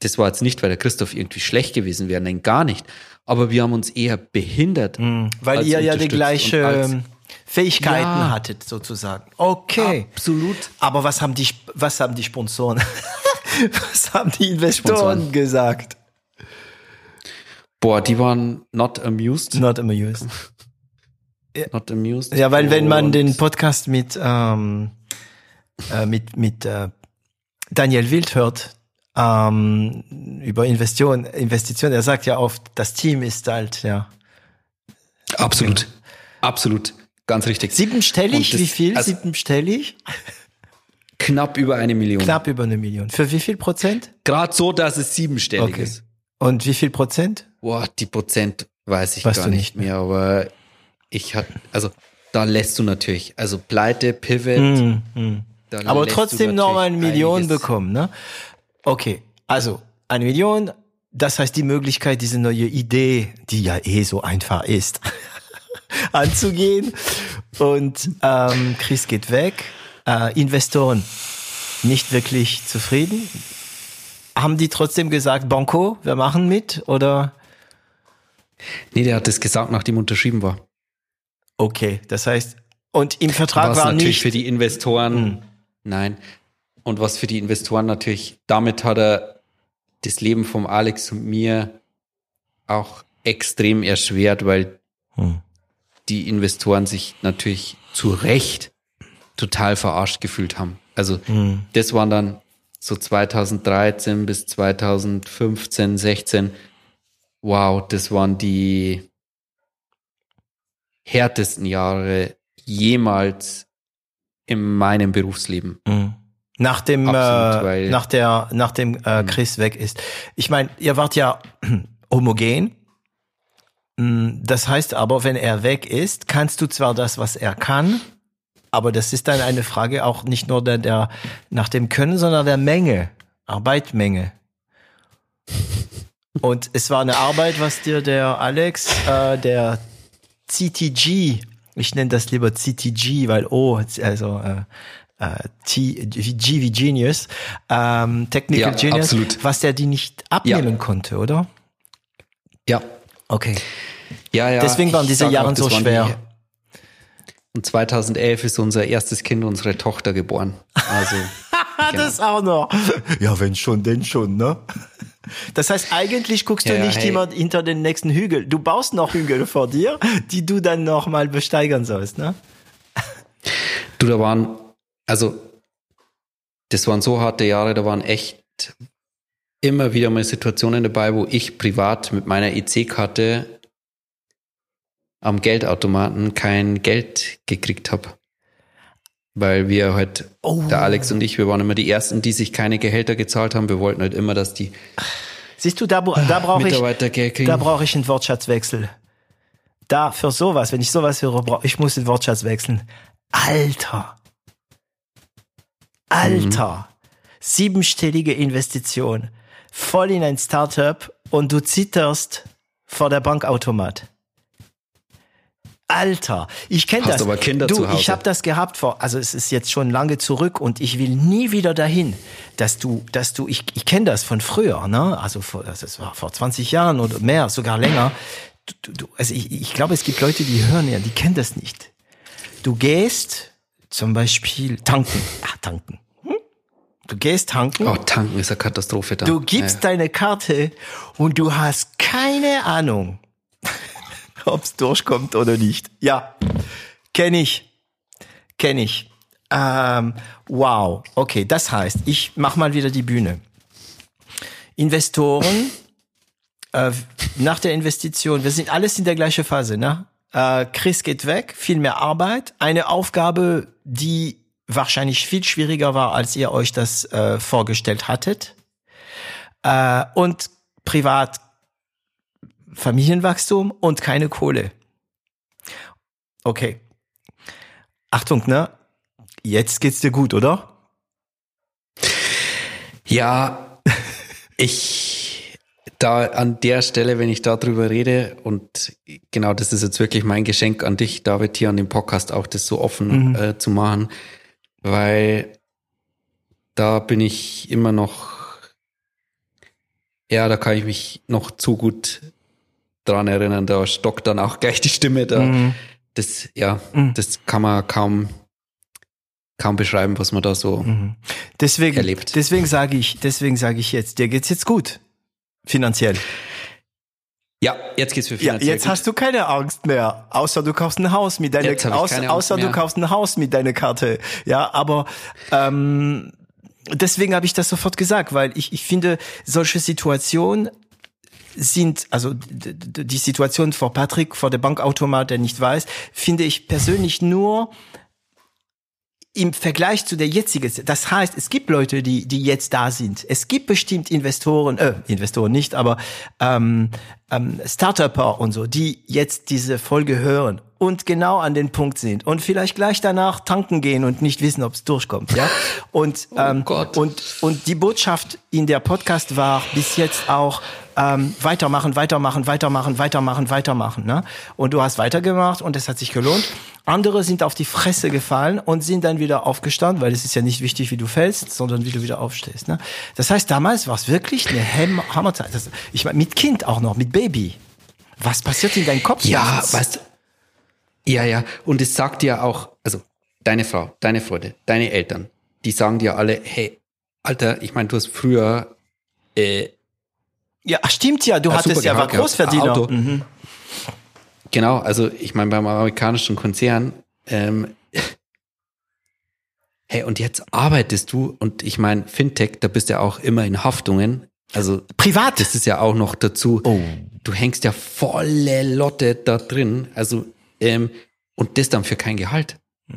das war jetzt nicht, weil der Christoph irgendwie schlecht gewesen wäre, nein, gar nicht. Aber wir haben uns eher behindert. Mhm. Weil ihr ja die gleiche Fähigkeiten ja. hattet, sozusagen. Okay. Absolut. Aber was haben die, was haben die Sponsoren, was haben die Investoren gesagt? Boah, die waren not amused. Not amused. not amused. Ja, weil wenn man den Podcast mit, ähm, äh, mit, mit äh, Daniel Wild hört, ähm, über Investition, Investition, er sagt ja oft, das Team ist halt, ja. Absolut. Absolut. Ganz richtig. Siebenstellig? Das, wie viel? Also Siebenstellig? Knapp über eine Million. Knapp über eine Million. Für wie viel Prozent? Gerade so, dass es siebenstellig okay. ist. Und wie viel Prozent? Boah, die Prozent weiß ich weißt gar nicht mehr, aber ich hatte, also da lässt du natürlich, also Pleite, Pivot. Mm, mm. Aber trotzdem noch mal eine Million bekommen, ne? Okay, also eine Million, das heißt die Möglichkeit, diese neue Idee, die ja eh so einfach ist, anzugehen. Und ähm, Chris geht weg. Äh, Investoren nicht wirklich zufrieden. Haben die trotzdem gesagt, Banco, wir machen mit? Oder? Nee, der hat das gesagt, nachdem unterschrieben war. Okay, das heißt, und im Vertrag was war natürlich nicht für die Investoren, hm. nein. Und was für die Investoren natürlich, damit hat er das Leben vom Alex und mir auch extrem erschwert, weil hm die Investoren sich natürlich zu Recht total verarscht gefühlt haben. Also mhm. das waren dann so 2013 bis 2015, 16. Wow, das waren die härtesten Jahre jemals in meinem Berufsleben. Mhm. Nach dem, Absolut, äh, nach der, nach dem äh, mhm. Chris weg ist. Ich meine, ihr wart ja homogen, Mm, das heißt aber, wenn er weg ist, kannst du zwar das, was er kann, aber das ist dann eine Frage auch nicht nur der, der nach dem Können, sondern der Menge, Arbeitmenge. Und es war eine Arbeit, was dir der Alex, äh, der CTG, ich nenne das lieber CTG, weil O, also äh, äh, T, G wie Genius, ähm, Technical ja, Genius, absolut. was der die nicht abnehmen ja. konnte, oder? Ja. Okay. Ja, ja. Deswegen waren diese Jahre so schwer. Und 2011 ist unser erstes Kind, unsere Tochter, geboren. Also. genau. Das auch noch. Ja, wenn schon, denn schon, ne? Das heißt, eigentlich guckst du ja, nicht hey. immer hinter den nächsten Hügel. Du baust noch Hügel vor dir, die du dann noch mal besteigern sollst, ne? Du, da waren, also, das waren so harte Jahre, da waren echt immer wieder mal Situationen dabei, wo ich privat mit meiner EC-Karte am Geldautomaten kein Geld gekriegt habe. Weil wir halt, oh. der Alex und ich, wir waren immer die Ersten, die sich keine Gehälter gezahlt haben. Wir wollten halt immer, dass die Siehst du, da, da brauche ich, da brauche ich einen Wortschatzwechsel. Da, für sowas, wenn ich sowas höre, brauche ich muss den Wortschatz wechseln. Alter. Alter. Mhm. Siebenstellige Investition. Voll in ein Startup und du zitterst vor der Bankautomat. Alter, ich kenne das. aber Kinder du, zu Hause. ich habe das gehabt vor, also es ist jetzt schon lange zurück und ich will nie wieder dahin, dass du, dass du, ich, ich kenne das von früher, ne? Also vor, das also war vor 20 Jahren oder mehr, sogar länger. Du, du, also ich, ich glaube, es gibt Leute, die hören ja, die kennen das nicht. Du gehst zum Beispiel tanken, ach tanken. Hm? Du gehst tanken. Oh, tanken ist eine Katastrophe da. Du gibst ja. deine Karte und du hast keine Ahnung ob es durchkommt oder nicht. Ja, kenne ich. Kenne ich. Ähm, wow, okay, das heißt, ich mach mal wieder die Bühne. Investoren, äh, nach der Investition, wir sind alles in der gleichen Phase, ne? Äh, Chris geht weg, viel mehr Arbeit, eine Aufgabe, die wahrscheinlich viel schwieriger war, als ihr euch das äh, vorgestellt hattet. Äh, und privat Familienwachstum und keine Kohle. Okay. Achtung, ne? Jetzt geht's dir gut, oder? Ja, ich da an der Stelle, wenn ich darüber rede und genau das ist jetzt wirklich mein Geschenk an dich, David, hier an dem Podcast auch das so offen mhm. äh, zu machen, weil da bin ich immer noch, ja, da kann ich mich noch zu gut dran erinnern, da stockt dann auch gleich die Stimme da. Mhm. Das, ja, mhm. das kann man kaum, kaum beschreiben, was man da so mhm. deswegen, erlebt. Deswegen sage ich, deswegen sage ich jetzt, dir geht's jetzt gut. Finanziell. Ja, jetzt geht's für finanziell. Ja, jetzt gut. hast du keine Angst mehr, außer du kaufst ein Haus mit deiner außer, außer du kaufst ein Haus mit deiner Karte. Ja, aber ähm, deswegen habe ich das sofort gesagt, weil ich, ich finde solche Situationen sind, also die Situation vor Patrick, vor der Bankautomat, der nicht weiß, finde ich persönlich nur im Vergleich zu der jetzigen, das heißt, es gibt Leute, die, die jetzt da sind. Es gibt bestimmt Investoren, äh, Investoren nicht, aber ähm, ähm, Startupper und so, die jetzt diese Folge hören und genau an den Punkt sind und vielleicht gleich danach tanken gehen und nicht wissen, ob es durchkommt, ja. Und oh ähm, oh und und die Botschaft in der Podcast war bis jetzt auch ähm, weitermachen, weitermachen, weitermachen, weitermachen, weitermachen. Ne? Und du hast weitergemacht und es hat sich gelohnt. Andere sind auf die Fresse gefallen und sind dann wieder aufgestanden, weil es ist ja nicht wichtig, wie du fällst, sondern wie du wieder aufstehst. Ne? Das heißt, damals war es wirklich eine Hammerzeit. Das, ich meine, mit Kind auch noch, mit Baby. Was passiert in deinem Kopf? Ja, weißt Ja, ja. Und es sagt ja auch, also deine Frau, deine Freunde, deine Eltern, die sagen dir alle, hey, Alter, ich meine, du hast früher äh, ja, stimmt ja, du ja, hattest ja, war Großverdiener. Auto. Mhm. Genau, also ich meine, beim amerikanischen Konzern, ähm, hey, und jetzt arbeitest du und ich meine, Fintech, da bist du ja auch immer in Haftungen. Also privat. Das ist ja auch noch dazu. Oh. Du hängst ja volle Lotte da drin. Also, ähm, und das dann für kein Gehalt.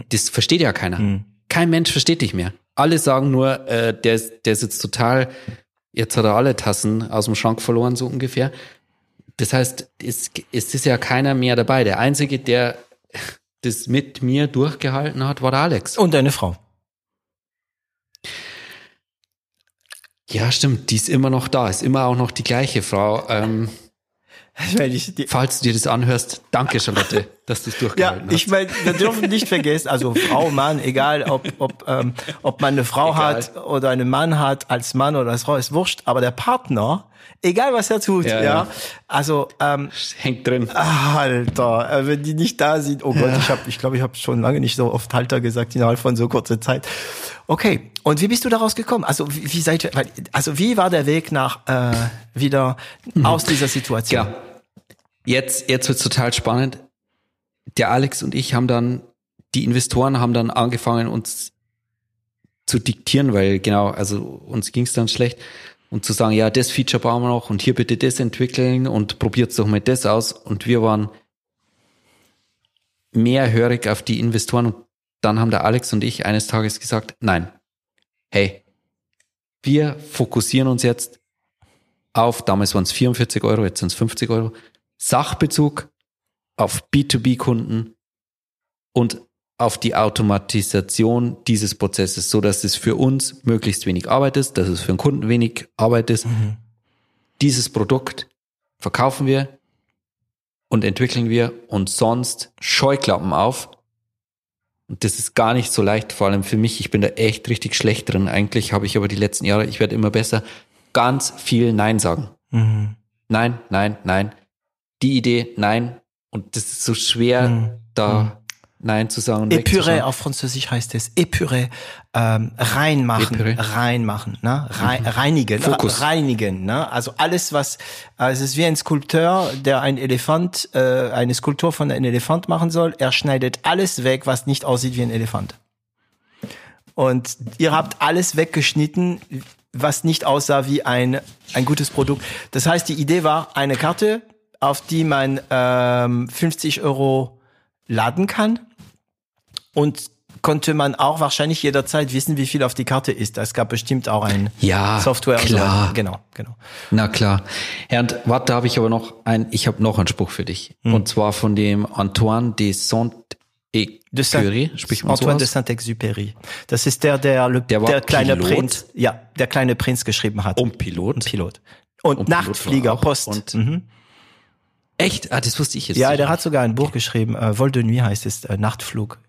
Das versteht ja keiner. Mhm. Kein Mensch versteht dich mehr. Alle sagen nur, äh, der, der ist jetzt total Jetzt hat er alle Tassen aus dem Schrank verloren, so ungefähr. Das heißt, es, es ist ja keiner mehr dabei. Der Einzige, der das mit mir durchgehalten hat, war der Alex. Und deine Frau. Ja, stimmt. Die ist immer noch da. Ist immer auch noch die gleiche Frau. Ähm, falls du dir das anhörst, danke, Charlotte. dass du es durchgehalten ja, ich meine, wir dürfen nicht vergessen, also Frau, Mann, egal ob, ob, ähm, ob man eine Frau egal. hat oder einen Mann hat, als Mann oder als Frau, ist wurscht, aber der Partner, egal was er tut, ja, ja. ja. also ähm, hängt drin. Alter, äh, wenn die nicht da sind, oh Gott, ja. ich habe, ich glaube, ich habe schon lange nicht so oft Halter gesagt innerhalb von so kurzer Zeit. Okay, und wie bist du daraus gekommen? Also wie, wie seid ihr, also wie war der Weg nach äh, wieder mhm. aus dieser Situation? Ja. Jetzt, jetzt wird's total spannend der Alex und ich haben dann, die Investoren haben dann angefangen, uns zu diktieren, weil genau, also uns ging es dann schlecht und zu sagen, ja, das Feature bauen wir noch und hier bitte das entwickeln und probiert doch mal das aus. Und wir waren mehr hörig auf die Investoren und dann haben der Alex und ich eines Tages gesagt, nein, hey, wir fokussieren uns jetzt auf, damals waren es 44 Euro, jetzt sind es 50 Euro, Sachbezug, auf B2B-Kunden und auf die Automatisation dieses Prozesses, so dass es für uns möglichst wenig Arbeit ist, dass es für den Kunden wenig Arbeit ist. Mhm. Dieses Produkt verkaufen wir und entwickeln wir und sonst Scheuklappen auf. Und das ist gar nicht so leicht, vor allem für mich. Ich bin da echt richtig schlecht drin. Eigentlich habe ich aber die letzten Jahre, ich werde immer besser, ganz viel Nein sagen. Mhm. Nein, nein, nein. Die Idee, nein, und das ist so schwer, mhm. da mhm. Nein zu sagen. Épuré auf Französisch heißt es. Épuré, ähm, reinmachen, Épuré. reinmachen, ne? Rein, mhm. Reinigen, Fokus. reinigen, ne? Also alles, was, äh, es ist wie ein Skulpteur, der ein Elefant, äh, eine Skulptur von einem Elefant machen soll. Er schneidet alles weg, was nicht aussieht wie ein Elefant. Und ihr habt alles weggeschnitten, was nicht aussah wie ein, ein gutes Produkt. Das heißt, die Idee war, eine Karte, auf die man ähm, 50 Euro laden kann. Und konnte man auch wahrscheinlich jederzeit wissen, wie viel auf die Karte ist. Es gab bestimmt auch ein ja, Software. Klar. So genau, genau. Na klar. Herr, und warte, da habe ich aber noch ein, ich habe noch einen Spruch für dich. Hm. Und zwar von dem Antoine de Saint-Exupéry, Antoine so de Saint-Exupéry. Das ist der, der, der, der kleine Pilot. Prinz, ja, der kleine Prinz geschrieben hat. Und Pilot. Und Pilot. Und, und Nachtflieger, Post. Und mhm. Echt? Ah, das wusste ich jetzt. Ja, der hat sogar ein Buch geschrieben, äh, Vol de Nuit heißt es, äh, Nachtflug.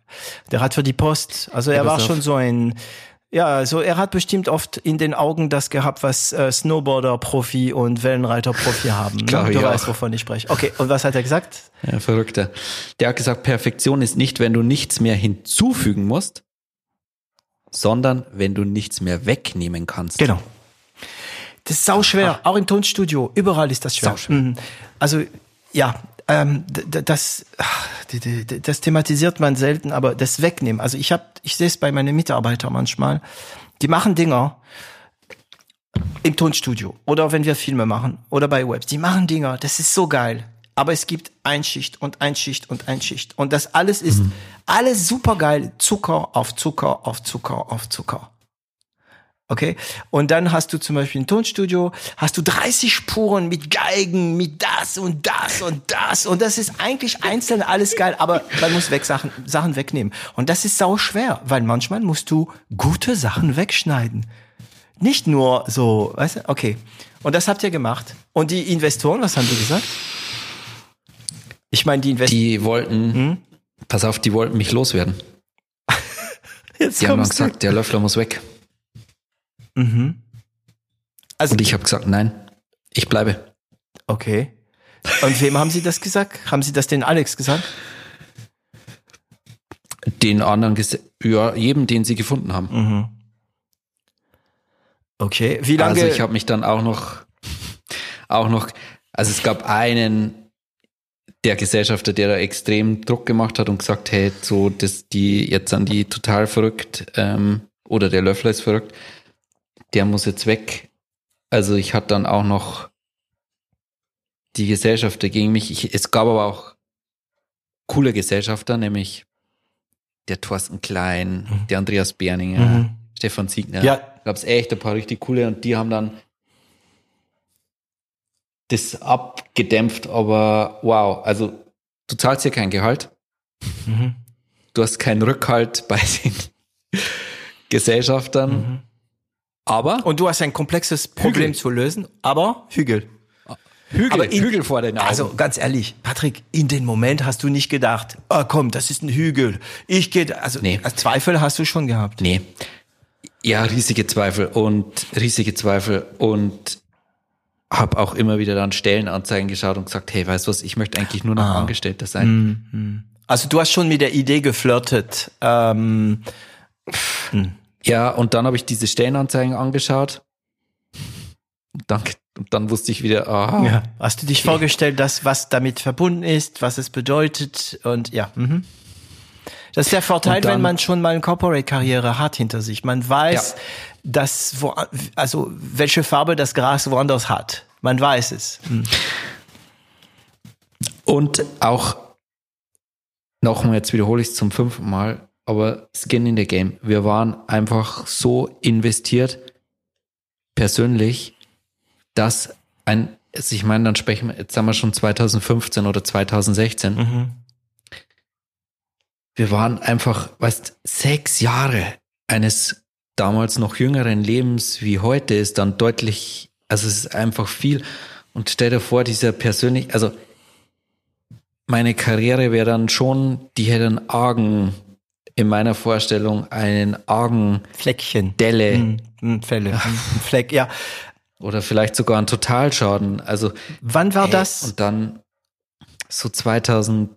Der hat für die Post, also er ja, war schon so ein, ja, also er hat bestimmt oft in den Augen das gehabt, was äh, Snowboarder-Profi und Wellenreiter-Profi haben. Ne? Klar, Du weißt, wovon ich spreche. Okay, und was hat er gesagt? Ja, verrückter. Der hat gesagt, Perfektion ist nicht, wenn du nichts mehr hinzufügen musst, sondern wenn du nichts mehr wegnehmen kannst. Genau. Das ist sau schwer, Ach. auch im Tonstudio, überall ist das schwer. Sau schwer. Mhm. Also ja, ähm, das, das thematisiert man selten, aber das Wegnehmen. Also ich habe, ich sehe es bei meinen Mitarbeitern manchmal, die machen Dinger im Tonstudio oder wenn wir Filme machen oder bei Webs, die machen Dinger, das ist so geil. Aber es gibt Einschicht und Einschicht und Einschicht und das alles ist mhm. alles super geil, Zucker auf Zucker auf Zucker auf Zucker. Okay. Und dann hast du zum Beispiel ein Tonstudio, hast du 30 Spuren mit Geigen, mit das und das und das. Und das ist eigentlich einzeln alles geil, aber man muss weg Sachen, Sachen wegnehmen. Und das ist sau schwer, weil manchmal musst du gute Sachen wegschneiden. Nicht nur so, weißt du, okay. Und das habt ihr gemacht. Und die Investoren, was haben die gesagt? Ich meine, die Investoren. Die wollten, hm? pass auf, die wollten mich loswerden. Jetzt die haben gesagt, du. der Löffler muss weg. Mhm. Also, Und ich habe gesagt, nein, ich bleibe. Okay. Und wem haben Sie das gesagt? Haben Sie das den Alex gesagt? Den anderen, ja, jedem, den Sie gefunden haben. Mhm. Okay. Wie lange? Also ich habe mich dann auch noch, auch noch, also es gab einen der Gesellschafter, der da extrem Druck gemacht hat und gesagt, hey, so, dass die jetzt sind die total verrückt ähm, oder der Löffler ist verrückt der muss jetzt weg. Also ich hatte dann auch noch die Gesellschafter gegen mich. Ich, es gab aber auch coole Gesellschafter, nämlich der Thorsten Klein, mhm. der Andreas Berninger, mhm. Stefan Siegner. Ja. Gab es echt ein paar richtig coole und die haben dann das abgedämpft, aber wow, also du zahlst hier kein Gehalt. Mhm. Du hast keinen Rückhalt bei den Gesellschaftern. Mhm. Aber. Und du hast ein komplexes Problem Hügel. zu lösen, aber Hügel. Hügel, Aber in, Hügel vor den Augen. Also ganz ehrlich, Patrick, in dem Moment hast du nicht gedacht, ah komm, das ist ein Hügel. Ich gehe, also Nee. Zweifel hast du schon gehabt. Nee. Ja, riesige Zweifel und riesige Zweifel und habe auch immer wieder dann Stellenanzeigen geschaut und gesagt, hey, weißt du was, ich möchte eigentlich nur noch Ah. Angestellter sein. Also du hast schon mit der Idee geflirtet. Ähm, Ja, und dann habe ich diese Stellenanzeigen angeschaut. Und dann, und dann wusste ich wieder, ah, ja. Hast du dich vorgestellt, dass was damit verbunden ist, was es bedeutet und ja. Mhm. Das ist der Vorteil, dann- wenn man schon mal eine Corporate-Karriere hat hinter sich. Man weiß, Ja. dass wo, also welche Farbe das Gras woanders hat. Man weiß es. Mhm. Und auch, nochmal, jetzt wiederhole ich es zum fünften Mal, aber Skin in the Game. Wir waren einfach so investiert, persönlich, dass ein, also ich meine, dann sprechen wir, jetzt haben wir schon 2015 oder 2016. Mhm. Wir waren einfach, weißt, sechs Jahre eines damals noch jüngeren Lebens wie heute ist dann deutlich, also es ist einfach viel. Und stell dir vor, dieser persönlich, also meine Karriere wäre dann schon, die hätte einen argen, in meiner Vorstellung, einen argen Fleckchen. Delle Mhm. Mhm, Fälle. Ein Fleck, ja. oder vielleicht sogar einen Totalschaden. Also Wann war Ey, das? Und dann so 2000,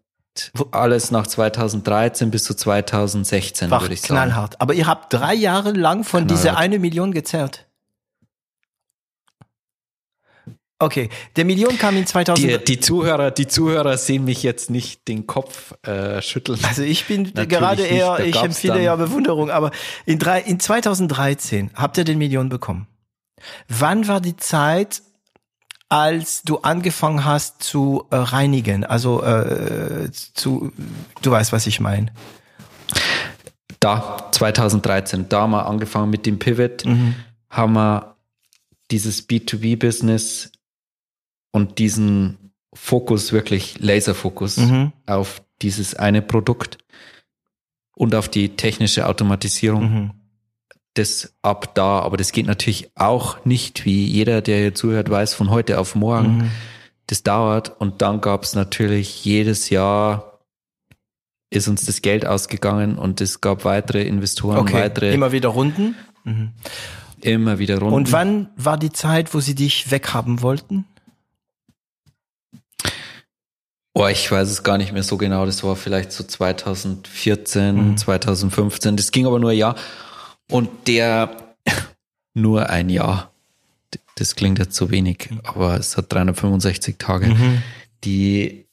alles nach 2013 bis zu 2016, War würde ich sagen. knallhart. Aber ihr habt drei Jahre lang von dieser Knallhart. eine Million gezerrt. Okay, der Million kam in 2000. Die, die Zuhörer, die Zuhörer sehen mich jetzt nicht den Kopf äh, schütteln. Also ich bin Natürlich gerade nicht. eher, ich empfehle ja Bewunderung, aber in, drei, in 2013 habt ihr den Million bekommen. Wann war die Zeit, als du angefangen hast zu äh, reinigen? Also äh, zu, du weißt, was ich meine. Da, 2013, da haben wir angefangen mit dem Pivot, haben wir dieses B2B-Business und diesen Fokus, wirklich Laserfokus Mhm. auf dieses eine Produkt und auf die technische Automatisierung. Mhm. das ab da, aber das geht natürlich auch nicht, wie jeder, der hier zuhört, weiß, von heute auf morgen. Mhm. Das dauert und dann gab es natürlich jedes Jahr ist uns das Geld ausgegangen und es gab weitere Investoren, Okay, weitere immer, immer wieder Runden. wieder Runden. Und wann war die Zeit, wo sie dich weghaben wollten? Oh, ich weiß es gar nicht mehr so genau. Das war vielleicht so 2014, Mhm. 2015. Das ging aber nur ein Jahr. Und der nur ein Jahr. Das klingt jetzt so wenig, aber es hat 365 Tage. Mhm. Die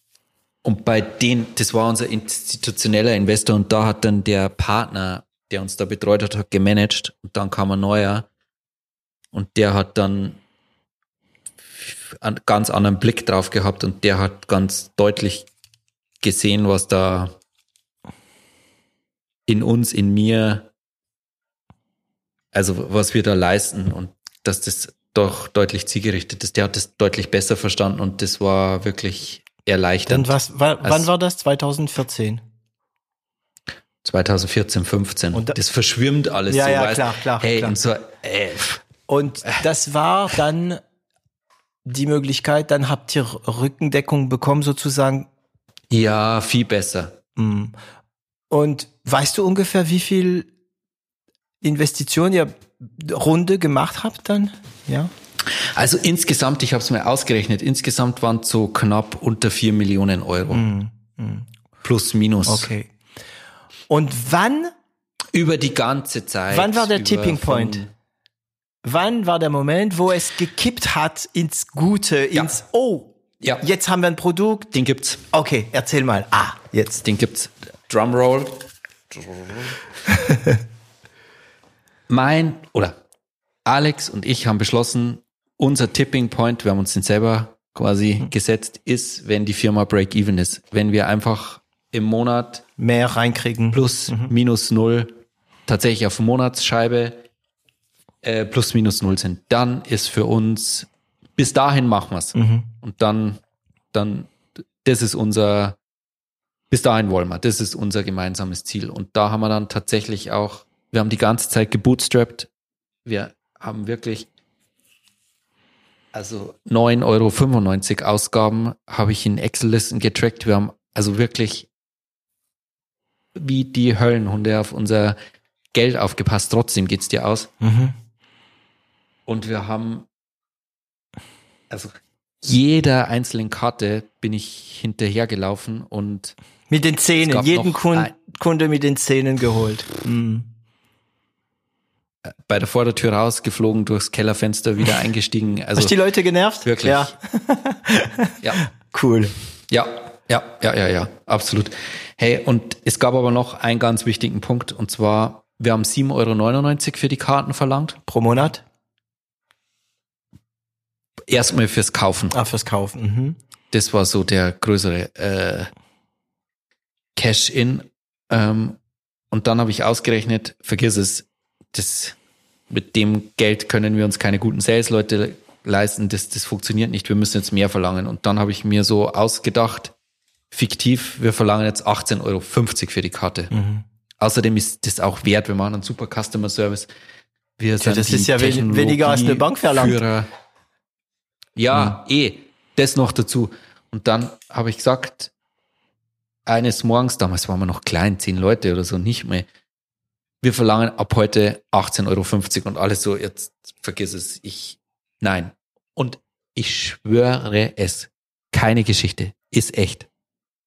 und bei denen, das war unser institutioneller Investor und da hat dann der Partner, der uns da betreut hat, hat gemanagt und dann kam ein neuer und der hat dann einen ganz anderen Blick drauf gehabt und der hat ganz deutlich gesehen, was da in uns, in mir, also was wir da leisten und dass das doch deutlich zielgerichtet ist. Der hat das deutlich besser verstanden und das war wirklich erleichternd. was, wa, wann war das? 2014? 2014, 15. Und da- das verschwimmt alles Ja, so, ja, weißt, klar, klar, Hey, klar. und so, äh, Und das war dann die Möglichkeit, dann habt ihr Rückendeckung bekommen sozusagen. ja, viel besser. Mm. Und weißt du ungefähr, wie viel Investitionen ihr Runde gemacht habt dann? Ja. Also insgesamt, ich habe es mir ausgerechnet, insgesamt waren es so knapp unter 4 Millionen Euro. Plus, minus. Mm, Okay. Und wann, Über die ganze Zeit. wann war der Tipping Point? Wann war der Moment, wo es gekippt hat ins Gute, ins Oh, Ja, jetzt haben wir ein Produkt. den gibt's. Okay, erzähl mal. Ah, jetzt. Den gibt's. Drumroll. mein, oder Alex und ich haben beschlossen, unser Tipping Point, wir haben uns den selber quasi gesetzt, ist, wenn die Firma Break-Even ist. Wenn wir einfach im Monat Mehr reinkriegen. plus minus null tatsächlich auf Monatsscheibe äh, plus minus null sind, dann ist für uns bis dahin machen wir's Mhm. und dann dann das ist unser bis dahin wollen wir, das ist unser gemeinsames Ziel und da haben wir dann tatsächlich auch wir haben die ganze Zeit gebootstrapped, wir haben wirklich Also 9,95 Euro Ausgaben habe ich in Excel-Listen getrackt. Wir haben also wirklich wie die Höllenhunde auf unser Geld aufgepasst. Trotzdem geht's dir aus. Mhm. Und wir haben, also jeder einzelnen Karte bin ich hinterhergelaufen und mit den Zähnen, jeden Kunde, Kunde mit den Zähnen geholt. Mhm. Bei der Vordertür rausgeflogen, durchs Kellerfenster wieder eingestiegen. Also Hast die Leute genervt? Wirklich. Ja. ja. Cool. Ja, ja, ja, ja, ja, absolut. Hey, und es gab aber noch einen ganz wichtigen Punkt, und zwar, wir haben 7,99 Euro für die Karten verlangt. Pro Monat? Erstmal fürs Kaufen. Ah, fürs Kaufen. Mhm. Das war so der größere äh, Cash-In. Ähm, und dann habe ich ausgerechnet, vergiss es, das, mit dem Geld können wir uns keine guten Sales-Leute leisten, das, das funktioniert nicht, wir müssen jetzt mehr verlangen. Und dann habe ich mir so ausgedacht, fiktiv, wir verlangen jetzt 18,50 Euro für die Karte. Mhm. Außerdem ist das auch wert, wir machen einen super Customer Service. Wir sind ja, das ist ja weniger als eine Bank verlangt. Führer. Ja, mhm. eh, das noch dazu. Und dann habe ich gesagt, eines Morgens, damals waren wir noch klein, zehn Leute oder so, nicht mehr. Wir verlangen ab heute 18,50 Euro und alles so, jetzt vergiss es, ich, nein. Und ich schwöre es, keine Geschichte, ist echt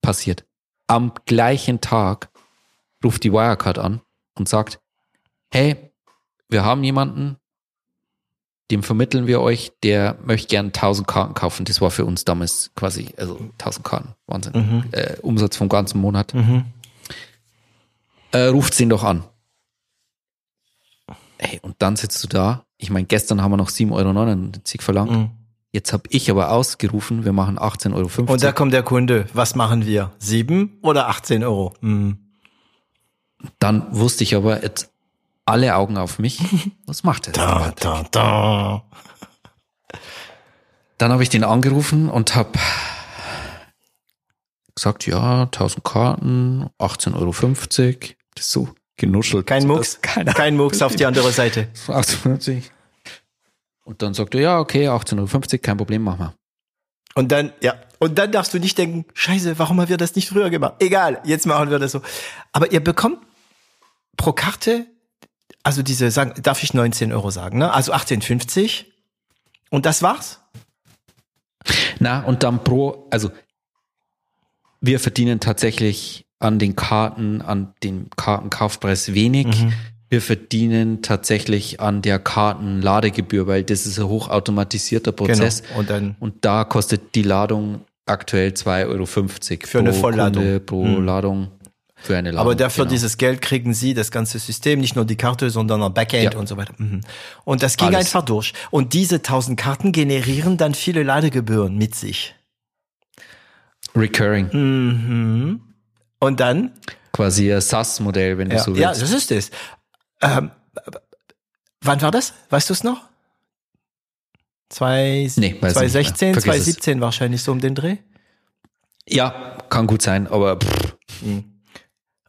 passiert. Am gleichen Tag ruft die Wirecard an und sagt, hey, wir haben jemanden, dem vermitteln wir euch, der möchte gern 1000 Karten kaufen. Das war für uns damals quasi, also 1000 Karten, Wahnsinn. Mhm. Äh, Umsatz vom ganzen Monat. Mhm. Äh, ruft sie ihn doch an. Hey, und dann sitzt du da. Ich meine, gestern haben wir noch 7,99 Euro verlangt. Mhm. Jetzt habe ich aber ausgerufen, wir machen 18,50 Euro. Und da kommt der Kunde. Was machen wir? 7 oder 18 Euro? Mhm. Dann wusste ich aber, jetzt alle Augen auf mich. Was macht er? Da, da, da. Dann habe ich den angerufen und habe gesagt, ja, 1000 Karten, 18,50 Euro. Das ist so genuschelt. Kein Mucks, kein Mucks auf die andere Seite. 1850. Und dann sagt er, ja, okay, 18,50 Euro, kein Problem, machen wir. Und dann, ja, und dann darfst du nicht denken, scheiße, warum haben wir das nicht früher gemacht? Egal, jetzt machen wir das so. Aber ihr bekommt pro Karte also diese, sagen, darf ich 19 Euro sagen, ne? Also 18,50 und das war's? Na, und dann pro, also wir verdienen tatsächlich an den Karten, an dem Kartenkaufpreis wenig. Mhm. Wir verdienen tatsächlich an der Kartenladegebühr, weil das ist ein hochautomatisierter genau. Prozess. Genau. Und, dann und da kostet die Ladung aktuell 2,50 Euro für eine Vollladung. Kunde, pro mhm. Ladung. Für eine Ladung, Aber dafür genau. dieses Geld kriegen Sie, das ganze System, nicht nur die Karte, sondern auch Backend ja. und so weiter. Mhm. Und das ging Alles. einfach durch. Und diese 1000 Karten generieren dann viele Ladegebühren mit sich. Recurring. Mhm. Und dann? Quasi ein SAS-Modell, wenn ja. du so willst. Ja, das ist es. Ähm, wann war das? Weißt du es noch? Zwei, nee, 2016, 2017 wahrscheinlich so um den Dreh? Ja, kann gut sein, aber pff. Mhm.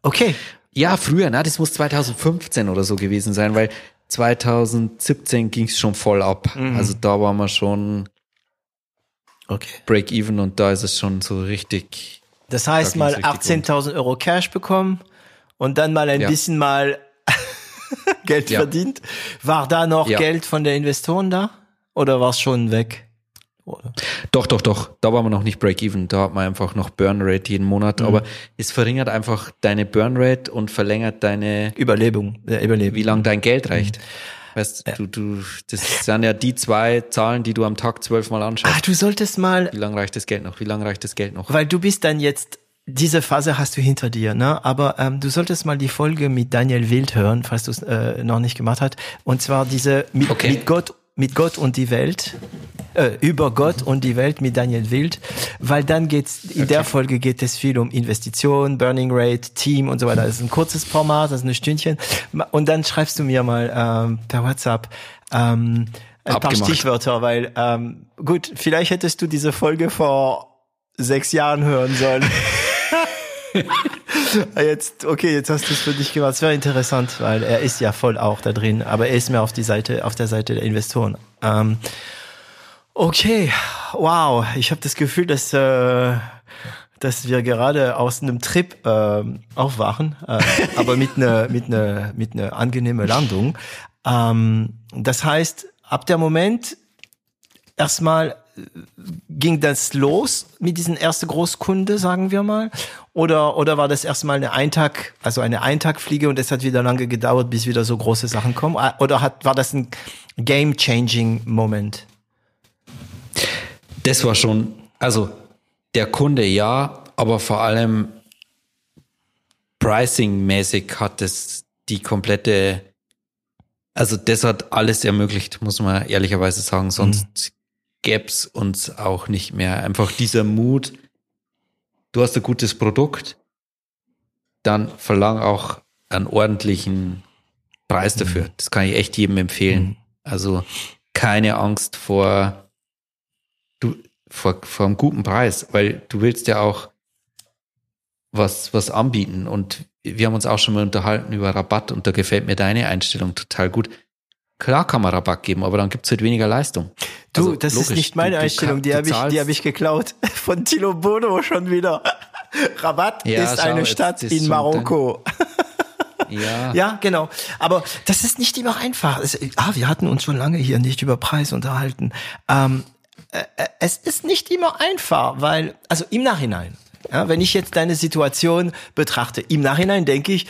Okay. Ja, früher, na, das muss 2015 oder so gewesen sein, weil 2017 ging es schon voll ab. Mhm. Also da waren wir schon okay. Break-even und da ist es schon so richtig. Das heißt da mal 18.000 Euro Cash bekommen und dann mal ein ja. bisschen mal Geld ja. verdient. War da noch ja. Geld von der Investoren da oder war es schon weg? Oder? Doch, doch, doch. Da war man noch nicht Break-Even. Da hat man einfach noch Burn-Rate jeden Monat. Mhm. Aber es verringert einfach deine Burn-Rate und verlängert deine Überlebung, äh, Überlebung. wie lange dein Geld reicht. Mhm. Weißt ja. du, du, das sind ja die zwei Zahlen, die du am Tag zwölfmal anschaust. Ah, du solltest mal. Wie lange reicht das Geld noch? Wie lange reicht das Geld noch? Weil du bist dann jetzt diese Phase hast du hinter dir, ne? Aber ähm, du solltest mal die Folge mit Daniel Wild hören, falls du es äh, noch nicht gemacht hast. Und zwar diese mit, okay. mit Gott mit Gott und die Welt, äh, über Gott und die Welt mit Daniel Wild, weil dann geht's, in okay. der Folge geht es viel um Investition, Burning Rate, Team und so weiter. Das ist ein kurzes Format, das ist ein Stündchen. Und dann schreibst du mir mal ähm, per WhatsApp ähm, ein Abgemacht. paar Stichwörter, weil ähm, gut, vielleicht hättest du diese Folge vor sechs Jahren hören sollen. jetzt, okay, jetzt hast du es für dich gemacht. Es wäre interessant, weil er ist ja voll auch da drin, aber er ist mehr auf die Seite, auf der Seite der Investoren. Ähm, Okay, wow. Ich habe das Gefühl, dass, äh, dass wir gerade aus einem Trip äh, aufwachen, äh, aber mit einer mit einer mit einer angenehmen Landung. Ähm, das heißt, ab der Moment erstmal ging das los mit diesen ersten Großkunde, sagen wir mal? Oder, oder war das erstmal eine Eintag, also eine Eintagfliege und es hat wieder lange gedauert, bis wieder so große Sachen kommen? Oder hat, war das ein game-changing Moment? Das war schon, also der Kunde ja, aber vor allem pricing-mäßig hat es die komplette, also das hat alles ermöglicht, muss man ehrlicherweise sagen, sonst mhm gäb's uns auch nicht mehr. Einfach dieser Mut, du hast ein gutes Produkt, dann verlang auch einen ordentlichen Preis dafür. Mhm. Das kann ich echt jedem empfehlen. Mhm. Also keine Angst vor, du, vor, vor einem guten Preis, weil du willst ja auch was, was anbieten. Und wir haben uns auch schon mal unterhalten über Rabatt und da gefällt mir deine Einstellung total gut. Klar kann man Rabatt geben, aber dann gibt's halt weniger Leistung. Du, also, das logisch, ist nicht meine du, Einstellung, die habe ich, die hab ich geklaut von Tilo Bono schon wieder. Rabatt ja, ist schau, eine Stadt ist in Marokko. Ja. ja, genau. Aber das ist nicht immer einfach. Es, ah, wir hatten uns schon lange hier nicht über Preis unterhalten. Ähm, äh, äh, es ist nicht immer einfach, weil, also im Nachhinein, ja, wenn ich jetzt deine Situation betrachte, im Nachhinein denke ich,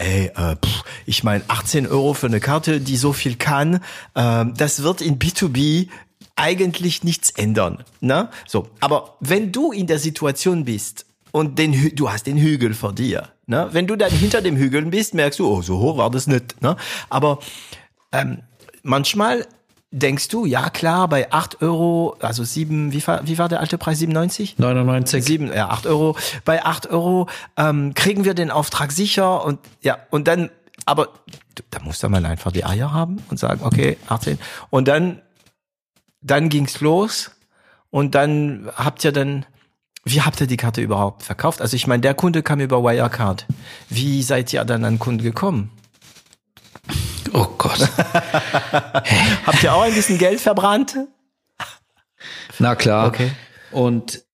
ey, äh, pff, ich meine, 18 Euro für eine Karte, die so viel kann, äh, das wird in B2B eigentlich nichts ändern. Ne? So, aber wenn du in der Situation bist und den, du hast den Hügel vor dir, ne? wenn du dann hinter dem Hügel bist, merkst du, oh, so hoch war das nicht. Ne? Aber ähm, manchmal denkst du, ja klar, bei 8 Euro, also 7, wie, war, wie war der alte Preis, 97? 99. 7, ja, 8 Euro. Bei 8 Euro ähm, kriegen wir den Auftrag sicher und ja, und dann, aber da muss man einfach die Eier haben und sagen, okay, 18. Und dann, dann ging's los und dann habt ihr dann, wie habt ihr die Karte überhaupt verkauft? Also ich meine, der Kunde kam über Wirecard. Wie seid ihr dann an Kunden gekommen? Oh Gott. Habt ihr auch ein bisschen Geld verbrannt? Na klar. Okay. Und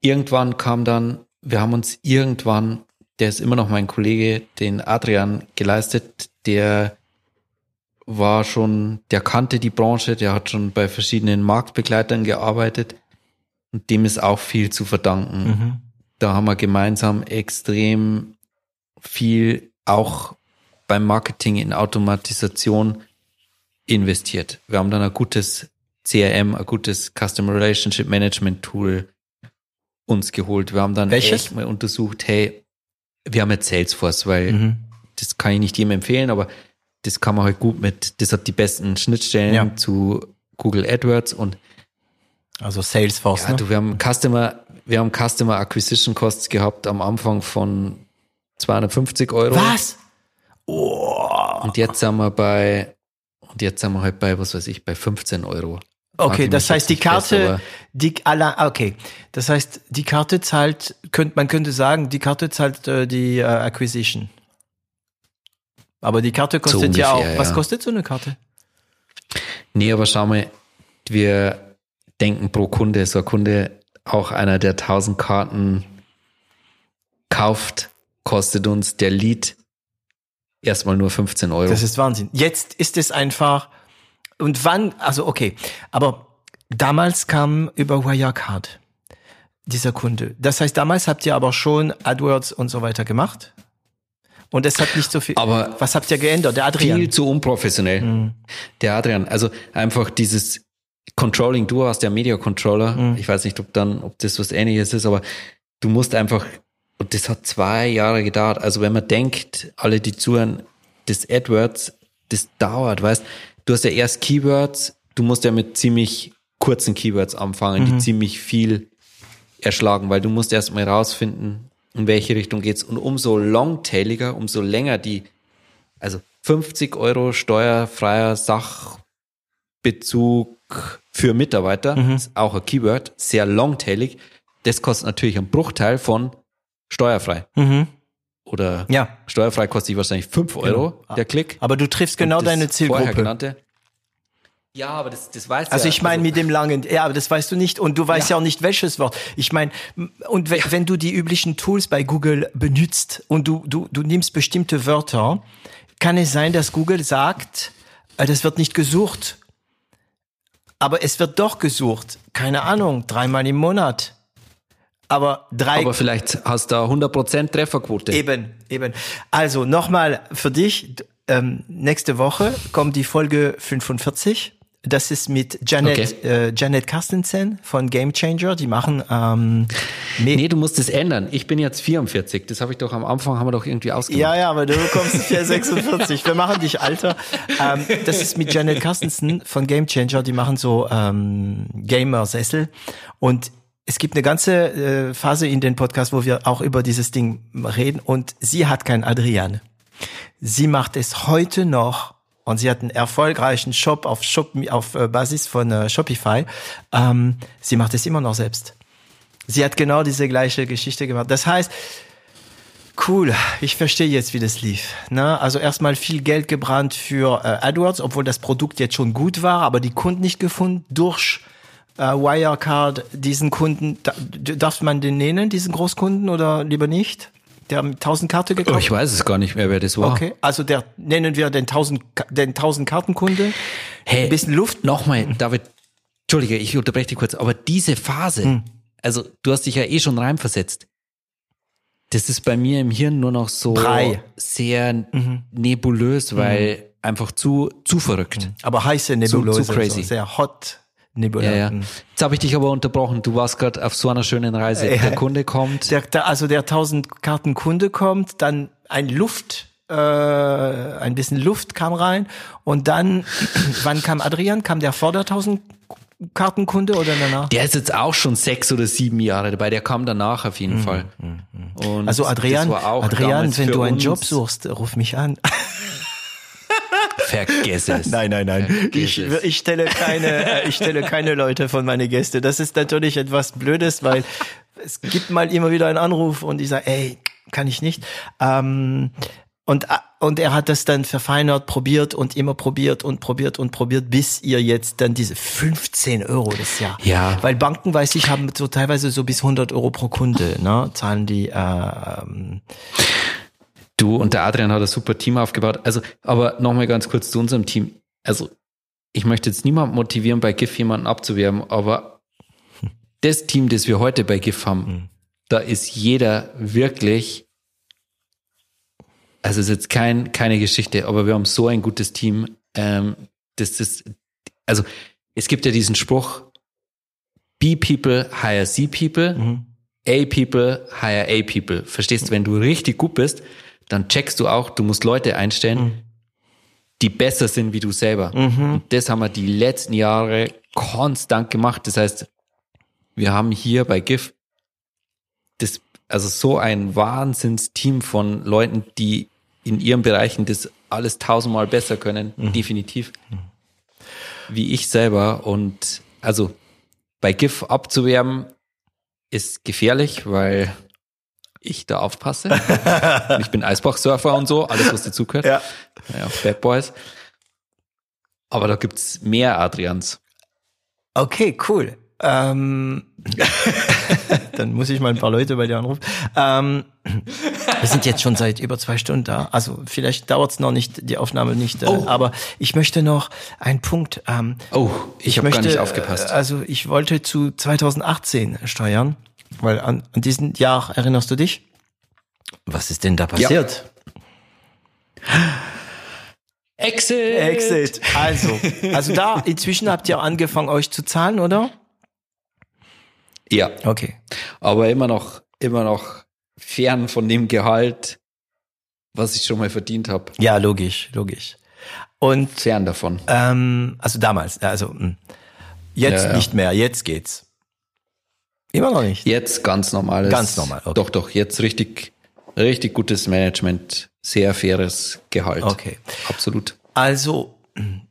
irgendwann kam dann, wir haben uns irgendwann, der ist immer noch mein Kollege, den Adrian geleistet, der war schon, der kannte die Branche, der hat schon bei verschiedenen Marktbegleitern gearbeitet und dem ist auch viel zu verdanken. Mhm. Da haben wir gemeinsam extrem viel auch beim Marketing in Automatisation investiert. Wir haben dann ein gutes CRM, ein gutes Customer Relationship Management Tool uns geholt. Wir haben dann Welches? echt mal untersucht, hey, wir haben jetzt Salesforce, weil mhm. das kann ich nicht jedem empfehlen, aber das kann man halt gut mit, das hat die besten Schnittstellen ja. zu Google AdWords und also Salesforce. Ja, ne? du, wir haben Customer, wir haben Customer Acquisition Costs gehabt am Anfang von 250 Euro. Was? Oh. Und jetzt sind wir bei, und jetzt sind wir halt bei, was weiß ich, bei 15 Euro. Okay, das heißt, die Karte, fest, die, okay, das heißt, die Karte zahlt, könnt, man könnte sagen, die Karte zahlt äh, die äh, Acquisition. Aber die Karte kostet so ungefähr, ja auch, was kostet so eine Karte? Nee, aber schau mal, wir denken pro Kunde, so ein Kunde, auch einer, der 1000 Karten kauft, kostet uns der Lead erstmal nur 15 Euro. Das ist Wahnsinn. Jetzt ist es einfach, und wann, also okay, aber damals kam über Wirecard dieser Kunde. Das heißt, damals habt ihr aber schon AdWords und so weiter gemacht? Und es hat nicht so viel. Aber was habt ihr geändert? Der Adrian. Viel zu unprofessionell. Mhm. Der Adrian. Also einfach dieses Controlling. Du hast der Media Controller. Mhm. Ich weiß nicht, ob dann, ob das was ähnliches ist, aber du musst einfach und das hat zwei Jahre gedauert. Also wenn man denkt, alle die zuhören, das AdWords, das dauert, weißt du hast ja erst Keywords, du musst ja mit ziemlich kurzen Keywords anfangen, mhm. die ziemlich viel erschlagen, weil du musst erst mal rausfinden, in welche Richtung geht's. Und umso longtailiger, umso länger die, also 50 Euro steuerfreier Sachbezug für Mitarbeiter, mhm. ist auch ein Keyword, sehr longtailig. Das kostet natürlich einen Bruchteil von steuerfrei. Mhm. Oder ja. steuerfrei kostet ich wahrscheinlich 5 Euro genau. der Klick. Aber du triffst genau deine Zielgruppe. Ja, aber das, das weißt du Also ja. ich meine also, mit dem langen, ja, aber das weißt du nicht und du weißt ja, ja auch nicht welches Wort. Ich meine, und wenn, ja. wenn du die üblichen Tools bei Google benutzt und du, du, du nimmst bestimmte Wörter, kann es sein, dass Google sagt, äh, das wird nicht gesucht. Aber es wird doch gesucht. Keine Ahnung, dreimal im Monat. Aber drei. Aber vielleicht hast du 100% Trefferquote. Eben, eben. Also nochmal für dich. Ähm, nächste Woche kommt die Folge 45. Das ist mit Janet, okay. äh, Janet Carstensen von Game Changer. Die machen. Ähm, nee, du musst es ändern. Ich bin jetzt 44. Das habe ich doch am Anfang haben wir doch irgendwie ausgemacht. Ja, ja, aber du bekommst 46. wir machen dich alter. Ähm, das ist mit Janet Carstensen von Game Changer. Die machen so ähm, Gamer-Sessel und es gibt eine ganze äh, Phase in den Podcast, wo wir auch über dieses Ding reden und sie hat kein Adrian. Sie macht es heute noch und sie hat einen erfolgreichen Shop auf, Shop, auf äh, Basis von äh, Shopify. Ähm, sie macht es immer noch selbst. Sie hat genau diese gleiche Geschichte gemacht. Das heißt, cool, ich verstehe jetzt, wie das lief. Ne? Also erstmal viel Geld gebrannt für äh, AdWords, obwohl das Produkt jetzt schon gut war, aber die Kunden nicht gefunden durch Wirecard, diesen Kunden. Da, darf man den nennen, diesen Großkunden oder lieber nicht? Der haben 1000 Karte gekauft. Oh, ich weiß es gar nicht mehr, wer das war. Okay, also der nennen wir den 1000 den 1000 Kartenkunde. Hey, ein bisschen Luft. Nochmal, David. Entschuldige, ich unterbreche dich kurz, aber diese Phase, hm. also du hast dich ja eh schon reinversetzt. Das ist bei mir im Hirn nur noch so Brei. sehr mhm. nebulös, weil mhm. einfach zu zu verrückt. Mhm. Aber heiße nebulös, zu, zu crazy. So sehr hot. Nebula. Ja, ja. Jetzt habe ich dich aber unterbrochen. Du warst gerade auf so einer schönen Reise. Der Kunde kommt. Der, der, also der 1000 Karten Kunde kommt, dann ein Luft, äh, ein bisschen Luft kam rein und dann, wann kam Adrian? Kam der vor der 1000 Kartenkunde oder danach? Der ist jetzt auch schon sechs oder sieben Jahre dabei. Der kam danach auf jeden mhm. Fall. Und also Adrian, Adrian, wenn du einen Job suchst, ruf mich an. Vergiss es. Nein, nein, nein. Ich, ich, stelle keine, ich stelle keine Leute von meine Gäste. Das ist natürlich etwas Blödes, weil es gibt mal immer wieder einen Anruf und ich sage, ey, kann ich nicht. Ähm, und, und er hat das dann verfeinert, probiert und immer probiert und probiert und probiert, bis ihr jetzt dann diese 15 Euro das Jahr. Ja. Weil Banken, weiß ich, haben so teilweise so bis 100 Euro pro Kunde, ne, zahlen die. Äh, Du und der Adrian hat ein super Team aufgebaut. Also, aber nochmal ganz kurz zu unserem Team. Also, ich möchte jetzt niemand motivieren, bei GIF jemanden abzuwerben, aber das Team, das wir heute bei GIF haben, mhm. da ist jeder wirklich, also es ist jetzt kein, keine Geschichte, aber wir haben so ein gutes Team, ähm, das ist, also es gibt ja diesen Spruch, B people hire C people, mhm. A people hire A people. Verstehst du, wenn du richtig gut bist, dann checkst du auch, du musst Leute einstellen, mhm. die besser sind wie du selber. Mhm. Und das haben wir die letzten Jahre konstant gemacht. Das heißt, wir haben hier bei GIF das, also so ein Wahnsinnsteam von Leuten, die in ihren Bereichen das alles tausendmal besser können, mhm. definitiv, wie ich selber. Und also bei GIF abzuwerben ist gefährlich, weil ich da aufpasse. ich bin Eisbach-Surfer und so, alles, was dazugehört. Ja. ja. Bad Boys. Aber da gibt's mehr Adrians. Okay, cool. Ähm, dann muss ich mal ein paar Leute bei dir anrufen. Ähm, wir sind jetzt schon seit über zwei Stunden da. Also vielleicht dauert's noch nicht, die Aufnahme nicht. Äh, oh. Aber ich möchte noch einen Punkt. Ähm, oh, ich, ich habe gar nicht aufgepasst. Also ich wollte zu 2018 steuern. Weil an, an diesen Jahr erinnerst du dich? Was ist denn da passiert? Ja. Exit! Exit. Also, also da, inzwischen habt ihr angefangen, euch zu zahlen, oder? Ja. Okay. Aber immer noch, immer noch fern von dem Gehalt, was ich schon mal verdient habe. Ja, logisch, logisch. Und fern davon. Ähm, also damals, also hm. jetzt ja, ja. nicht mehr, jetzt geht's. Immer noch nicht. Jetzt ganz normales. Ganz normal. Okay. Doch, doch, jetzt richtig, richtig gutes Management, sehr faires Gehalt. Okay. Absolut. Also,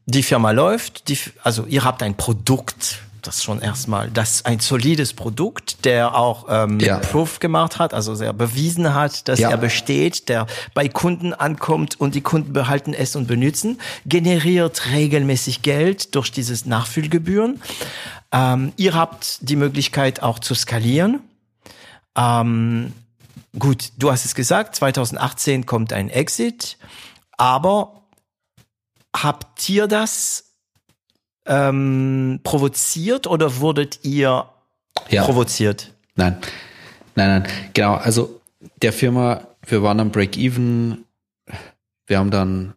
die Firma läuft, die, also ihr habt ein Produkt, das schon erstmal, das ein solides Produkt, der auch ähm, Ja. Proof gemacht hat, also sehr bewiesen hat, dass Ja. er besteht, der bei Kunden ankommt und die Kunden behalten es und benutzen, generiert regelmäßig Geld durch dieses Nachfüllgebühren. Ähm, ihr habt die Möglichkeit auch zu skalieren. Ähm, gut, du hast es gesagt, 2018 kommt ein Exit, aber habt ihr das ähm, provoziert oder wurdet ihr Ja. provoziert? Nein, nein, nein. Genau, also der Firma, wir waren am Break-Even, wir haben dann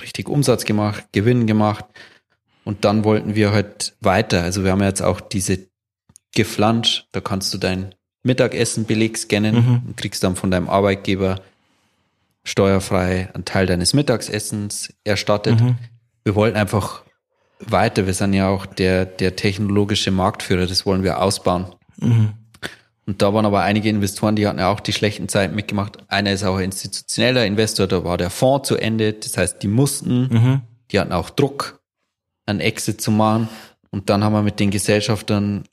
richtig Umsatz gemacht, Gewinn gemacht und dann wollten wir halt weiter. Also wir haben jetzt auch diese Geflansch, da kannst du dein Mittagessenbeleg scannen Mhm. und kriegst dann von deinem Arbeitgeber steuerfrei einen Teil deines Mittagessens erstattet. Mhm. Wir wollten einfach weiter. Wir sind ja auch der, der technologische Marktführer, das wollen wir ausbauen. Mhm. Und da waren aber einige Investoren, die hatten ja auch die schlechten Zeiten mitgemacht. Einer ist auch ein institutioneller Investor, da war der Fonds zu Ende. Das heißt, die mussten, Mhm. die hatten auch Druck, einen Exit zu machen. Und dann haben wir mit den Gesellschaftern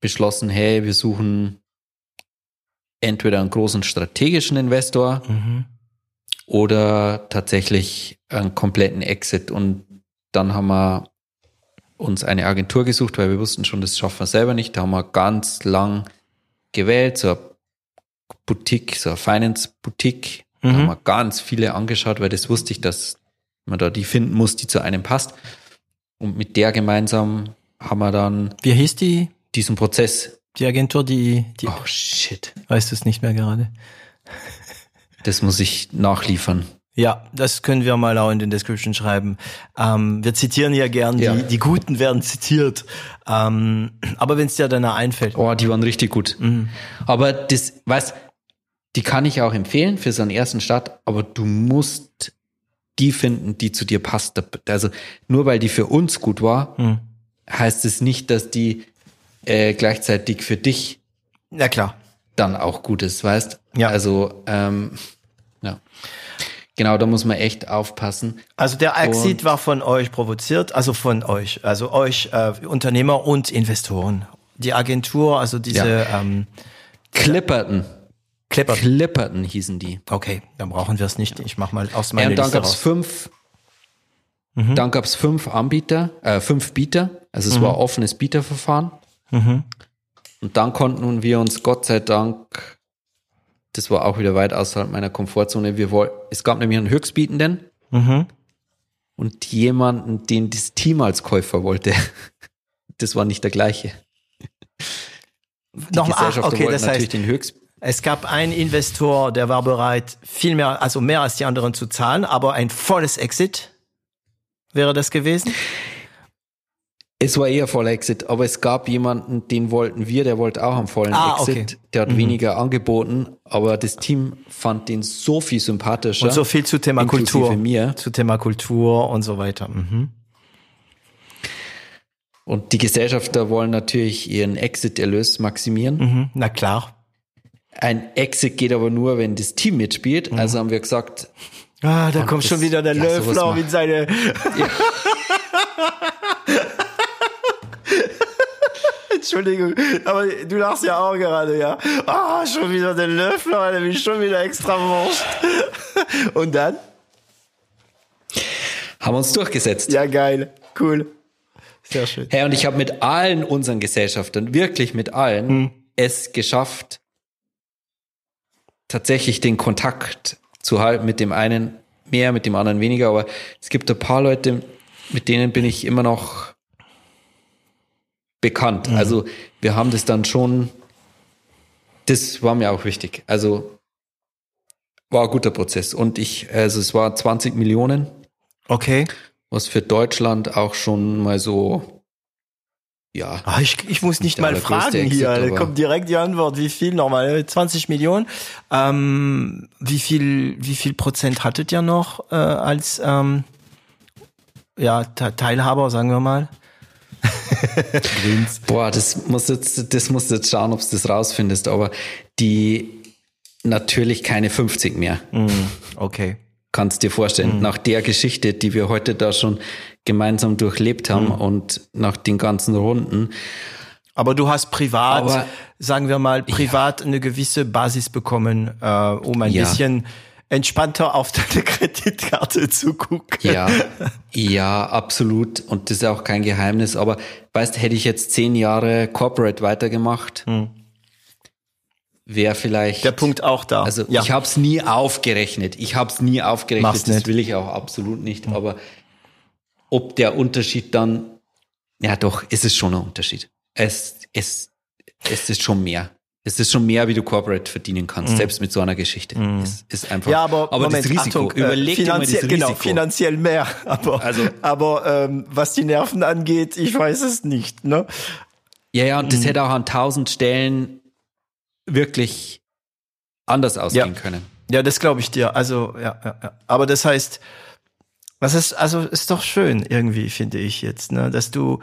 beschlossen, hey, wir suchen entweder einen großen strategischen Investor Mhm. oder tatsächlich einen kompletten Exit. Und dann haben wir uns eine Agentur gesucht, weil wir wussten schon, das schaffen wir selber nicht. Da haben wir ganz lang gewählt, so eine Boutique, so eine Finance-Boutique. Da Mhm. haben wir ganz viele angeschaut, weil das wusste ich, dass man da die finden muss, die zu einem passt. Und mit der gemeinsam haben wir dann Wie hieß die, diesen Prozess. die Agentur, die, die Oh shit. weißt du es nicht mehr gerade? Das muss ich nachliefern. Ja, das können wir mal auch in den Description schreiben. Ähm, wir zitieren ja gern, Ja. Die, die Guten werden zitiert. Ähm, aber wenn es dir danach einfällt. Oh, die waren richtig gut. Mhm. Aber das, weißt, die kann ich auch empfehlen für so einen ersten Start, aber du musst die finden, die zu dir passt. Also nur weil die für uns gut war, Mhm. heißt es nicht, dass die äh, gleichzeitig für dich Ja klar. dann auch gut ist, weißt? Ja. Also ähm, ja, genau, da muss man echt aufpassen. Also der Exit war von euch provoziert, also von euch, also euch äh, Unternehmer und Investoren. Die Agentur, also diese ähm, Clipperton, Clipper. Clipperton hießen die. Okay, dann brauchen wir es nicht. Ich mach mal aus meiner dann Liste gab es raus. fünf, Mhm. dann gab es fünf Anbieter, äh, fünf Bieter. Also es war offenes Bieterverfahren. Mhm. Und dann konnten wir uns Gott sei Dank, das war auch wieder weit außerhalb meiner Komfortzone, wir wollten, es gab nämlich einen Höchstbietenden Mhm. und jemanden, den das Team als Käufer wollte. Das war nicht der gleiche. Die Nochmal, ach, Gesellschafter okay, wollten das natürlich heißt, den Höchst, es gab einen Investor, der war bereit, viel mehr, also mehr als die anderen zu zahlen, aber ein volles Exit wäre das gewesen. Es war eher voller Exit, aber es gab jemanden, den wollten wir, der wollte auch einen vollen Ah, Exit. okay. Der hat weniger angeboten, aber das Team fand den so viel sympathischer. Und so viel zu Thema Kultur. mir. Zu Thema Kultur und so weiter. Mhm. Und die Gesellschafter wollen natürlich ihren Exit-Erlös maximieren. Mhm. Na klar. Ein Exit geht aber nur, wenn das Team mitspielt. Mhm. Also haben wir gesagt, Ah, da kommt schon wieder der ja, Löffler mit seine. Entschuldigung, aber du lachst ja auch gerade, ja. Ah, schon wieder der Löffler, der will schon wieder extra Wurst. Und dann? haben wir uns durchgesetzt. Ja, geil. Cool. Sehr schön. Hey, und ich habe mit allen unseren Gesellschaftern, wirklich mit allen, Hm. es geschafft, tatsächlich den Kontakt zu halten. Mit dem einen mehr, mit dem anderen weniger. Aber es gibt ein paar Leute, mit denen bin ich immer noch bekannt. Hm. Also wir haben das dann schon, das war mir auch wichtig. Also war ein guter Prozess. Und ich, also es war 20 Millionen, Okay. was für Deutschland auch schon mal so, ja, Ah, ich, ich muss nicht mal fragen Exit, hier. Da kommt direkt die Antwort. Wie viel nochmal? 20 Millionen. Ähm, wie viel, wie viel Prozent hattet ihr noch äh, als ähm, ja, Te- Teilhaber, sagen wir mal? Boah, das muss jetzt, das musst du jetzt schauen, ob du das rausfindest, aber die natürlich keine 50 mehr. Okay. kannst dir vorstellen, mhm. nach der Geschichte, die wir heute da schon gemeinsam durchlebt haben mhm. und nach den ganzen Runden. Aber du hast privat, Aber, sagen wir mal, privat ja. eine gewisse Basis bekommen, äh, um ein ja. bisschen entspannter auf deine Kreditkarte zu gucken. Ja, ja, absolut. Und das ist auch kein Geheimnis. Aber weißt, hätte ich jetzt zehn Jahre Corporate weitergemacht, hm. wäre vielleicht der Punkt auch da. Also ja. ich habe es nie aufgerechnet. Ich habe es nie aufgerechnet. Mach's das nicht. will ich auch absolut nicht. Hm. Aber ob der Unterschied dann, ja, doch, ist es schon ein Unterschied. Es, es, es ist schon mehr. Es ist schon mehr, wie du Corporate verdienen kannst, mm. selbst mit so einer Geschichte. Mm. Es ist einfach. Ja, aber, aber Moment, das Risiko, Achtung, äh, überleg dir mal das genau, Risiko. Genau, finanziell mehr. Aber, also, aber ähm, was die Nerven angeht, ich weiß es nicht. Ne? Ja, ja, und das mm. hätte auch an tausend Stellen wirklich anders ausgehen ja. können. Ja, das glaube ich dir. Also, ja, ja, ja. Aber das heißt, was ist, also ist doch schön irgendwie, finde ich jetzt, ne, dass du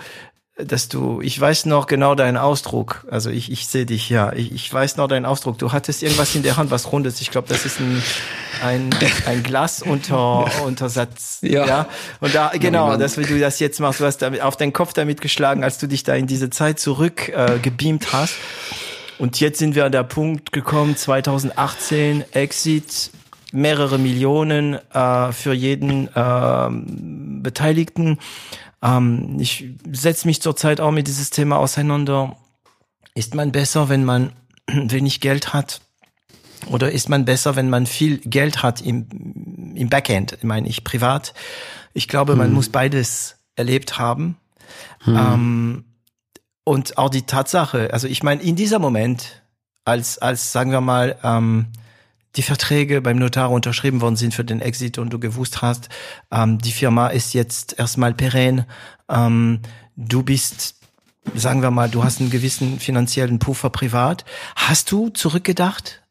dass du, ich weiß noch genau deinen Ausdruck. Also ich, ich sehe dich ja. Ich, ich weiß noch deinen Ausdruck. Du hattest irgendwas in der Hand, was rundes. Ich glaube, das ist ein, ein, ein Glas unter Untersatz. Ja. ja. Und da genau, dass du das jetzt machst. Du hast damit auf deinen Kopf damit geschlagen, als du dich da in diese Zeit zurück äh, gebeamt hast. Und jetzt sind wir an der Punkt gekommen, 2018 Exit, mehrere Millionen äh, für jeden äh, Beteiligten. Ähm, ich setze mich zurzeit auch mit dieses Thema auseinander. Ist man besser, wenn man wenig Geld hat? Oder ist man besser, wenn man viel Geld hat im, im Backend, meine ich privat? Ich glaube, hm. man muss beides erlebt haben. Hm. Ähm, und auch die Tatsache, also ich meine, in dieser Moment, als, als sagen wir mal, ähm, die Verträge beim Notar unterschrieben worden sind für den Exit und du gewusst hast, ähm, die Firma ist jetzt erstmal perenn, ähm, du bist, sagen wir mal, du hast einen gewissen finanziellen Puffer privat. Hast du zurückgedacht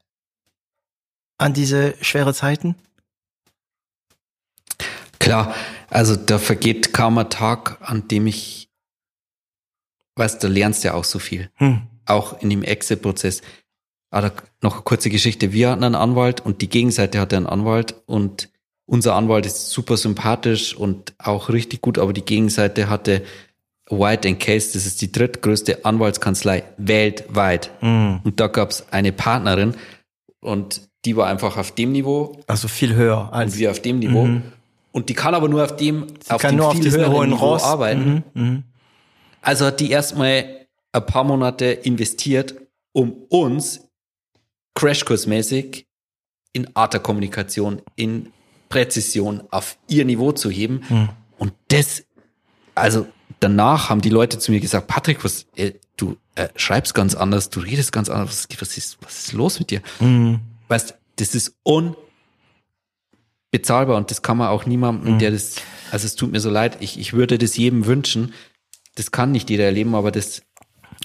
an diese schwere Zeiten? Klar, also da vergeht kaum ein Tag, an dem ich, weißt du, lernst ja auch so viel. Hm. Auch in dem Exit-Prozess Ah, noch eine kurze Geschichte. Wir hatten einen Anwalt und die Gegenseite hatte einen Anwalt und unser Anwalt ist super sympathisch und auch richtig gut, aber die Gegenseite hatte White Case, das ist die drittgrößte Anwaltskanzlei weltweit. Mm. Und da gab es eine Partnerin und die war einfach auf dem Niveau. Also viel höher als wir auf dem Niveau. Mm. Und die kann aber nur auf dem, Sie auf dem viel höheren hohen Niveau Ross. arbeiten. Mm also hat die erstmal ein paar Monate investiert, um uns Crashkursmäßig in Arterkommunikation, in Präzision auf ihr Niveau zu heben. Mhm. Und das, also danach haben die Leute zu mir gesagt, Patrick, was, äh, du äh, schreibst ganz anders, du redest ganz anders, was, was, ist, was ist los mit dir? Mhm. Weißt, das ist unbezahlbar und das kann man auch niemandem, mhm. der das, also es tut mir so leid, ich, ich würde das jedem wünschen. Das kann nicht jeder erleben, aber das,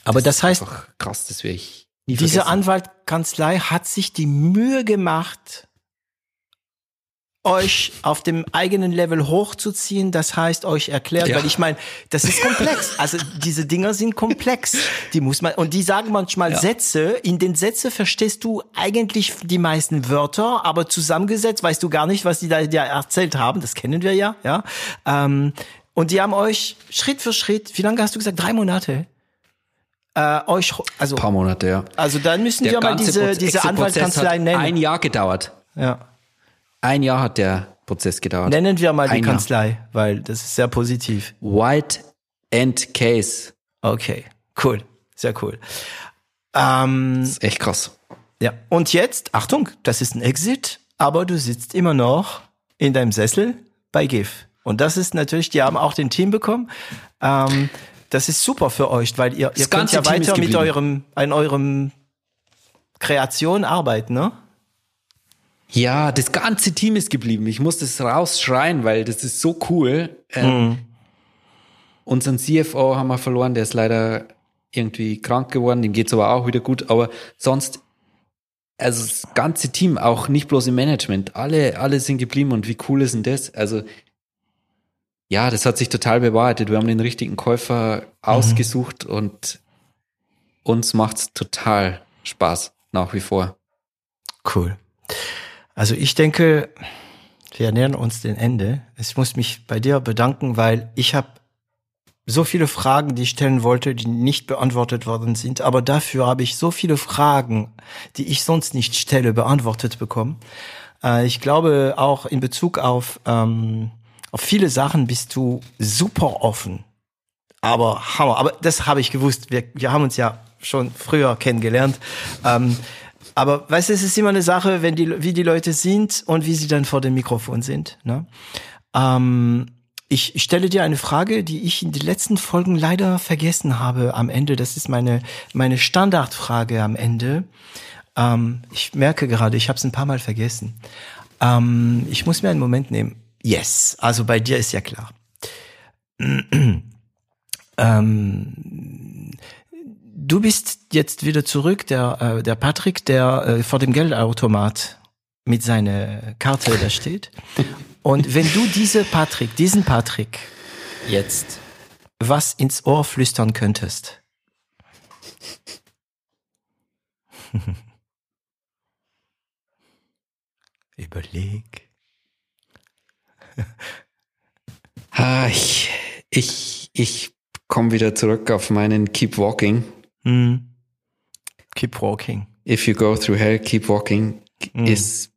aber das, das heißt, krass, das wäre ich Nie Diese Anwaltkanzlei hat sich die Mühe gemacht, euch auf dem eigenen Level hochzuziehen, das heißt euch erklärt, ja. weil ich meine, das ist komplex. Also diese Dinger sind komplex. Die muss man und die sagen manchmal ja. Sätze. In den Sätze verstehst du eigentlich die meisten Wörter, aber zusammengesetzt weißt du gar nicht, was die da dir erzählt haben. Das kennen wir ja, ja. Ähm, und die haben euch Schritt für Schritt. Wie lange hast du gesagt? Drei Monate äh, euch, also ein paar Monate, ja. Also dann müssen der wir mal diese, diese Anwaltskanzlei nennen. Ein Jahr gedauert. Ja. Ein Jahr hat der Prozess gedauert. Nennen wir mal ein die Kanzlei, Jahr. weil das ist sehr positiv. White and Case. Okay, cool, sehr cool. Ähm, das ist echt krass. Ja, und jetzt, Achtung, das ist ein Exit, aber du sitzt immer noch in deinem Sessel bei GIF. Und das ist natürlich, die haben auch den Team bekommen. Ähm, das ist super für euch, weil ihr, ihr könnt ja weiter mit eurem, an eurem Kreation arbeiten, ne? Ja, das ganze Team ist geblieben. Ich muss das rausschreien, weil das ist so cool. Ähm, mhm. Unseren CFO haben wir verloren, der ist leider irgendwie krank geworden, dem geht's aber auch wieder gut. Aber sonst, also das ganze Team, auch nicht bloß im Management, alle, alle sind geblieben und wie cool ist denn das? Also ja, das hat sich total bewahrheitet. Wir haben den richtigen Käufer mhm. ausgesucht und uns macht's total Spaß nach wie vor. Cool. Also ich denke, wir nähern uns dem Ende. Ich muss mich bei dir bedanken, weil ich habe so viele Fragen, die ich stellen wollte, die nicht beantwortet worden sind. Aber dafür habe ich so viele Fragen, die ich sonst nicht stelle, beantwortet bekommen. Äh, ich glaube auch in Bezug auf, ähm, auf viele Sachen bist du super offen. Aber Hammer. Aber das habe ich gewusst. Wir, wir haben uns ja schon früher kennengelernt. Ähm, aber weißt du, es ist immer eine Sache, wenn die, wie die Leute sind und wie sie dann vor dem Mikrofon sind. Ne? Ähm, ich stelle dir eine Frage, die ich in den letzten Folgen leider vergessen habe am Ende. Das ist meine, meine Standardfrage am Ende. Ähm, ich merke gerade, ich habe es ein paar Mal vergessen. Ähm, ich muss mir einen Moment nehmen. Yes, also bei dir ist ja klar. ähm, du bist jetzt wieder zurück, der, äh, der Patrick, der äh, vor dem Geldautomat mit seiner Karte da steht. Und wenn du diese Patrick, diesen Patrick jetzt was ins Ohr flüstern könntest. Überleg. Ich, ich, ich komme wieder zurück auf meinen Keep Walking. Mm. Keep Walking. If you go through hell, keep walking mm. ist,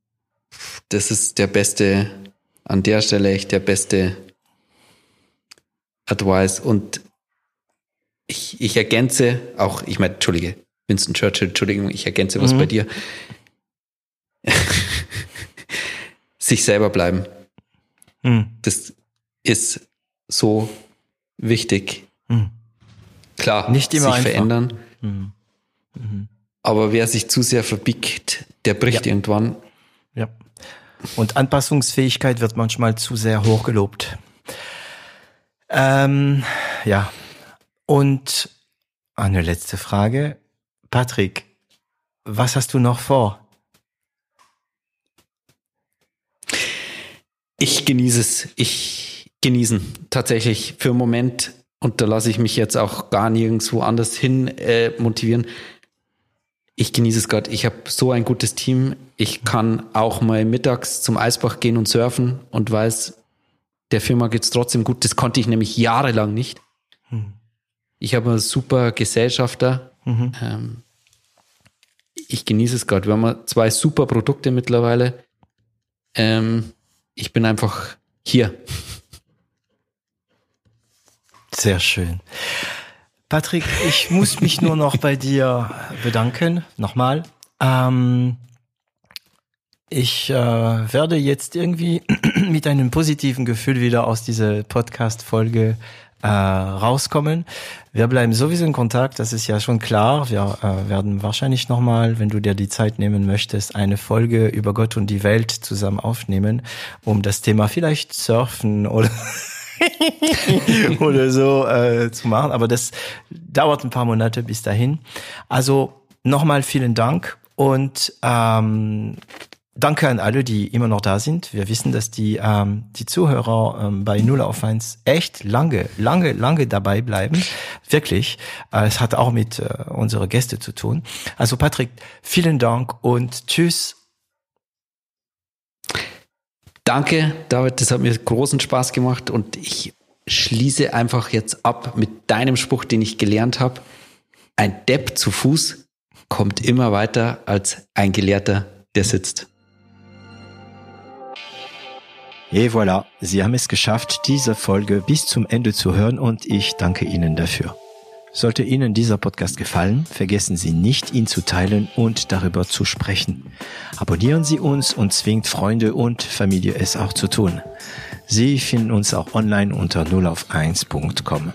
das ist der beste an der Stelle echt der beste Advice. Und ich, ich ergänze auch, ich meine, Entschuldige, Winston Churchill, Entschuldigung, ich ergänze was mhm. bei dir. Sich selber bleiben. Mhm. Das ist so wichtig. Mhm. Klar, nicht immer sich einfach. verändern. Mhm. Mhm. Aber wer sich zu sehr verbiegt, der bricht ja. irgendwann. Ja. Und Anpassungsfähigkeit wird manchmal zu sehr hochgelobt. Ähm, ja. Und eine letzte Frage. Patrick, was hast du noch vor? Ich genieße es. Ich genießen tatsächlich für einen Moment und da lasse ich mich jetzt auch gar nirgendwo anders hin äh, motivieren ich genieße es gerade. Ich habe so ein gutes Team. Ich kann auch mal mittags zum Eisbach gehen und surfen und weiß, der Firma geht's trotzdem gut. Das konnte ich nämlich jahrelang nicht. Mhm. Ich habe einen super Gesellschafter. Mhm. Ähm, ich genieße es gerade. Wir haben zwei super Produkte mittlerweile. Ähm, ich bin einfach hier. Sehr schön. Patrick, ich muss mich nur noch bei dir bedanken, nochmal. Ähm, ich äh, werde jetzt irgendwie mit einem positiven Gefühl wieder aus dieser Podcast-Folge äh, rauskommen. Wir bleiben sowieso in Kontakt, das ist ja schon klar. Wir äh, werden wahrscheinlich nochmal, wenn du dir die Zeit nehmen möchtest, eine Folge über Gott und die Welt zusammen aufnehmen, um das Thema vielleicht Surfen oder oder so äh, zu machen. Aber das dauert ein paar Monate bis dahin. Also nochmal vielen Dank und ähm, danke an alle, die immer noch da sind. Wir wissen, dass die, ähm, die Zuhörer ähm, bei Null auf eins echt lange, lange, lange dabei bleiben. Wirklich. Äh, es hat auch mit äh, unseren Gäste zu tun. Also Patrick, vielen Dank und tschüss Danke, David, das hat mir großen Spaß gemacht und ich schließe einfach jetzt ab mit deinem Spruch, den ich gelernt habe. Ein Depp zu Fuß kommt immer weiter als ein Gelehrter, der sitzt. Et voilà, Sie haben es geschafft, diese Folge bis zum Ende zu hören und ich danke Ihnen dafür. Sollte Ihnen dieser Podcast gefallen, vergessen Sie nicht, ihn zu teilen und darüber zu sprechen. Abonnieren Sie uns und zwingt Freunde und Familie es auch zu tun. Sie finden uns auch online unter 0auf1.com.